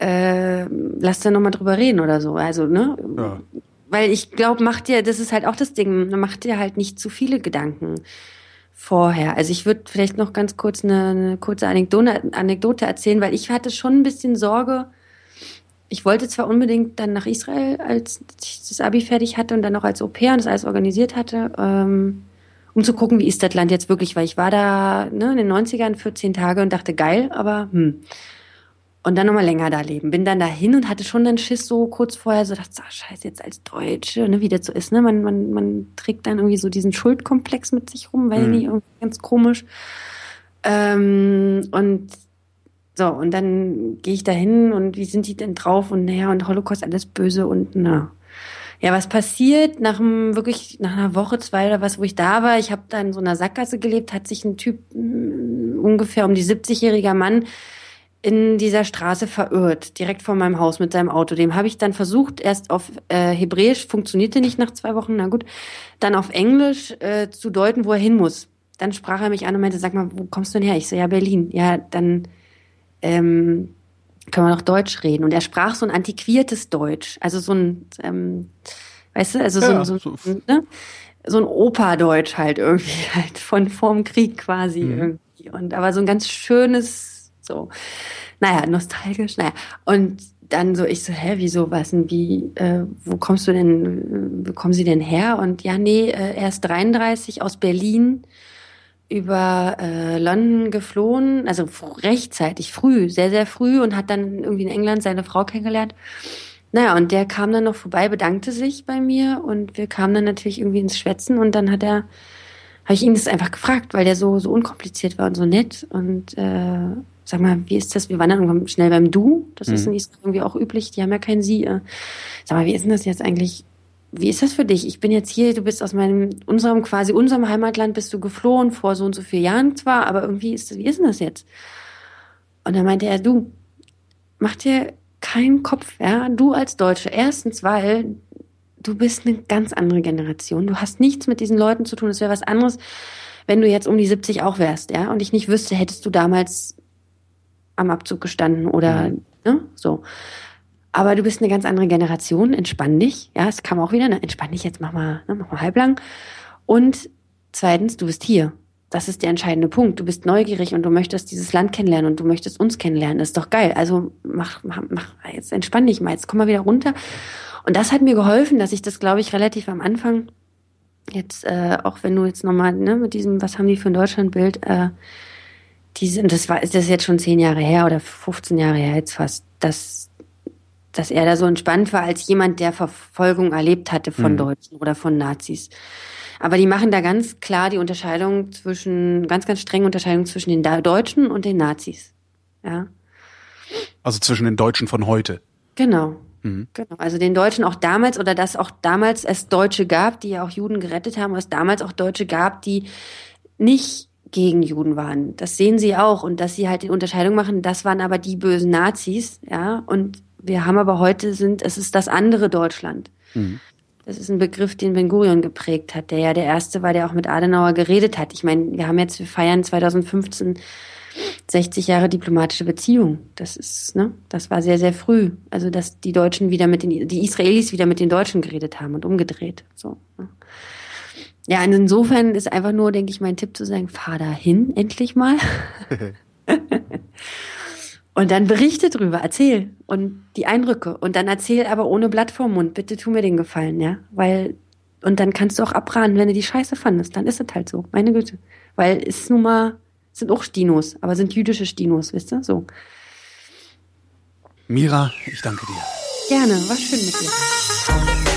äh, lass da nochmal drüber reden oder so. Also, ne? Ja. Weil ich glaube, mach dir, das ist halt auch das Ding, mach dir halt nicht zu viele Gedanken vorher. Also ich würde vielleicht noch ganz kurz eine, eine kurze Anekdote, Anekdote erzählen, weil ich hatte schon ein bisschen Sorge. Ich wollte zwar unbedingt dann nach Israel, als ich das Abi fertig hatte und dann noch als Au pair und das alles organisiert hatte. Ähm, um zu gucken, wie ist das Land jetzt wirklich, weil ich war da ne, in den 90ern 14 Tage und dachte, geil, aber hm. Und dann nochmal länger da leben. Bin dann dahin und hatte schon dann Schiss so kurz vorher, so dachte, ach, scheiße, jetzt als Deutsche, ne, wie das so ist, ne? Man, man, man trägt dann irgendwie so diesen Schuldkomplex mit sich rum, weil mhm. nicht irgendwie ganz komisch. Ähm, und so, und dann gehe ich da hin und wie sind die denn drauf und naja, und Holocaust alles böse und na. Ja, was passiert nach einem, wirklich nach einer Woche, zwei oder was, wo ich da war, ich habe da in so einer Sackgasse gelebt, hat sich ein Typ mm, ungefähr um die 70-jähriger Mann in dieser Straße verirrt, direkt vor meinem Haus mit seinem Auto. Dem habe ich dann versucht, erst auf äh, Hebräisch, funktionierte nicht nach zwei Wochen, na gut, dann auf Englisch äh, zu deuten, wo er hin muss. Dann sprach er mich an und meinte, sag mal, wo kommst du denn her? Ich so, ja, Berlin. Ja, dann ähm, können wir noch Deutsch reden. Und er sprach so ein antiquiertes Deutsch, also so ein, ähm, weißt du, also so, ja, so, so, ne? so ein Operdeutsch halt irgendwie, halt von vorm Krieg quasi mhm. irgendwie. Und aber so ein ganz schönes, so, naja, nostalgisch, naja. Und dann so, ich so, hä, wieso, was denn, wie, äh, wo kommst du denn, wo kommen Sie denn her? Und ja, nee, äh, er ist 33 aus Berlin über äh, London geflohen, also rechtzeitig, früh, sehr, sehr früh und hat dann irgendwie in England seine Frau kennengelernt. Naja, und der kam dann noch vorbei, bedankte sich bei mir und wir kamen dann natürlich irgendwie ins Schwätzen und dann hat er, habe ich ihn das einfach gefragt, weil der so, so unkompliziert war und so nett und äh, sag mal, wie ist das? Wir waren dann schnell beim Du, das mhm. ist in Israel irgendwie auch üblich, die haben ja kein Sie. Äh. Sag mal, wie ist denn das jetzt eigentlich? Wie ist das für dich? Ich bin jetzt hier, du bist aus meinem, unserem, quasi unserem Heimatland bist du geflohen, vor so und so vielen Jahren zwar, aber irgendwie ist das, wie ist denn das jetzt? Und dann meinte er, du, mach dir keinen Kopf, ja, du als Deutsche. Erstens, weil du bist eine ganz andere Generation. Du hast nichts mit diesen Leuten zu tun. Es wäre was anderes, wenn du jetzt um die 70 auch wärst, ja, und ich nicht wüsste, hättest du damals am Abzug gestanden oder, mhm. ne, so. Aber du bist eine ganz andere Generation, entspann dich. Ja, es kam auch wieder, ne? entspann dich jetzt, mach mal, ne, mach mal halblang. Und zweitens, du bist hier. Das ist der entscheidende Punkt. Du bist neugierig und du möchtest dieses Land kennenlernen und du möchtest uns kennenlernen. Das ist doch geil. Also mach, mach, mach jetzt entspann dich mal, jetzt komm mal wieder runter. Und das hat mir geholfen, dass ich das, glaube ich, relativ am Anfang jetzt, äh, auch wenn du jetzt nochmal, ne, mit diesem, was haben die für ein Deutschlandbild, äh, diese, das war, das ist jetzt schon zehn Jahre her oder 15 Jahre her jetzt fast, dass, dass er da so entspannt war als jemand, der Verfolgung erlebt hatte von mhm. Deutschen oder von Nazis. Aber die machen da ganz klar die Unterscheidung zwischen, ganz, ganz strenge Unterscheidung zwischen den Deutschen und den Nazis. Ja. Also zwischen den Deutschen von heute. Genau. Mhm. Genau. Also den Deutschen auch damals oder dass auch damals es Deutsche gab, die ja auch Juden gerettet haben, es damals auch Deutsche gab, die nicht gegen Juden waren. Das sehen sie auch und dass sie halt die Unterscheidung machen, das waren aber die bösen Nazis, ja. Und wir haben aber heute sind, es ist das andere Deutschland. Mhm. Das ist ein Begriff, den Ben Gurion geprägt hat, der ja der erste war, der auch mit Adenauer geredet hat. Ich meine, wir haben jetzt, wir feiern 2015 60 Jahre diplomatische Beziehung. Das ist, ne, das war sehr, sehr früh. Also, dass die Deutschen wieder mit den, die Israelis wieder mit den Deutschen geredet haben und umgedreht. So. Ne. Ja, insofern ist einfach nur, denke ich, mein Tipp zu sagen, fahr da hin, endlich mal. Und dann berichte drüber, erzähl und die Eindrücke. Und dann erzähl aber ohne Blatt vorm Mund. Bitte tu mir den Gefallen, ja. Weil, und dann kannst du auch abraten, wenn du die Scheiße fandest. Dann ist es halt so. Meine Güte. Weil es ist nun mal, sind auch Stinos, aber sind jüdische Stinos, wisst ihr? So. Mira, ich danke dir. Gerne, war schön mit dir.